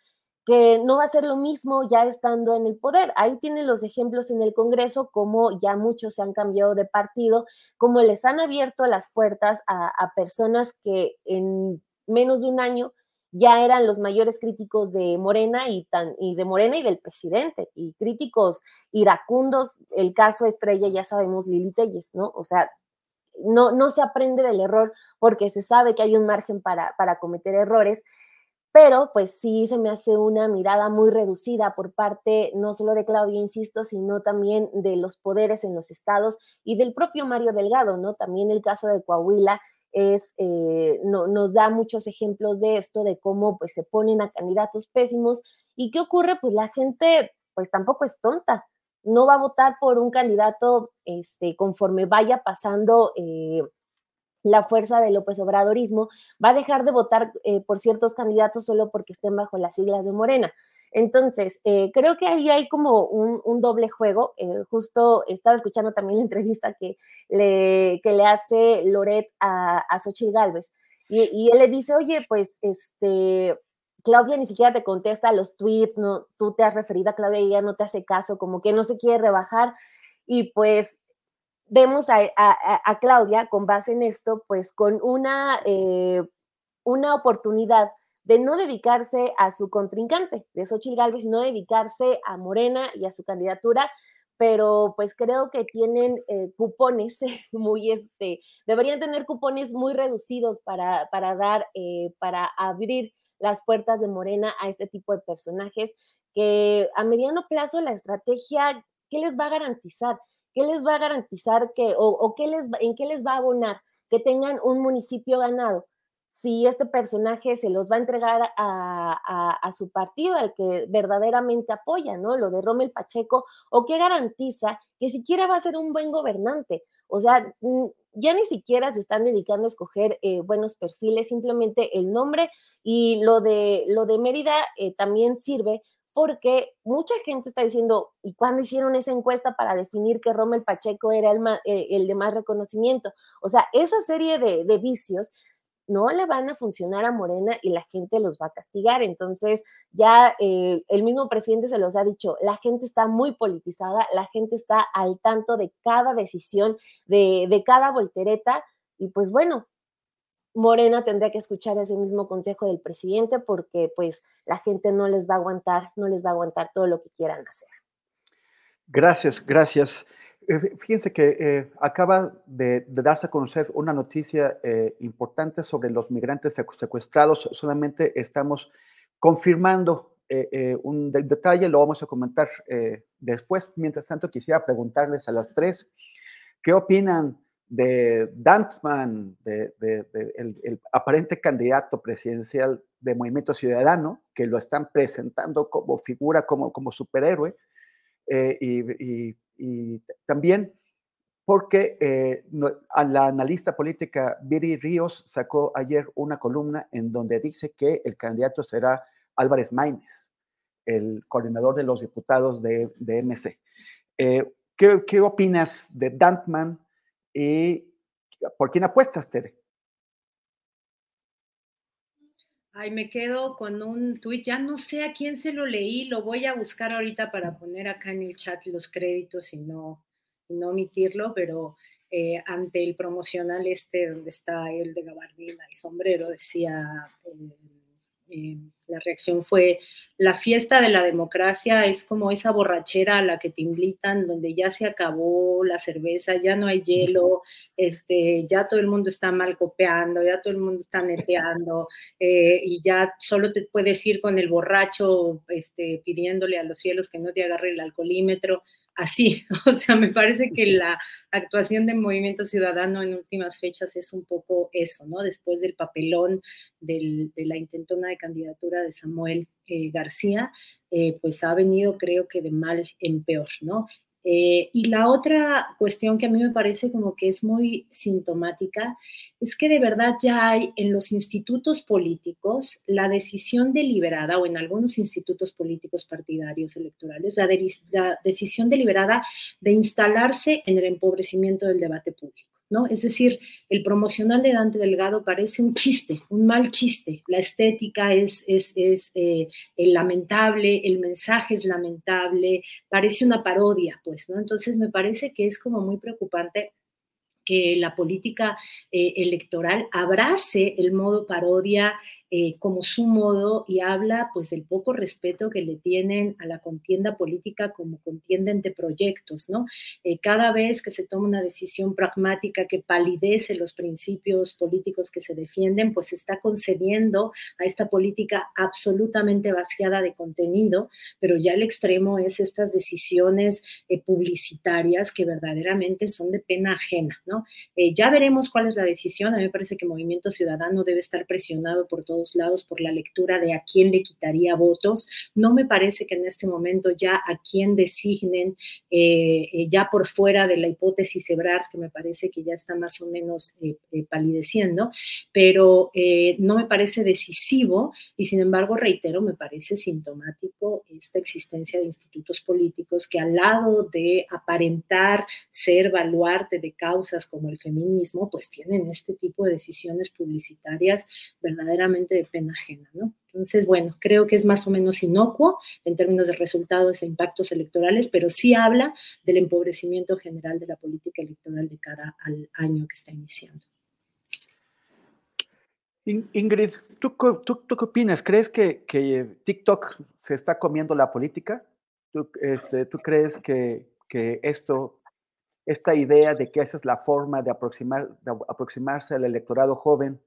que no va a ser lo mismo ya estando en el poder? Ahí tienen los ejemplos en el Congreso, como ya muchos se han cambiado de partido, como les han abierto las puertas a, personas que en menos de un año ya eran los mayores críticos de Morena y, tan, y de Morena y del presidente, y críticos iracundos, el caso estrella, ya sabemos, Lili Telles, ¿no? O sea, no, no se aprende del error porque se sabe que hay un margen para, para cometer errores, pero pues sí se me hace una mirada muy reducida por parte no solo de Claudia, insisto, sino también de los poderes en los estados y del propio Mario Delgado, ¿no? También el caso de Coahuila es, eh, no, nos da muchos ejemplos de esto, de cómo pues se ponen a candidatos pésimos y qué ocurre, pues la gente pues tampoco es tonta, no va a votar por un candidato este, conforme vaya pasando eh, la fuerza del López Obradorismo, va a dejar de votar eh, por ciertos candidatos solo porque estén bajo las siglas de Morena. Entonces, eh, creo que ahí hay como un, doble juego. justo estaba escuchando también la entrevista que le, que le hace Loret a, a Xochitl Galvez. Y, y, él le dice, oye, pues, este, Claudia ni siquiera te contesta los tweets, no, tú te has referido a Claudia y ella no te hace caso, como que no se quiere rebajar. Y pues vemos a, Claudia con base en esto, pues con una, eh, una oportunidad de no dedicarse a su contrincante, de Xochitl Galvez, sino dedicarse a Morena y a su candidatura, pero pues creo que tienen eh, cupones muy, este, deberían tener cupones muy reducidos para, para dar, eh, para abrir las puertas de Morena a este tipo de personajes que a mediano plazo la estrategia, ¿qué les va a garantizar? ¿Qué les va a garantizar que, o, qué les, en qué les va a abonar que tengan un municipio ganado? Si este personaje se los va a entregar a, a su partido, al que verdaderamente apoya, ¿no? Lo de Rommel Pacheco, o qué garantiza que siquiera va a ser un buen gobernante. O sea, ya ni siquiera se están dedicando a escoger eh, buenos perfiles, simplemente el nombre y lo de, lo de Mérida eh, también sirve porque mucha gente está diciendo, ¿y cuándo hicieron esa encuesta para definir que Rommel Pacheco era el, eh, el de más reconocimiento? O sea, esa serie de, de vicios no le van a funcionar a Morena y la gente los va a castigar. Entonces, ya eh, el mismo presidente se los ha dicho, la gente está muy politizada, la gente está al tanto de cada decisión, de, de cada voltereta, y pues bueno, Morena tendría que escuchar ese mismo consejo del presidente porque pues la gente no les va a aguantar, no les va a aguantar todo lo que quieran hacer. Gracias, gracias. Eh, fíjense que eh, acaba de, darse a conocer una noticia eh, importante sobre los migrantes secuestrados. Solamente estamos confirmando un detalle, lo vamos a comentar después. Mientras tanto, quisiera preguntarles a las tres, ¿qué opinan de Dantman, de, el, aparente candidato presidencial de Movimiento Ciudadano, que lo están presentando como figura, como, como superhéroe? y y también porque eh, la analista política Viri Ríos sacó ayer una columna en donde dice que el candidato será Álvarez Maínez, el coordinador de los diputados de, de MC. Eh, ¿qué, opinas de Dantman y por quién apuestas, Tere? Ay, me quedo con un tuit, ya no sé a quién se lo leí, lo voy a buscar ahorita para poner acá en el chat los créditos y no, no omitirlo, pero eh, ante el promocional este donde está el de gabardina y sombrero, decía... Eh, eh, la reacción fue, la fiesta de la democracia es como esa borrachera a la que te invitan, donde ya se acabó la cerveza, ya no hay hielo, este, ya todo el mundo está mal copeando, ya todo el mundo está neteando, eh, y ya solo te puedes ir con el borracho este, pidiéndole a los cielos que no te agarre el alcoholímetro. Así. O sea, me parece que la actuación del Movimiento Ciudadano en últimas fechas es un poco eso, ¿no? Después del papelón de la intentona de candidatura de Samuel eh, García, eh, pues ha venido creo que de mal en peor, ¿no? Eh, y la otra cuestión que a mí me parece como que es muy sintomática es que de verdad ya hay en los institutos políticos la decisión deliberada, o en algunos institutos políticos partidarios electorales, la, la decisión deliberada de instalarse en el empobrecimiento del debate público. ¿No? Es decir, el promocional de Dante Delgado parece un chiste, un mal chiste. La estética es, es, es eh, lamentable, el mensaje es lamentable, parece una parodia, pues, ¿no? Entonces me parece que es como muy preocupante que la política eh, electoral abrace el modo parodia eh, como su modo y habla pues del poco respeto que le tienen a la contienda política como contienda entre proyectos, ¿no? Eh, cada vez que se toma una decisión pragmática que palidece los principios políticos que se defienden, pues se está concediendo a esta política absolutamente vaciada de contenido, pero ya el extremo es estas decisiones eh, publicitarias que verdaderamente son de pena ajena, ¿no? ya veremos cuál es la decisión, a mí me parece que Movimiento Ciudadano debe estar presionado por todo lados por la lectura de a quién le quitaría votos. No me parece que en este momento ya a quién designen, eh, eh, ya por fuera de la hipótesis Ebrard, que me parece que ya está más o menos eh, palideciendo, pero no me parece decisivo y sin embargo, reitero, me parece sintomático esta existencia de institutos políticos que al lado de aparentar ser baluarte de causas como el feminismo, pues tienen este tipo de decisiones publicitarias verdaderamente de pena ajena, ¿no? Entonces, bueno, creo que es más o menos inocuo en términos de resultados e impactos electorales, pero sí habla del empobrecimiento general de la política electoral de cara al año que está iniciando. Ingrid, ¿tú, tú, qué opinas? ¿Crees que, que, TikTok se está comiendo la política? ¿Tú, este, ¿tú crees que, que, esto, esta idea de que esa es la forma de, aproximar, de aproximarse al electorado joven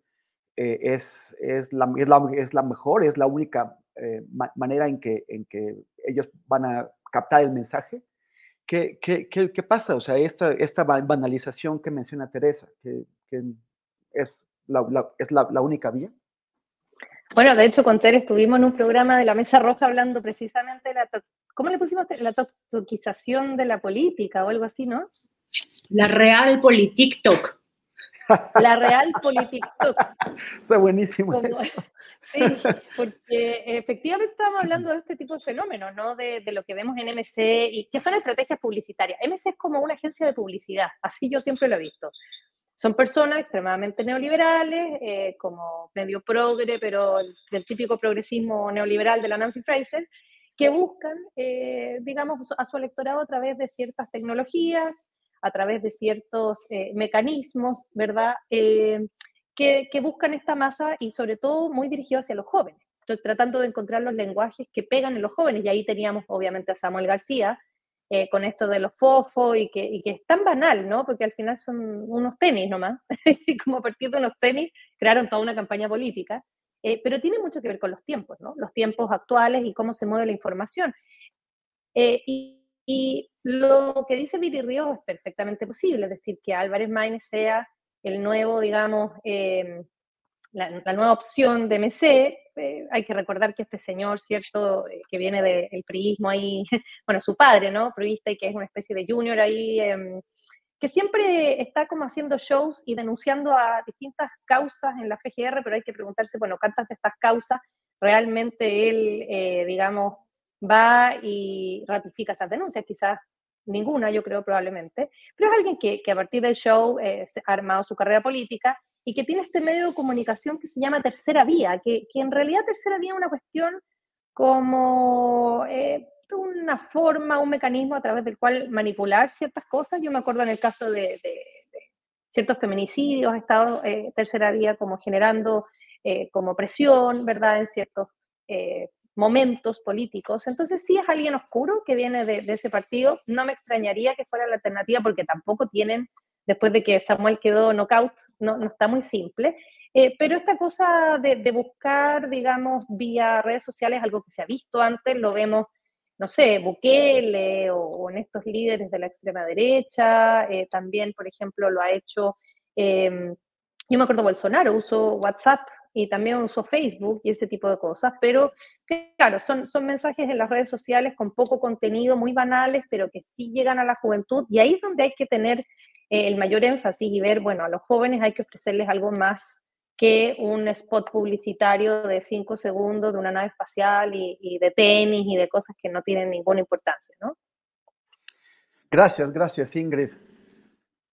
eh, es, es, la, es, la, es, la, mejor, es la única eh, manera en que, en que ellos van a captar el mensaje. ¿Qué, qué, qué, qué pasa? O sea, esta, esta banalización que menciona Teresa, que, es, la, es la, única vía. Bueno, de hecho, con Tere estuvimos en un programa de la Mesa Roja hablando precisamente de la, ¿cómo le pusimos? La toquización de la política o algo así, ¿no? La real politictoc. La Real TikTok. Está buenísimo. sí, porque efectivamente estamos hablando de este tipo de fenómenos, ¿no? De, de, lo que vemos en MC y que son estrategias publicitarias. MC es como una agencia de publicidad, así yo siempre lo he visto. Son personas extremadamente neoliberales, eh, como medio progre, pero del típico progresismo neoliberal de la Nancy Fraser, que buscan, eh, digamos, a su electorado a través de ciertas tecnologías, a través de ciertos eh, mecanismos, ¿verdad? Eh, que, buscan esta masa y sobre todo muy dirigidos hacia los jóvenes. Entonces, tratando de encontrar los lenguajes que pegan en los jóvenes. Y ahí teníamos, obviamente, a Samuel García, eh, con esto de los fofos y que, y que, es tan banal, ¿no? Porque al final son unos tenis nomás, y como a partir de unos tenis crearon toda una campaña política, pero tiene mucho que ver con los tiempos, ¿no? Los tiempos actuales y cómo se mueve la información. y, y lo que dice Viri Ríos es perfectamente posible, es decir, que Álvarez Maínez sea el nuevo, digamos, em, la, nueva opción de MC. Eh, hay que recordar que este señor, ¿cierto?, eh, que viene del priismo ahí, bueno, su padre, ¿no?, priista y que es una especie de junior ahí, em, que siempre está como haciendo shows y denunciando a distintas causas en la FGR, pero hay que preguntarse, bueno, ¿cuántas de estas causas realmente él, eh, digamos, va y ratifica esas denuncias, quizás ninguna, yo creo probablemente, pero es alguien que, que a partir del show eh, ha armado su carrera política y que tiene este medio de comunicación que se llama Tercera Vía, que, que en realidad Tercera Vía es una cuestión como eh, una forma, un mecanismo a través del cual manipular ciertas cosas. Yo me acuerdo en el caso de, ciertos feminicidios, ha estado eh, Tercera Vía como generando como presión, ¿verdad?, en ciertos momentos políticos. Entonces sí es alguien oscuro que viene de, ese partido. No me extrañaría que fuera la alternativa porque tampoco tienen, después de que Samuel quedó knockout, no, no está muy simple. Eh, pero esta cosa de, buscar, digamos, vía redes sociales, algo que se ha visto antes, lo vemos no sé, Bukele o, en estos líderes de la extrema derecha. Eh, también, por ejemplo, lo ha hecho, em, yo me acuerdo Bolsonaro, usó WhatsApp y también usó Facebook y ese tipo de cosas, pero claro, son, son mensajes en las redes sociales con poco contenido, muy banales, pero que sí llegan a la juventud y ahí es donde hay que tener eh, el mayor énfasis y ver, bueno, a los jóvenes hay que ofrecerles algo más que un spot publicitario de cinco segundos de una nave espacial y, de tenis y de cosas que no tienen ninguna importancia, ¿no? Gracias, gracias, Ingrid.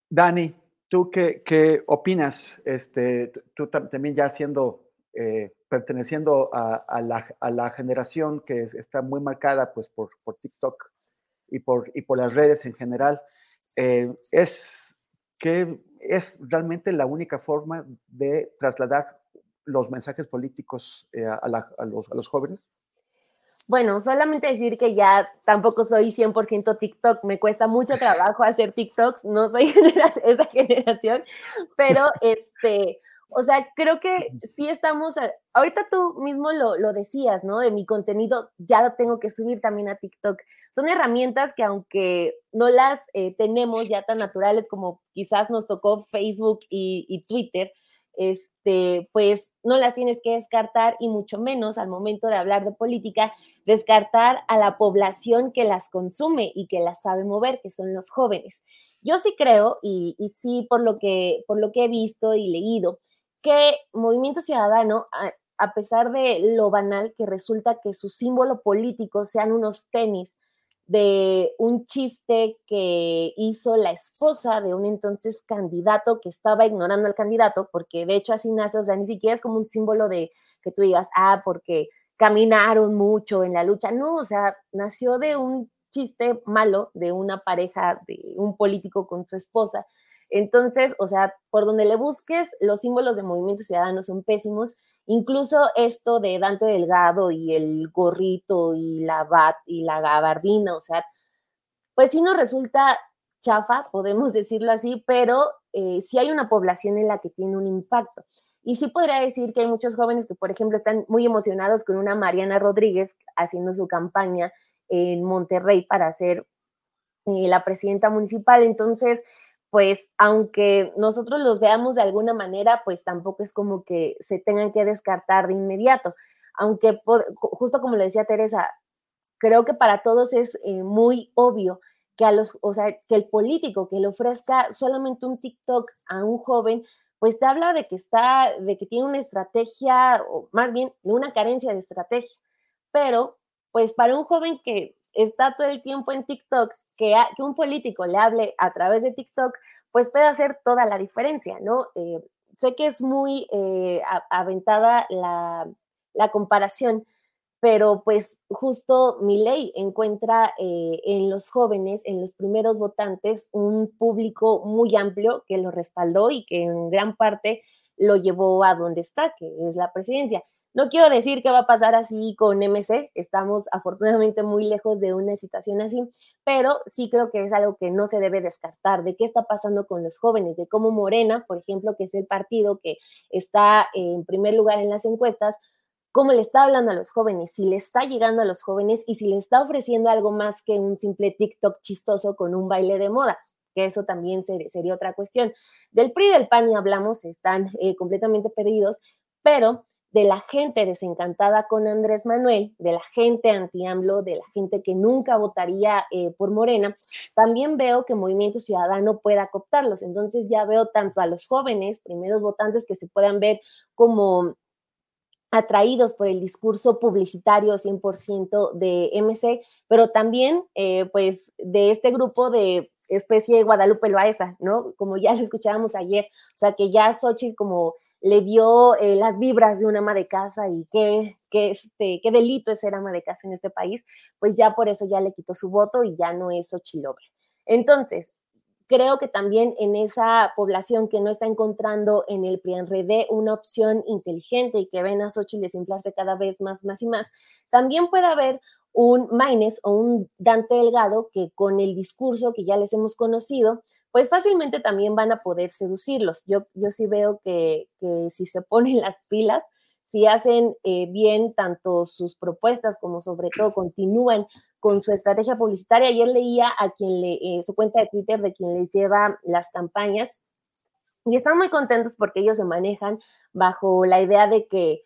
Dani, ¿tú qué, qué opinas? Este, tú también ya siendo, eh, perteneciendo a, la, a, la, generación que está muy marcada pues, por, por TikTok y por, y por las redes en general, eh, es que es realmente la única forma de trasladar los mensajes políticos eh, a, los, jóvenes? Bueno, solamente decir que ya tampoco soy 100% TikTok, me cuesta mucho trabajo hacer TikToks, no soy esa generación, pero este, o sea, creo que sí estamos, ahorita tú mismo lo, lo, decías, ¿no? De mi contenido ya lo tengo que subir también a TikTok. Son herramientas que aunque no las eh, tenemos ya tan naturales como quizás nos tocó Facebook y, y Twitter, este, pues no las tienes que descartar y mucho menos al momento de hablar de política, descartar a la población que las consume y que las sabe mover, que son los jóvenes. Yo sí creo, y, sí por lo, que, por lo que he visto y leído, que Movimiento Ciudadano, a, pesar de lo banal que resulta que su símbolo político sean unos tenis de un chiste que hizo la esposa de un entonces candidato que estaba ignorando al candidato, porque de hecho así nace, o sea, ni siquiera es como un símbolo de que tú digas, ah, porque caminaron mucho en la lucha, no, o sea, nació de un chiste malo de una pareja, de un político con su esposa, entonces, o sea, por donde le busques, los símbolos de Movimiento Ciudadano son pésimos. Incluso esto de Dante Delgado y el gorrito y la bat y la gabardina, o sea, pues sí nos resulta chafa, podemos decirlo así, pero eh, sí hay una población en la que tiene un impacto. Y sí podría decir que hay muchos jóvenes que, por ejemplo, están muy emocionados con una Mariana Rodríguez haciendo su campaña en Monterrey para ser eh, la presidenta municipal. Entonces, pues aunque nosotros los veamos de alguna manera, pues tampoco es como que se tengan que descartar de inmediato. Aunque justo como le decía Teresa, creo que para todos es eh, muy obvio que a los, o sea, que el político que le ofrezca solamente un TikTok a un joven, pues te habla de que está, de que tiene una estrategia, o más bien de una carencia de estrategia. Pero, pues para un joven que está todo el tiempo en TikTok, que, que un político le hable a través de TikTok, pues puede hacer toda la diferencia, ¿no? Eh, sé que es muy eh, aventada la, la, comparación, pero pues justo mi ley encuentra eh, en los jóvenes, en los primeros votantes, un público muy amplio que lo respaldó y que en gran parte lo llevó a donde está, que es la presidencia. No quiero decir que va a pasar así con MC, estamos afortunadamente muy lejos de una situación así, pero sí creo que es algo que no se debe descartar, de qué está pasando con los jóvenes, de cómo Morena, por ejemplo, que es el partido que está en primer lugar en las encuestas, cómo le está hablando a los jóvenes, si le está llegando a los jóvenes y si le está ofreciendo algo más que un simple TikTok chistoso con un baile de moda que eso también sería otra cuestión. Del PRI y del PAN y hablamos, están eh, completamente perdidos, pero de la gente desencantada con Andrés Manuel, de la gente anti-AMLO, de la gente que nunca votaría eh, por Morena, también veo que Movimiento Ciudadano pueda cooptarlos. Entonces ya veo tanto a los jóvenes, primeros votantes, que se puedan ver como atraídos por el discurso publicitario 100% de MC, pero también eh, pues de este grupo de especie de Guadalupe Loaesa, ¿no? Como ya lo escuchábamos ayer, o sea que ya Xochitl como le dio eh, las vibras de una ama de casa y qué, qué, este, qué delito es ser ama de casa en este país, pues ya por eso ya le quitó su voto y ya no es Ochilover. Entonces, creo que también en esa población que no está encontrando en el PRIANRED una opción inteligente y que ven a Xochitl desinflarse cada vez más, más y más, también puede haber un Maines o un Dante Delgado que con el discurso que ya les hemos conocido, pues fácilmente también van a poder seducirlos. Yo, yo sí veo que, que si se ponen las pilas, si hacen eh, bien tanto sus propuestas como sobre todo continúan con su estrategia publicitaria. Ayer leía a quien le, eh, su cuenta de Twitter de quien les lleva las campañas y están muy contentos porque ellos se manejan bajo la idea de que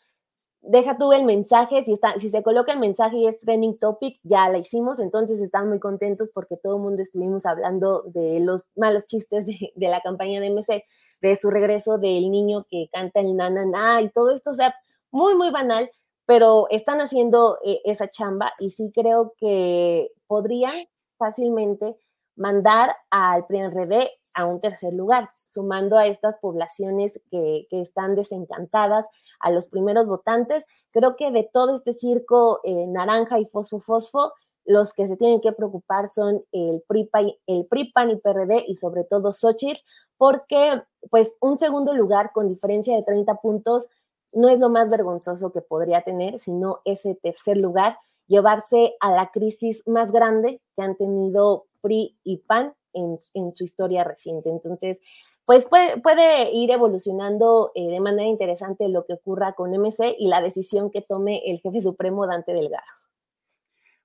deja tú el mensaje, si, está, si se coloca el mensaje y es trending topic, ya la hicimos, entonces están muy contentos porque todo el mundo estuvimos hablando de los malos chistes de, la campaña de MC, de su regreso del niño que canta el na, na, y todo esto, o sea, muy, muy banal, pero están haciendo eh, esa chamba y sí creo que podrían fácilmente mandar al PRI-RD a un tercer lugar, sumando a estas poblaciones que, están desencantadas, a los primeros votantes. Creo que de todo este circo eh, naranja y fosfo-fosfo, los que se tienen que preocupar son el PRI, el PRI, y PRD y sobre todo Xochitl, porque pues un segundo lugar con diferencia de 30 puntos no es lo más vergonzoso que podría tener, sino ese tercer lugar, llevarse a la crisis más grande que han tenido PRI y PAN en, su historia reciente. Entonces, pues puede, ir evolucionando eh, de manera interesante lo que ocurra con MC y la decisión que tome el jefe supremo Dante Delgado.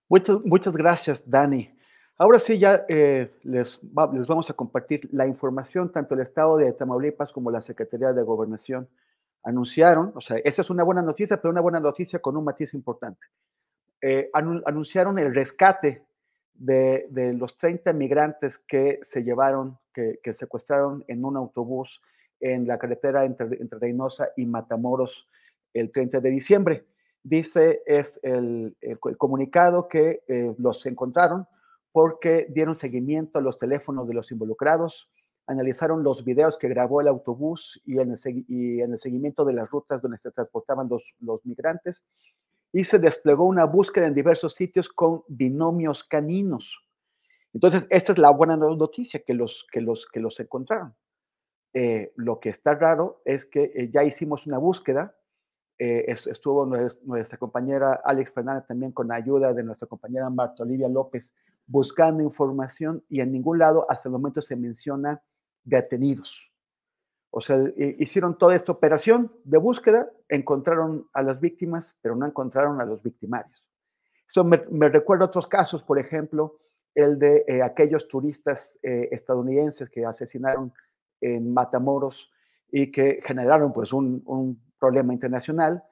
Muchas, muchas gracias, Dani. Ahora sí, ya eh, les, les vamos a compartir la información, tanto el Estado de Tamaulipas como la Secretaría de Gobernación anunciaron, o sea, esa es una buena noticia, pero una buena noticia con un matiz importante. Eh, anunciaron el rescate de, los 30 migrantes que se llevaron, que, secuestraron en un autobús en la carretera entre, Reynosa y Matamoros el 30 de diciembre. Dice es el, comunicado que eh, los encontraron porque dieron seguimiento a los teléfonos de los involucrados, analizaron los videos que grabó el autobús y en el, seguimiento de las rutas donde se transportaban los, los migrantes y se desplegó una búsqueda en diversos sitios con binomios caninos. Entonces, esta es la buena noticia, que los, que los, que los encontraron. Eh, lo que está raro es que eh, ya hicimos una búsqueda, eh, estuvo nuestra, compañera Alex Fernández también con ayuda de nuestra compañera Marta Olivia López buscando información y en ningún lado hasta el momento se menciona detenidos. O sea, hicieron toda esta operación de búsqueda, encontraron a las víctimas, pero no encontraron a los victimarios. Eso me, recuerda otros casos, por ejemplo, el de eh, aquellos turistas eh, estadounidenses que asesinaron en Matamoros y que generaron pues un, problema internacional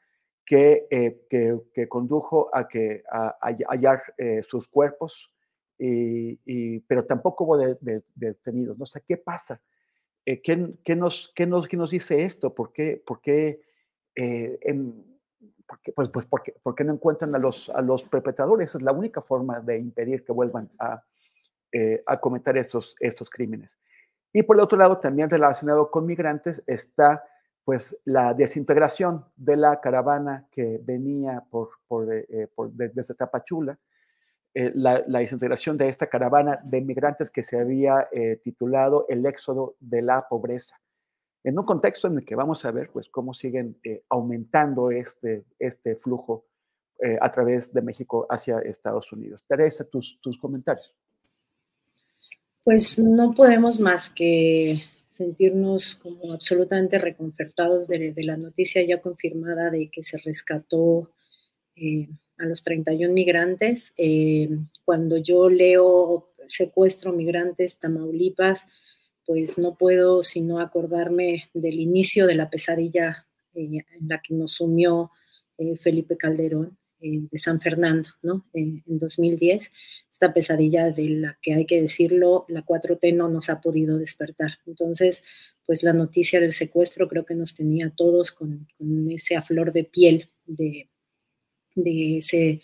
que, eh, que, condujo a, que, a, hallar sus cuerpos, y, pero tampoco hubo detenidos. No sé qué pasa eh, ¿qué, nos, qué, nos, ¿qué, nos, dice esto? ¿Por qué, por qué, eh, pues, pues porque, porque, no encuentran a los, a los perpetradores? es la única forma de impedir que vuelvan a, eh, a cometer estos, estos crímenes. Y por el otro lado, también relacionado con migrantes, está pues la desintegración de la caravana que venía por, por, por desde Tapachula, eh, la, desintegración de esta caravana de migrantes que se había eh, titulado El éxodo de la pobreza. En un contexto en el que vamos a ver pues, cómo siguen eh, aumentando este, este flujo a través de México hacia Estados Unidos. Teresa, tus, tus comentarios. Pues no podemos más que sentirnos como absolutamente reconfortados de la noticia ya confirmada de que se rescató a los 31 migrantes. Eh, cuando yo leo secuestro migrantes Tamaulipas, pues no puedo sino acordarme del inicio de la pesadilla eh, en la que nos sumió eh, Felipe Calderón de San Fernando, ¿no? en 2010, esta pesadilla de la que hay que decirlo, la 4T no nos ha podido despertar. Entonces, pues la noticia del secuestro creo que nos tenía todos con, con ese a flor de piel de, de ese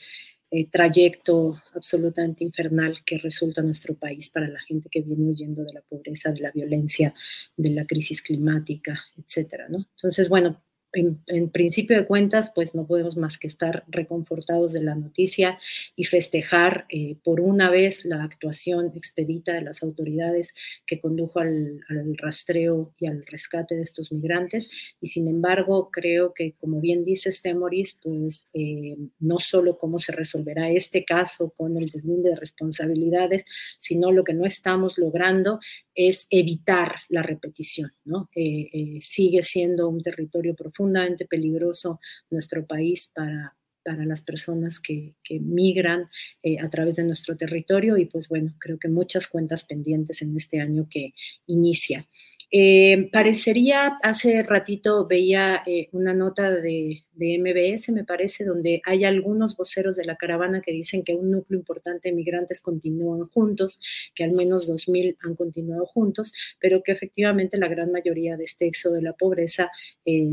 eh, trayecto absolutamente infernal que resulta nuestro país para la gente que viene huyendo de la pobreza, de la violencia, de la crisis climática, etcétera, ¿no? Entonces, bueno, en, principio de cuentas, pues no podemos más que estar reconfortados de la noticia y festejar eh, por una vez la actuación expedita de las autoridades que condujo al, rastreo y al rescate de estos migrantes. Y sin embargo, creo que, como bien dice Temoris, pues eh, no solo cómo se resolverá este caso con el deslinde de responsabilidades, sino lo que no estamos logrando es evitar la repetición, ¿no? Eh, sigue siendo un territorio profundo profundamente peligroso nuestro país para, para las personas que, migran eh, a través de nuestro territorio y pues bueno, creo que muchas cuentas pendientes en este año que inicia. Eh, parecería, hace ratito veía eh, una nota de, de, MBS, me parece, donde hay algunos voceros de la caravana que dicen que un núcleo importante de migrantes continúan juntos, que al menos 2.000 han continuado juntos, pero que efectivamente la gran mayoría de este éxodo de la pobreza eh,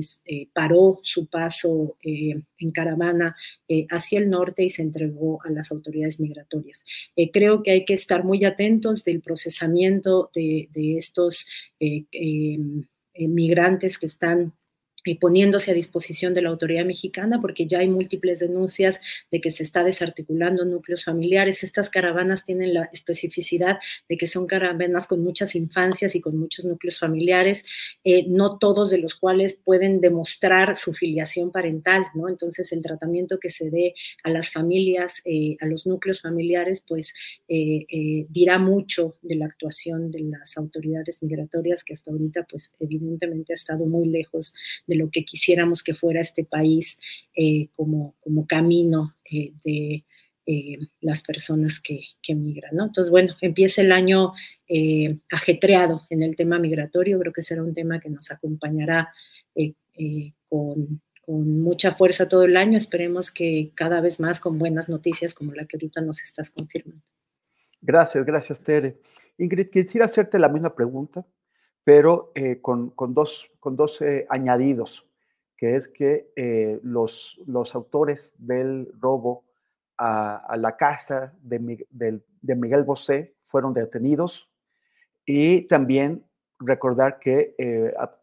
paró su paso en caravana hacia el norte y se entregó a las autoridades migratorias. creo que hay que estar muy atentos del procesamiento de, estos eh, migrantes que están eh, poniéndose a disposición de la autoridad mexicana, porque ya hay múltiples denuncias de que se está desarticulando núcleos familiares. Estas caravanas tienen la especificidad de que son caravanas con muchas infancias y con muchos núcleos familiares, eh, no todos de los cuales pueden demostrar su filiación parental, ¿no? Entonces, el tratamiento que se dé a las familias, eh, a los núcleos familiares, pues dirá mucho de la actuación de las autoridades migratorias, que hasta ahorita, pues evidentemente ha estado muy lejos de lo que quisiéramos que fuera este país eh, como, como camino eh, de eh, las personas que, que migran. ¿no? Entonces, bueno, empieza el año ajetreado en el tema migratorio, creo que será un tema que nos acompañará con, con mucha fuerza todo el año. Esperemos que cada vez más con buenas noticias como la que ahorita nos estás confirmando. Gracias, gracias, Tere. Ingrid, quisiera hacerte la misma pregunta pero eh, con, con, dos, con dos eh, añadidos, que es que eh, los, los autores del robo a, la casa de, de, Miguel Bosé fueron detenidos y también recordar que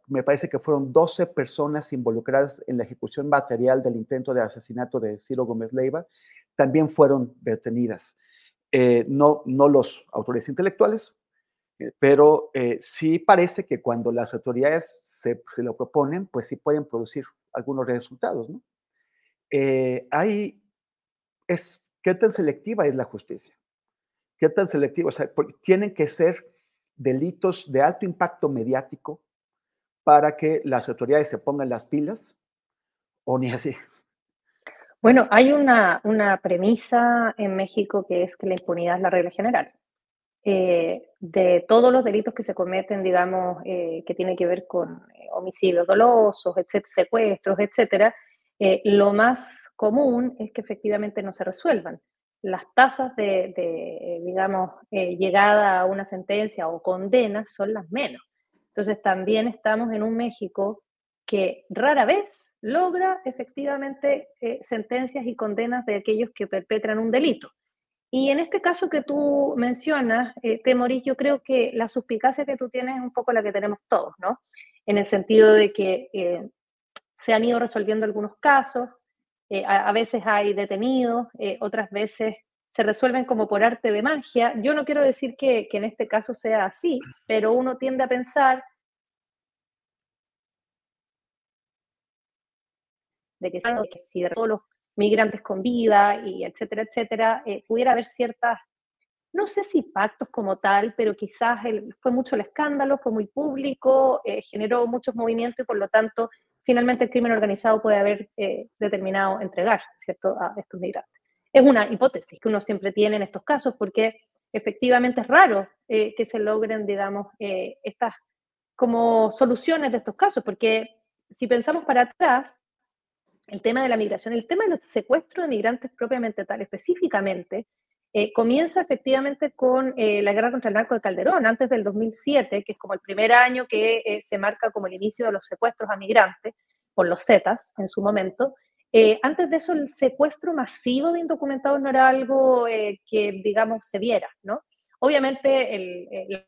me parece que fueron 12 personas involucradas en la ejecución material del intento de asesinato de Ciro Gómez Leiva, también fueron detenidas. no, no los autores intelectuales, pero eh, sí parece que cuando las autoridades se, se, lo proponen, pues sí pueden producir algunos resultados, ¿no? Eh, hay, es, ¿qué tan selectiva es la justicia? ¿Qué tan selectiva? O sea, tienen que ser delitos de alto impacto mediático para que las autoridades se pongan las pilas, o ni así. Bueno, hay una, una premisa en México que es que la impunidad es la regla general. Eh, de todos los delitos que se cometen, digamos, eh, que tiene que ver con eh, homicidios dolosos, etcétera, secuestros, etcétera, lo más común es que efectivamente no se resuelvan. Las tasas de, de digamos, llegada a una sentencia o condena son las menos. Entonces también estamos en un México que rara vez logra efectivamente sentencias y condenas de aquellos que perpetran un delito. Y en este caso que tú mencionas, eh, Temoris, yo creo que la suspicacia que tú tienes es un poco la que tenemos todos, ¿no? En el sentido de que eh, se han ido resolviendo algunos casos, eh, a, veces hay detenidos, eh, otras veces se resuelven como por arte de magia. Yo no quiero decir que, que en este caso sea así, pero uno tiende a pensar de que, si de todos los migrantes con vida y etcétera, etcétera, eh, pudiera haber ciertas, no sé si pactos como tal, pero quizás fue mucho el escándalo, fue muy público, eh, generó muchos movimientos y por lo tanto finalmente el crimen organizado puede haber eh, determinado entregar, ¿cierto?, a estos migrantes. Es una hipótesis que uno siempre tiene en estos casos porque efectivamente es raro que se logren, digamos, estas como soluciones de estos casos, porque si pensamos para atrás, el tema de la migración, el tema de los secuestros de migrantes propiamente tal, específicamente, eh, comienza efectivamente con eh, la guerra contra el narco de Calderón, antes del 2007, que es como el primer año que eh, se marca como el inicio de los secuestros a migrantes, por los Zetas en su momento. antes de eso, el secuestro masivo de indocumentados no era algo que, digamos, se viera, ¿no? Obviamente, el,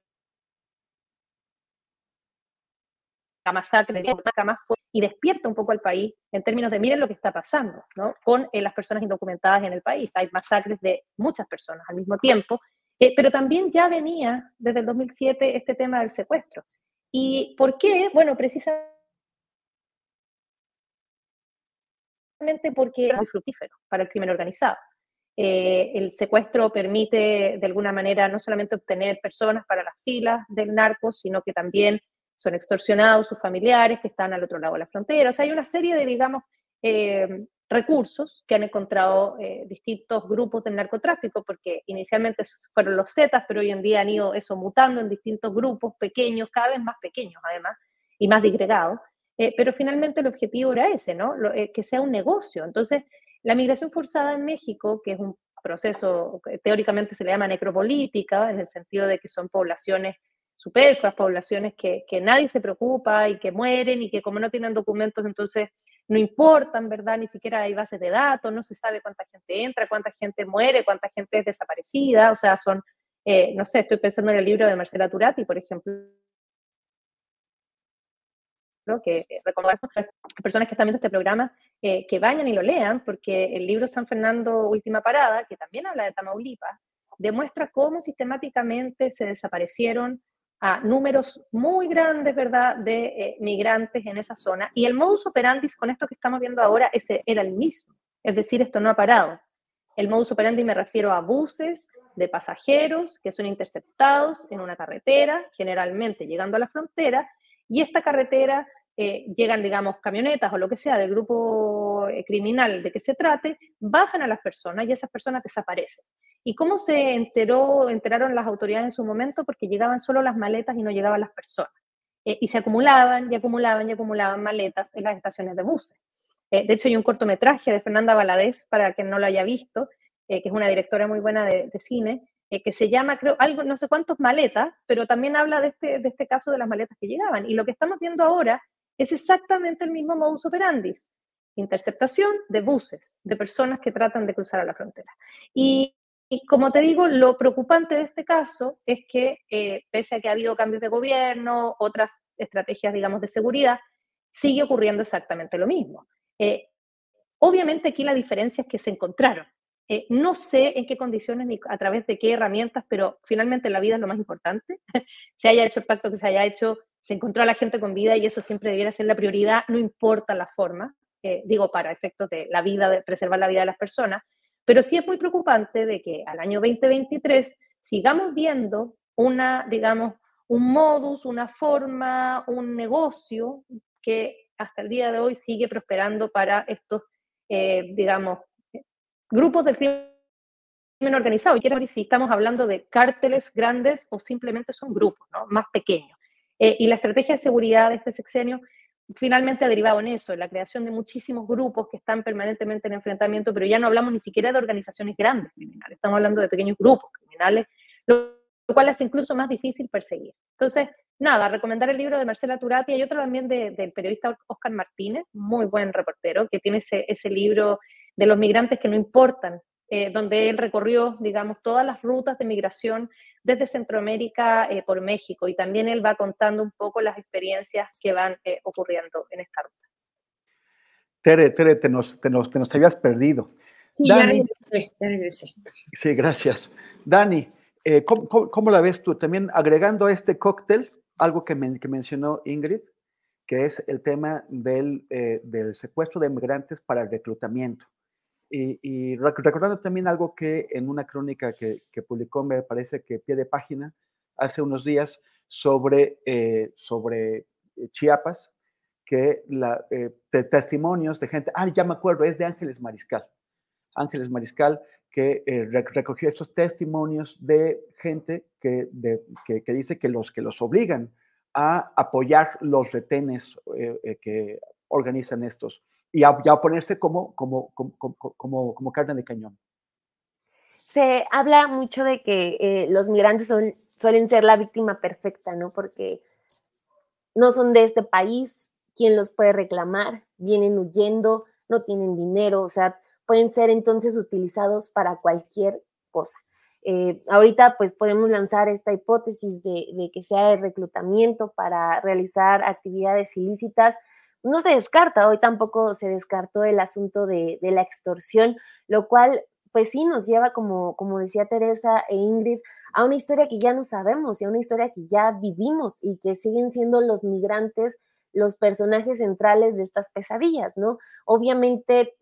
la masacre más y despierta un poco al país en términos de miren lo que está pasando ¿no? con eh, las personas indocumentadas en el país. Hay masacres de muchas personas al mismo tiempo, eh, pero también ya venía desde el 2007 este tema del secuestro. ¿Y por qué? Bueno, precisamente porque es muy fructífero para el crimen organizado. Eh, el secuestro permite de alguna manera no solamente obtener personas para las filas del narco, sino que también son extorsionados sus familiares que están al otro lado de la frontera. O sea, hay una serie de, digamos, eh, recursos que han encontrado eh, distintos grupos del narcotráfico, porque inicialmente fueron los Zetas, pero hoy en día han ido eso mutando en distintos grupos pequeños, cada vez más pequeños además, y más disgregados. Eh, pero finalmente el objetivo era ese, ¿no? que sea un negocio. Entonces, la migración forzada en México, que es un proceso teóricamente se le llama necropolítica, en el sentido de que son poblaciones superfluas, poblaciones que, que, nadie se preocupa y que mueren y que como no tienen documentos, entonces no importan, ¿verdad? Ni siquiera hay bases de datos, no se sabe cuánta gente entra, cuánta gente muere, cuánta gente es desaparecida, o sea, son, eh, no sé, estoy pensando en el libro de Marcela Turati, por ejemplo, que eh, recomiendo a personas que están viendo este programa eh, que vayan y lo lean, porque el libro San Fernando Última Parada, que también habla de Tamaulipas, demuestra cómo sistemáticamente se desaparecieron a números muy grandes, ¿verdad?, de eh, migrantes en esa zona. Y el modus operandi con esto que estamos viendo ahora ese era el mismo. Es decir, esto no ha parado. El modus operandi me refiero a buses de pasajeros que son interceptados en una carretera, generalmente llegando a la frontera, y esta carretera eh, llegan, digamos, camionetas o lo que sea del grupo eh, criminal de que se trate, bajan a las personas y esas personas desaparecen. ¿Y cómo se enteró, enteraron las autoridades en su momento? Porque llegaban solo las maletas y no llegaban las personas. Eh, y se acumulaban y acumulaban y acumulaban maletas en las estaciones de buses. de hecho, hay un cortometraje de Fernanda Valadez, para quien no lo haya visto, que es una directora muy buena de, cine, que se llama, creo, algo, no sé cuántos maletas, pero también habla de este, de este caso de las maletas que llegaban. Y lo que estamos viendo ahora es exactamente el mismo modus operandi. Interceptación de buses, de personas que tratan de cruzar a la frontera. Y, como te digo, lo preocupante de este caso es que, eh, pese a que ha habido cambios de gobierno, otras estrategias, digamos, de seguridad, sigue ocurriendo exactamente lo mismo. Eh, obviamente aquí la diferencia es que se encontraron. Eh, no sé en qué condiciones ni a través de qué herramientas, pero finalmente la vida es lo más importante. se haya hecho el pacto que se haya hecho, se encontró a la gente con vida y eso siempre debiera ser la prioridad, no importa la forma, eh, digo, para efectos de la vida, de preservar la vida de las personas, pero sí es muy preocupante de que al año 2023 sigamos viendo una, digamos, un modus, una forma, un negocio que hasta el día de hoy sigue prosperando para estos, eh, digamos, grupos del crimen organizado. Y quiero ver si estamos hablando de cárteles grandes o simplemente son grupos ¿no? más pequeños. Eh, y la estrategia de seguridad de este sexenio finalmente ha derivado en eso, en la creación de muchísimos grupos que están permanentemente en enfrentamiento, pero ya no hablamos ni siquiera de organizaciones grandes criminales, estamos hablando de pequeños grupos criminales, lo cual es incluso más difícil perseguir. Entonces, nada, recomendar el libro de Marcela Turati y otro también del periodista Oscar Martínez, muy buen reportero, que tiene ese, ese libro de los migrantes que no importan, eh, donde él recorrió, digamos, todas las rutas de migración desde Centroamérica eh, por México y también él va contando un poco las experiencias que van eh, ocurriendo en esta ruta. Tere, Tere, te nos, te nos, te nos habías perdido. Sí, ya regresé, ya regresé. Sí, gracias. Dani, eh, ¿cómo, cómo, la ves tú? También agregando a este cóctel, algo que, que mencionó Ingrid, que es el tema del, del secuestro de migrantes para el reclutamiento. Y, recordando también algo que en una crónica que, publicó, me parece que pie de página, hace unos días, sobre, eh, sobre eh, Chiapas, que la, eh, testimonios de gente, ah, ya me acuerdo, es de Ángeles Mariscal. Ángeles Mariscal, que recogió estos testimonios de gente que, que, que, dice que los, que los obligan a apoyar los retenes que organizan estos y a, ponerse como, como, como, carne de cañón. Se habla mucho de que eh, los migrantes suelen ser la víctima perfecta, ¿no? Porque no son de este país, ¿quién los puede reclamar? Vienen huyendo, no tienen dinero, o sea, pueden ser entonces utilizados para cualquier cosa. Eh, ahorita pues podemos lanzar esta hipótesis de, de, que sea el reclutamiento para realizar actividades ilícitas, no se descarta, hoy tampoco se descartó el asunto de, la extorsión, lo cual pues sí nos lleva, como, como decía Teresa e Ingrid, a una historia que ya no sabemos y a una historia que ya vivimos y que siguen siendo los migrantes los personajes centrales de estas pesadillas, ¿no? Obviamente,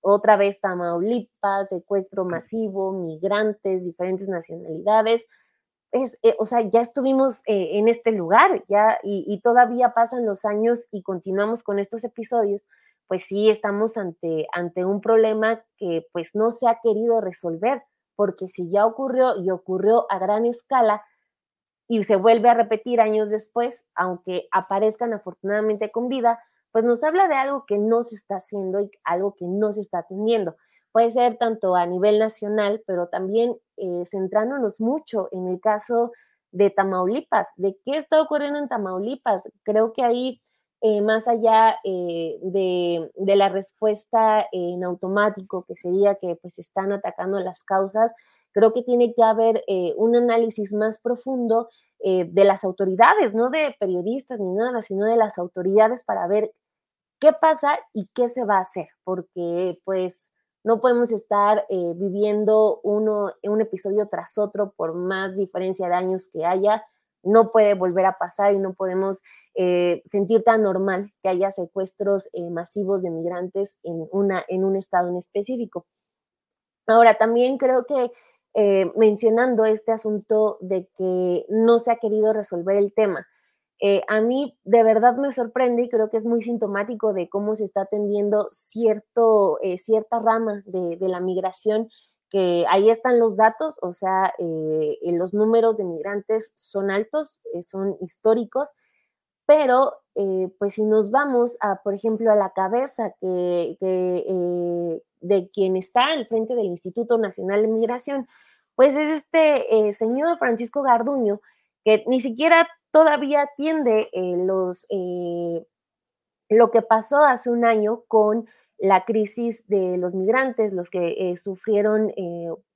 otra vez Tamaulipas, secuestro masivo, migrantes, diferentes nacionalidades, es, eh, o sea, ya estuvimos eh, en este lugar, ya, y, todavía pasan los años y continuamos con estos episodios, pues sí estamos ante, ante un problema que pues no se ha querido resolver, porque si ya ocurrió y ocurrió a gran escala y se vuelve a repetir años después, aunque aparezcan afortunadamente con vida, pues nos habla de algo que no se está haciendo y algo que no se está atendiendo puede ser tanto a nivel nacional, pero también eh, centrándonos mucho en el caso de Tamaulipas, de qué está ocurriendo en Tamaulipas. Creo que ahí, eh, más allá eh, de, la respuesta en automático, que sería que pues están atacando las causas, creo que tiene que haber un análisis más profundo de las autoridades, no de periodistas ni nada, sino de las autoridades para ver qué pasa y qué se va a hacer, porque pues no podemos estar eh, viviendo uno, un episodio tras otro por más diferencia de años que haya. No puede volver a pasar y no podemos eh, sentir tan normal que haya secuestros eh, masivos de migrantes en, una, en un estado en específico. Ahora, también creo que mencionando este asunto de que no se ha querido resolver el tema, eh, a mí de verdad me sorprende y creo que es muy sintomático de cómo se está atendiendo cierto, eh, cierta rama de, la migración, que ahí están los datos, o sea, eh, los números de migrantes son altos, son históricos, pero pues si nos vamos a, por ejemplo, a la cabeza que, de quien está al frente del Instituto Nacional de Migración, pues es este señor Francisco Garduño, que ni siquiera todavía atiende eh, los, eh, lo que pasó hace un año con la crisis de los migrantes, los que eh, sufrieron,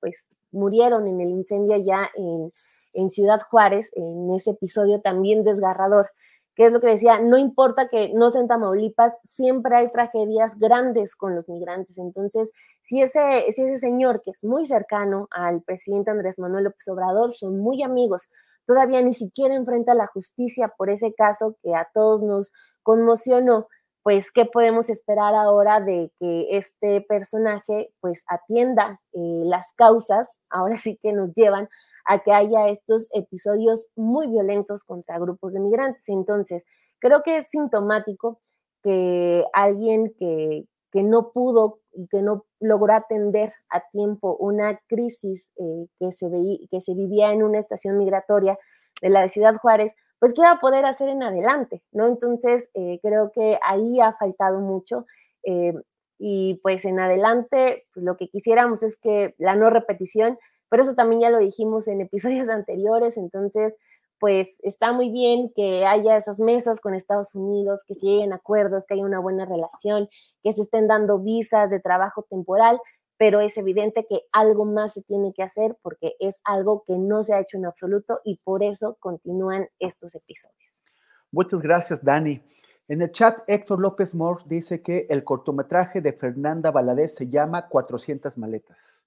pues murieron en el incendio allá en, Ciudad Juárez, en ese episodio también desgarrador, que es lo que decía, no importa que no sea en Tamaulipas, siempre hay tragedias grandes con los migrantes. Entonces, si ese, si ese señor que es muy cercano al presidente Andrés Manuel López Obrador, son muy amigos, todavía ni siquiera enfrenta la justicia por ese caso que a todos nos conmocionó, pues qué podemos esperar ahora de que este personaje pues atienda eh, las causas, ahora sí que nos llevan a que haya estos episodios muy violentos contra grupos de migrantes. Entonces, creo que es sintomático que alguien que, que no pudo y que no logró atender a tiempo una crisis eh, que, se que se vivía en una estación migratoria de la Ciudad Juárez, pues qué va a poder hacer en adelante, ¿no? Entonces, eh, creo que ahí ha faltado mucho. Eh, y pues en adelante, pues, lo que quisiéramos es que la no repetición, pero eso también ya lo dijimos en episodios anteriores, entonces pues está muy bien que haya esas mesas con Estados Unidos, que se lleguen acuerdos, que haya una buena relación, que se estén dando visas de trabajo temporal, pero es evidente que algo más se tiene que hacer porque es algo que no se ha hecho en absoluto y por eso continúan estos episodios. Muchas gracias, Dani. En el chat, Héctor López Moore dice que el cortometraje de Fernanda Valadez se llama 400 maletas.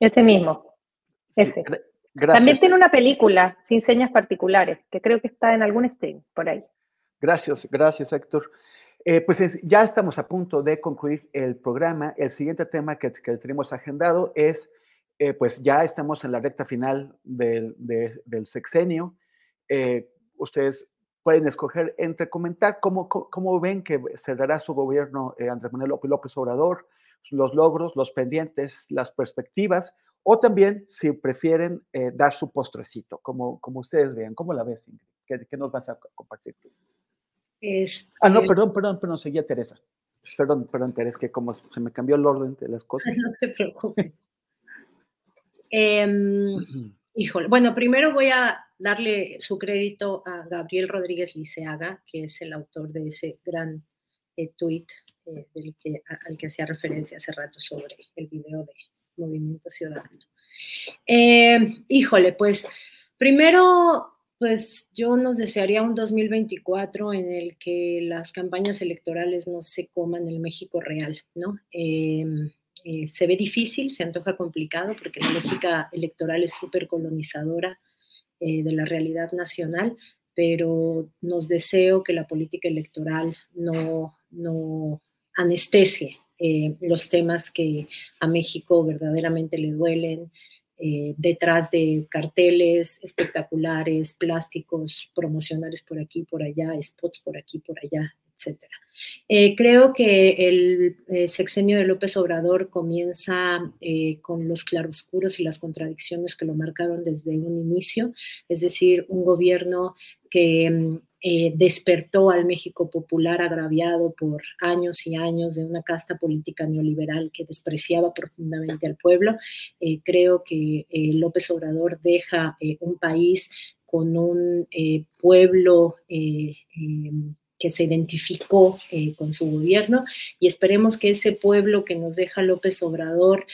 Ese mismo. Ese. También tiene una película sin señas particulares, que creo que está en algún stream por ahí. Gracias, gracias Héctor. Eh, pues ya estamos a punto de concluir el programa. El siguiente tema que, tenemos agendado es, eh, pues ya estamos en la recta final del, sexenio. Eh, ustedes pueden escoger entre comentar cómo, cómo, ven que cerrará su gobierno Andrés Manuel López Obrador, los logros, los pendientes, las perspectivas, o también si prefieren eh, dar su postrecito, como, como ustedes vean. ¿Cómo la ves, Ingrid? ¿Qué, nos vas a compartir ah, no, perdón, perdón, perdón, seguía Teresa. Perdón, perdón, Teresa, que como se me cambió el orden de las cosas. No te preocupes. Em, híjole, bueno, primero voy a darle su crédito a Gabriel Rodríguez Liceaga, que es el autor de ese gran eh, tuit eh, que, al que hacía referencia hace rato sobre el video de Movimiento Ciudadano. Eh, híjole, pues primero, pues yo nos desearía un 2024 en el que las campañas electorales no se coman el México real, ¿no? Em, eh, se ve difícil, se antoja complicado porque la lógica electoral es súper colonizadora de la realidad nacional, pero nos deseo que la política electoral no, no anestesie eh, los temas que a México verdaderamente le duelen, eh, detrás de carteles espectaculares, plásticos promocionales por aquí, por allá, spots por aquí, por allá, etc. Eh, creo que el eh, sexenio de López Obrador comienza con los claroscuros y las contradicciones que lo marcaron desde un inicio, es decir, un gobierno que mm, eh, despertó al México popular agraviado por años y años de una casta política neoliberal que despreciaba profundamente al pueblo. Eh, creo que eh, López Obrador deja un país con un pueblo em, que se identificó con su gobierno y esperemos que ese pueblo que nos deja López Obrador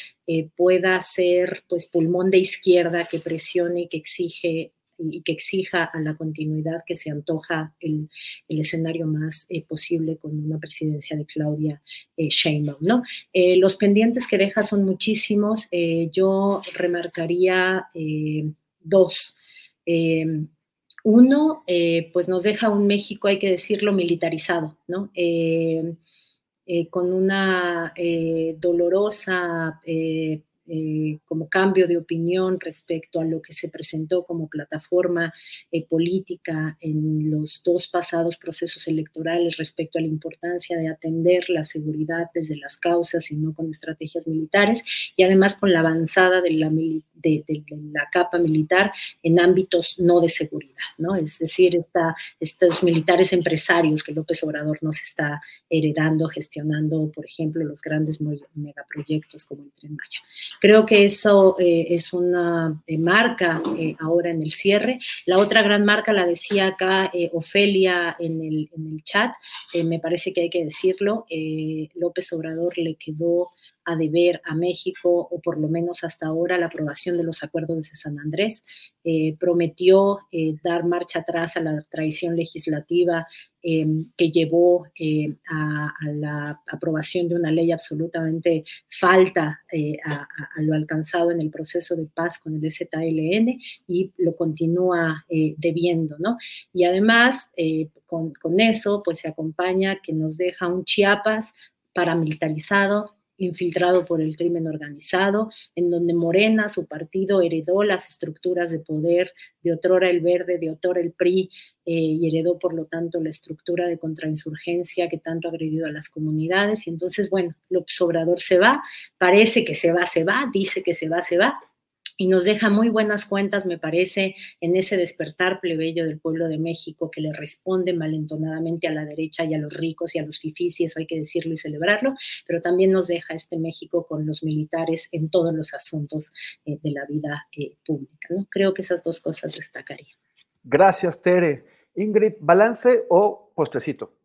pueda ser pues pulmón de izquierda que presione y que exige y que exija a la continuidad que se antoja el, escenario más eh, posible con una presidencia de Claudia eh, Sheinbaum. ¿no? Eh, los pendientes que deja son muchísimos. yo remarcaría dos. uno, pues nos deja un México, hay que decirlo, militarizado, ¿no? con una dolorosa eh, como cambio de opinión respecto a lo que se presentó como plataforma eh, política en los dos pasados procesos electorales respecto a la importancia de atender la seguridad desde las causas y no con estrategias militares, y además con la avanzada de la, de, la capa militar en ámbitos no de seguridad, ¿no? Es decir, esta, estos militares empresarios que López Obrador nos está heredando, gestionando, por ejemplo, los grandes megaproyectos como el Tren Maya. Creo que eso eh, es una eh, marca eh, ahora en el cierre. La otra gran marca la decía acá Ofelia en el, en el chat, me parece que hay que decirlo, López Obrador le quedó a deber a México, o por lo menos hasta ahora, la aprobación de los acuerdos de San Andrés. Eh, prometió eh, dar marcha atrás a la tradición legislativa em, que llevó eh, a, la aprobación de una ley absolutamente falta a, lo alcanzado en el proceso de paz con el ZLN y lo continúa debiendo, ¿no? Y además, con, con eso, pues se acompaña que nos deja un Chiapas paramilitarizado, infiltrado por el crimen organizado, en donde Morena, su partido, heredó las estructuras de poder de otrora el Verde, de otrora el PRI, eh, y heredó, por lo tanto, la estructura de contrainsurgencia que tanto ha agredido a las comunidades. Y entonces, bueno, López Obrador se va, parece que se va, se va, dice que se va, se va, y nos deja muy buenas cuentas, me parece, en ese despertar plebeyo del pueblo de México que le responde malentonadamente a la derecha y a los ricos y a los fifís, eso hay que decirlo y celebrarlo, pero también nos deja este México con los militares en todos los asuntos eh, de la vida eh, pública. Creo que esas dos cosas destacaría. Gracias, Tere. Ingrid, ¿balance o postrecito?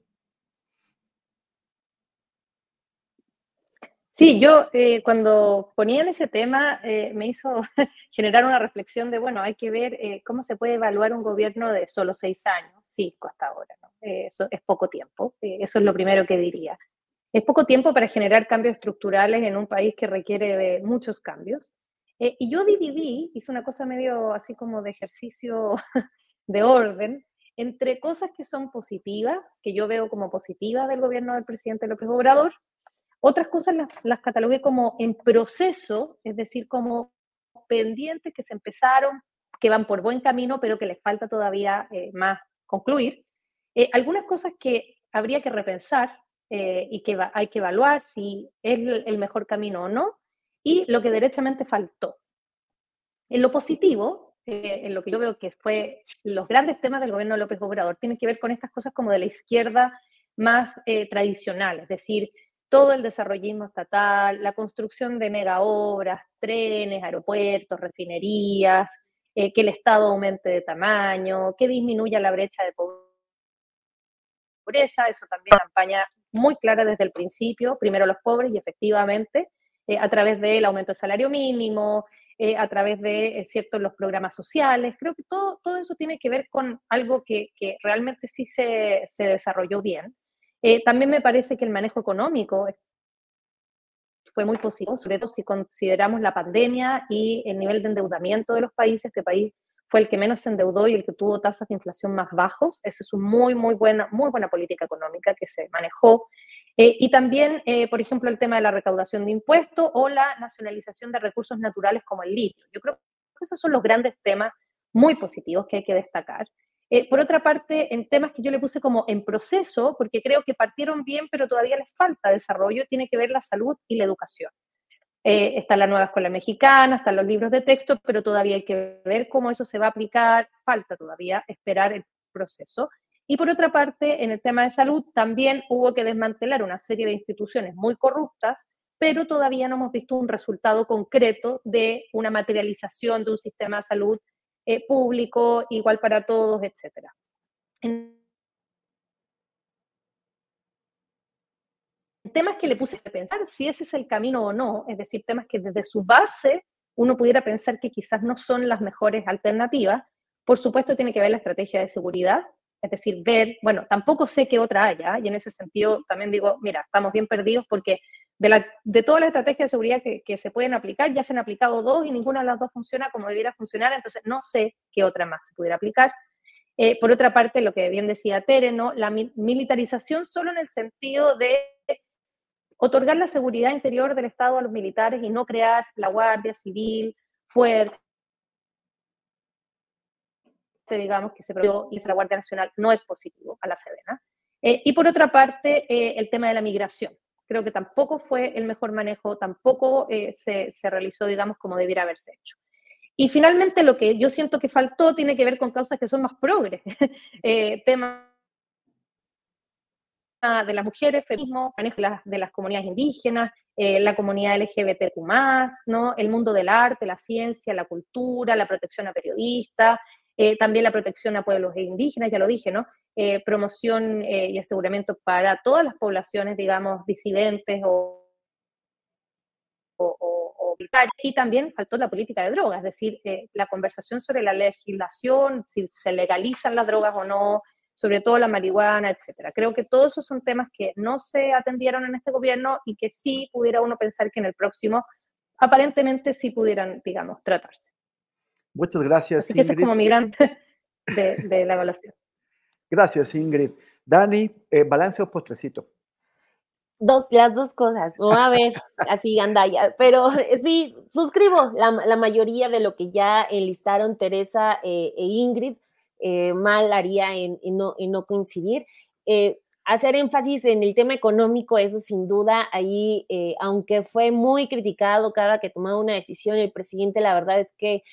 Sí, yo eh, cuando ponían ese tema eh, me hizo generar una reflexión de, bueno, hay que ver eh, cómo se puede evaluar un gobierno de solo seis años, sí, hasta ahora, ¿no? eso es poco tiempo, eso es lo primero que diría. Es poco tiempo para generar cambios estructurales en un país que requiere de muchos cambios. y yo dividí, hice una cosa medio así como de ejercicio de orden, entre cosas que son positivas, que yo veo como positivas del gobierno del presidente López Obrador, otras cosas las, catalogué como en proceso, es decir, como pendientes que se empezaron, que van por buen camino, pero que les falta todavía eh, más concluir. Eh, algunas cosas que habría que repensar eh, y que hay que evaluar si es el, mejor camino o no, y lo que derechamente faltó. En lo positivo, en lo que yo veo que fue los grandes temas del gobierno de López Obrador, tienen que ver con estas cosas como de la izquierda más tradicional, es decir, todo el desarrollismo estatal, la construcción de mega obras, trenes, aeropuertos, refinerías, eh, que el Estado aumente de tamaño, que disminuya la brecha de pobreza, eso también campaña muy clara desde el principio, primero los pobres y efectivamente eh, a través del aumento del salario mínimo, eh, a través de ciertos los programas sociales, creo que todo, todo eso tiene que ver con algo que, que realmente sí se, se desarrolló bien. Eh, también me parece que el manejo económico fue muy positivo, sobre todo si consideramos la pandemia y el nivel de endeudamiento de los países. Este país fue el que menos se endeudó y el que tuvo tasas de inflación más bajos. Esa es una muy, muy buena, muy buena política económica que se manejó. Eh, y también, eh, por ejemplo, el tema de la recaudación de impuestos o la nacionalización de recursos naturales como el litio. Yo creo que esos son los grandes temas muy positivos que hay que destacar. Eh, por otra parte, en temas que yo le puse como en proceso, porque creo que partieron bien, pero todavía les falta desarrollo, tiene que ver la salud y la educación. está la nueva escuela mexicana, están los libros de texto, pero todavía hay que ver cómo eso se va a aplicar, falta todavía esperar el proceso. Y por otra parte, en el tema de salud también hubo que desmantelar una serie de instituciones muy corruptas, pero todavía no hemos visto un resultado concreto de una materialización de un sistema de salud eh, público, igual para todos, etc. Temas que le puse a pensar si ese es el camino o no, es decir, temas que desde su base uno pudiera pensar que quizás no son las mejores alternativas, por supuesto tiene que ver la estrategia de seguridad, es decir, ver, bueno, tampoco sé qué otra haya, y en ese sentido también digo, mira, estamos bien perdidos porque de, la, de todas las estrategias de seguridad que, que, se pueden aplicar, ya se han aplicado dos y ninguna de las dos funciona como debiera funcionar, entonces no sé qué otra más se pudiera aplicar. Eh, por otra parte, lo que bien decía Tere, ¿no? la militarización solo en el sentido de otorgar la seguridad interior del Estado a los militares y no crear la Guardia Civil fuerte, digamos, que se produjo y la Guardia Nacional no es positivo a la Sedena. Eh, y por otra parte, eh, el tema de la migración. Creo que tampoco fue el mejor manejo, tampoco eh, se, se, realizó, digamos, como debiera haberse hecho. Y finalmente, lo que yo siento que faltó tiene que ver con causas que son más progres. tema de las mujeres, feminismo, manejo de las, de las comunidades indígenas, la comunidad LGBTQ+, ¿no? el mundo del arte, la ciencia, la cultura, la protección a periodistas, eh, también la protección a pueblos indígenas, ya lo dije, ¿no? Eh, promoción eh, y aseguramiento para todas las poblaciones, digamos, disidentes o, y también faltó la política de drogas, es decir, la conversación sobre la legislación, si se legalizan las drogas o no, sobre todo la marihuana, etcétera. Creo que todos esos son temas que no se atendieron en este gobierno y que sí pudiera uno pensar que en el próximo aparentemente sí pudieran, digamos, tratarse. Muchas gracias. Así que ese es como mi de, de, la evaluación. Gracias, Ingrid. Dani, eh, balance o postrecito. Dos, las dos cosas. Vamos a ver, así anda. Pero eh, sí, suscribo la, la, mayoría de lo que ya enlistaron Teresa eh, e Ingrid. Eh, mal haría en, en, no, en no, coincidir. Eh, hacer énfasis en el tema económico, eso sin duda, ahí, eh, aunque fue muy criticado cada que tomaba una decisión, el presidente, la verdad es que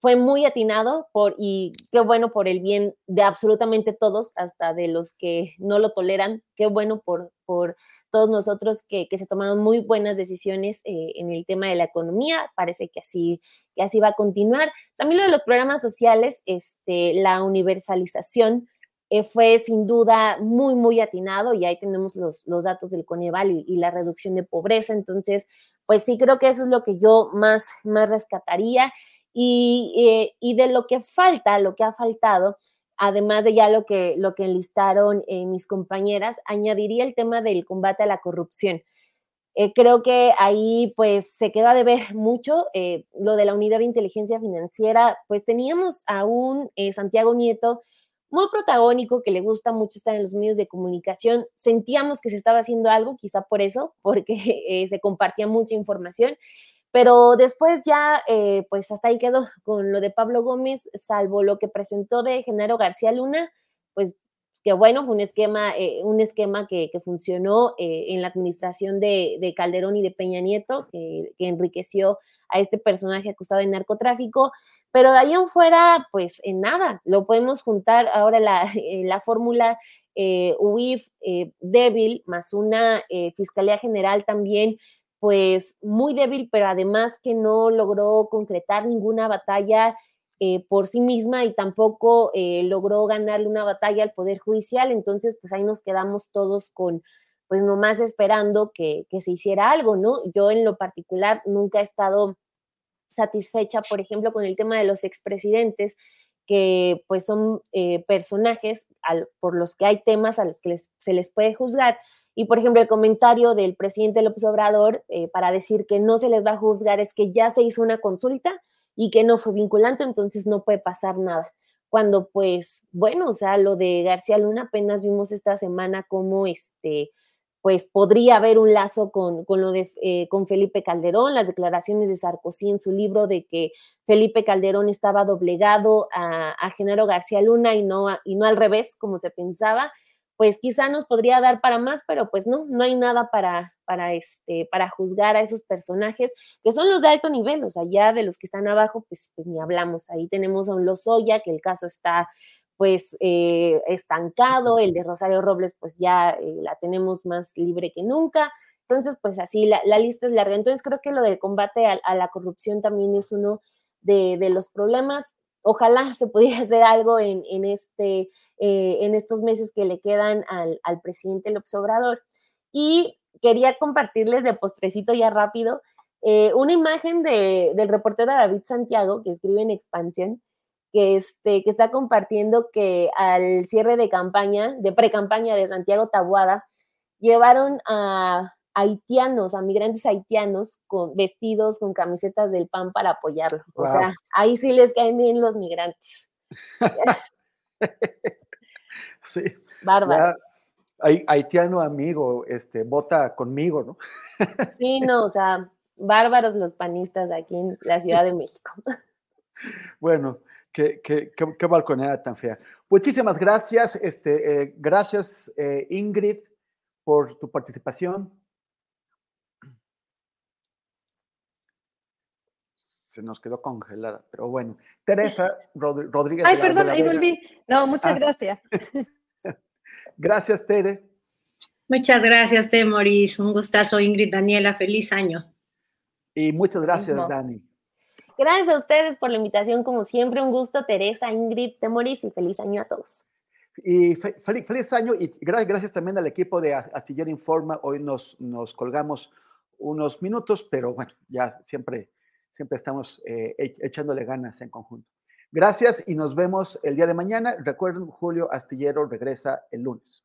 fue muy atinado por, y qué bueno por el bien de absolutamente todos, hasta de los que no lo toleran, qué bueno por, por todos nosotros que, que se tomaron muy buenas decisiones eh, en el tema de la economía, parece que así, que así va a continuar. También lo de los programas sociales, este, la universalización eh, fue sin duda muy, muy atinado y ahí tenemos los, los datos del Coneval y, y, la reducción de pobreza, entonces, pues sí creo que eso es lo que yo más, más rescataría y, eh, y, de lo que falta, lo que ha faltado, además de ya lo que, lo que enlistaron eh, mis compañeras, añadiría el tema del combate a la corrupción. Eh, creo que ahí pues se queda de ver mucho eh, lo de la unidad de inteligencia financiera, pues teníamos a un eh, Santiago Nieto muy protagónico, que le gusta mucho estar en los medios de comunicación. Sentíamos que se estaba haciendo algo, quizá por eso, porque se compartía mucha información, pero después ya, eh, pues hasta ahí quedó con lo de Pablo Gómez, salvo lo que presentó de Genaro García Luna, pues que bueno, fue un esquema, eh, un esquema que, que funcionó eh, en la administración de, de, Calderón y de Peña Nieto, que, que, enriqueció a este personaje acusado de narcotráfico, pero de ahí en fuera, pues en nada, lo podemos juntar ahora la, la fórmula UIF débil, más una Fiscalía General también pues muy débil, pero además que no logró concretar ninguna batalla eh, por sí misma y tampoco eh, logró ganarle una batalla al Poder Judicial. Entonces, pues ahí nos quedamos todos con, pues nomás esperando que, que se hiciera algo, ¿no? Yo en lo particular nunca he estado satisfecha, por ejemplo, con el tema de los expresidentes, que pues son eh, personajes por los que hay temas a los que se les puede juzgar, y, por ejemplo, el comentario del presidente López Obrador eh, para decir que no se les va a juzgar es que ya se hizo una consulta y que no fue vinculante, entonces no puede pasar nada. Cuando, pues, bueno, o sea, lo de García Luna apenas vimos esta semana cómo, este, pues podría haber un lazo con, lo de eh, con Felipe Calderón, las declaraciones de Sarkozy en su libro de que Felipe Calderón estaba doblegado a, a Genaro García Luna y no, y no al revés, como se pensaba, pues quizá nos podría dar para más, pero pues no, no hay nada para, para, este, para juzgar a esos personajes que son los de alto nivel, o sea, ya de los que están abajo, pues, pues ni hablamos. Ahí tenemos a un Lozoya, que el caso está pues eh, estancado, el de Rosario Robles pues ya eh, la tenemos más libre que nunca. Entonces, pues así, la, lista es larga. Entonces, creo que lo del combate a, la corrupción también es uno de, de, los problemas. Ojalá se pudiera hacer algo en, en este, eh, en estos meses que le quedan al, al presidente López Obrador. Y quería compartirles de postrecito ya rápido una imagen de, del reportero David Santiago, que escribe en Expansión, que, este, que está compartiendo que al cierre de campaña, de pre-campaña de Santiago Tabuada, llevaron a haitianos, a migrantes haitianos con vestidos con camisetas del PAN para apoyarlo. O sea, ahí sí les caen bien los migrantes. sí. Bárbaro. haitiano amigo, este, vota conmigo, ¿no? sí, no, o sea, bárbaros los panistas aquí en la Ciudad de México. Bueno, Qué, qué, qué, balconeada tan fea. Muchísimas gracias. Este, eh, gracias, eh, Ingrid, por tu participación. Se nos quedó congelada, pero bueno. Teresa Rodríguez. Ay, perdón, ahí volví. No, muchas ah. gracias. gracias, Tere. Muchas gracias, Temoris. Un gustazo, Ingrid, Daniela. Feliz año. Y muchas gracias, Dani. Gracias a ustedes por la invitación, como siempre, un gusto, Teresa, Ingrid, Temoris, y feliz año a todos. Y feliz, año y gracias, gracias también al equipo de Astillero Informa. Hoy nos, nos colgamos unos minutos, pero bueno, ya siempre, siempre estamos eh, echándole ganas en conjunto. Gracias y nos vemos el día de mañana. Recuerden, Julio Astillero regresa el lunes.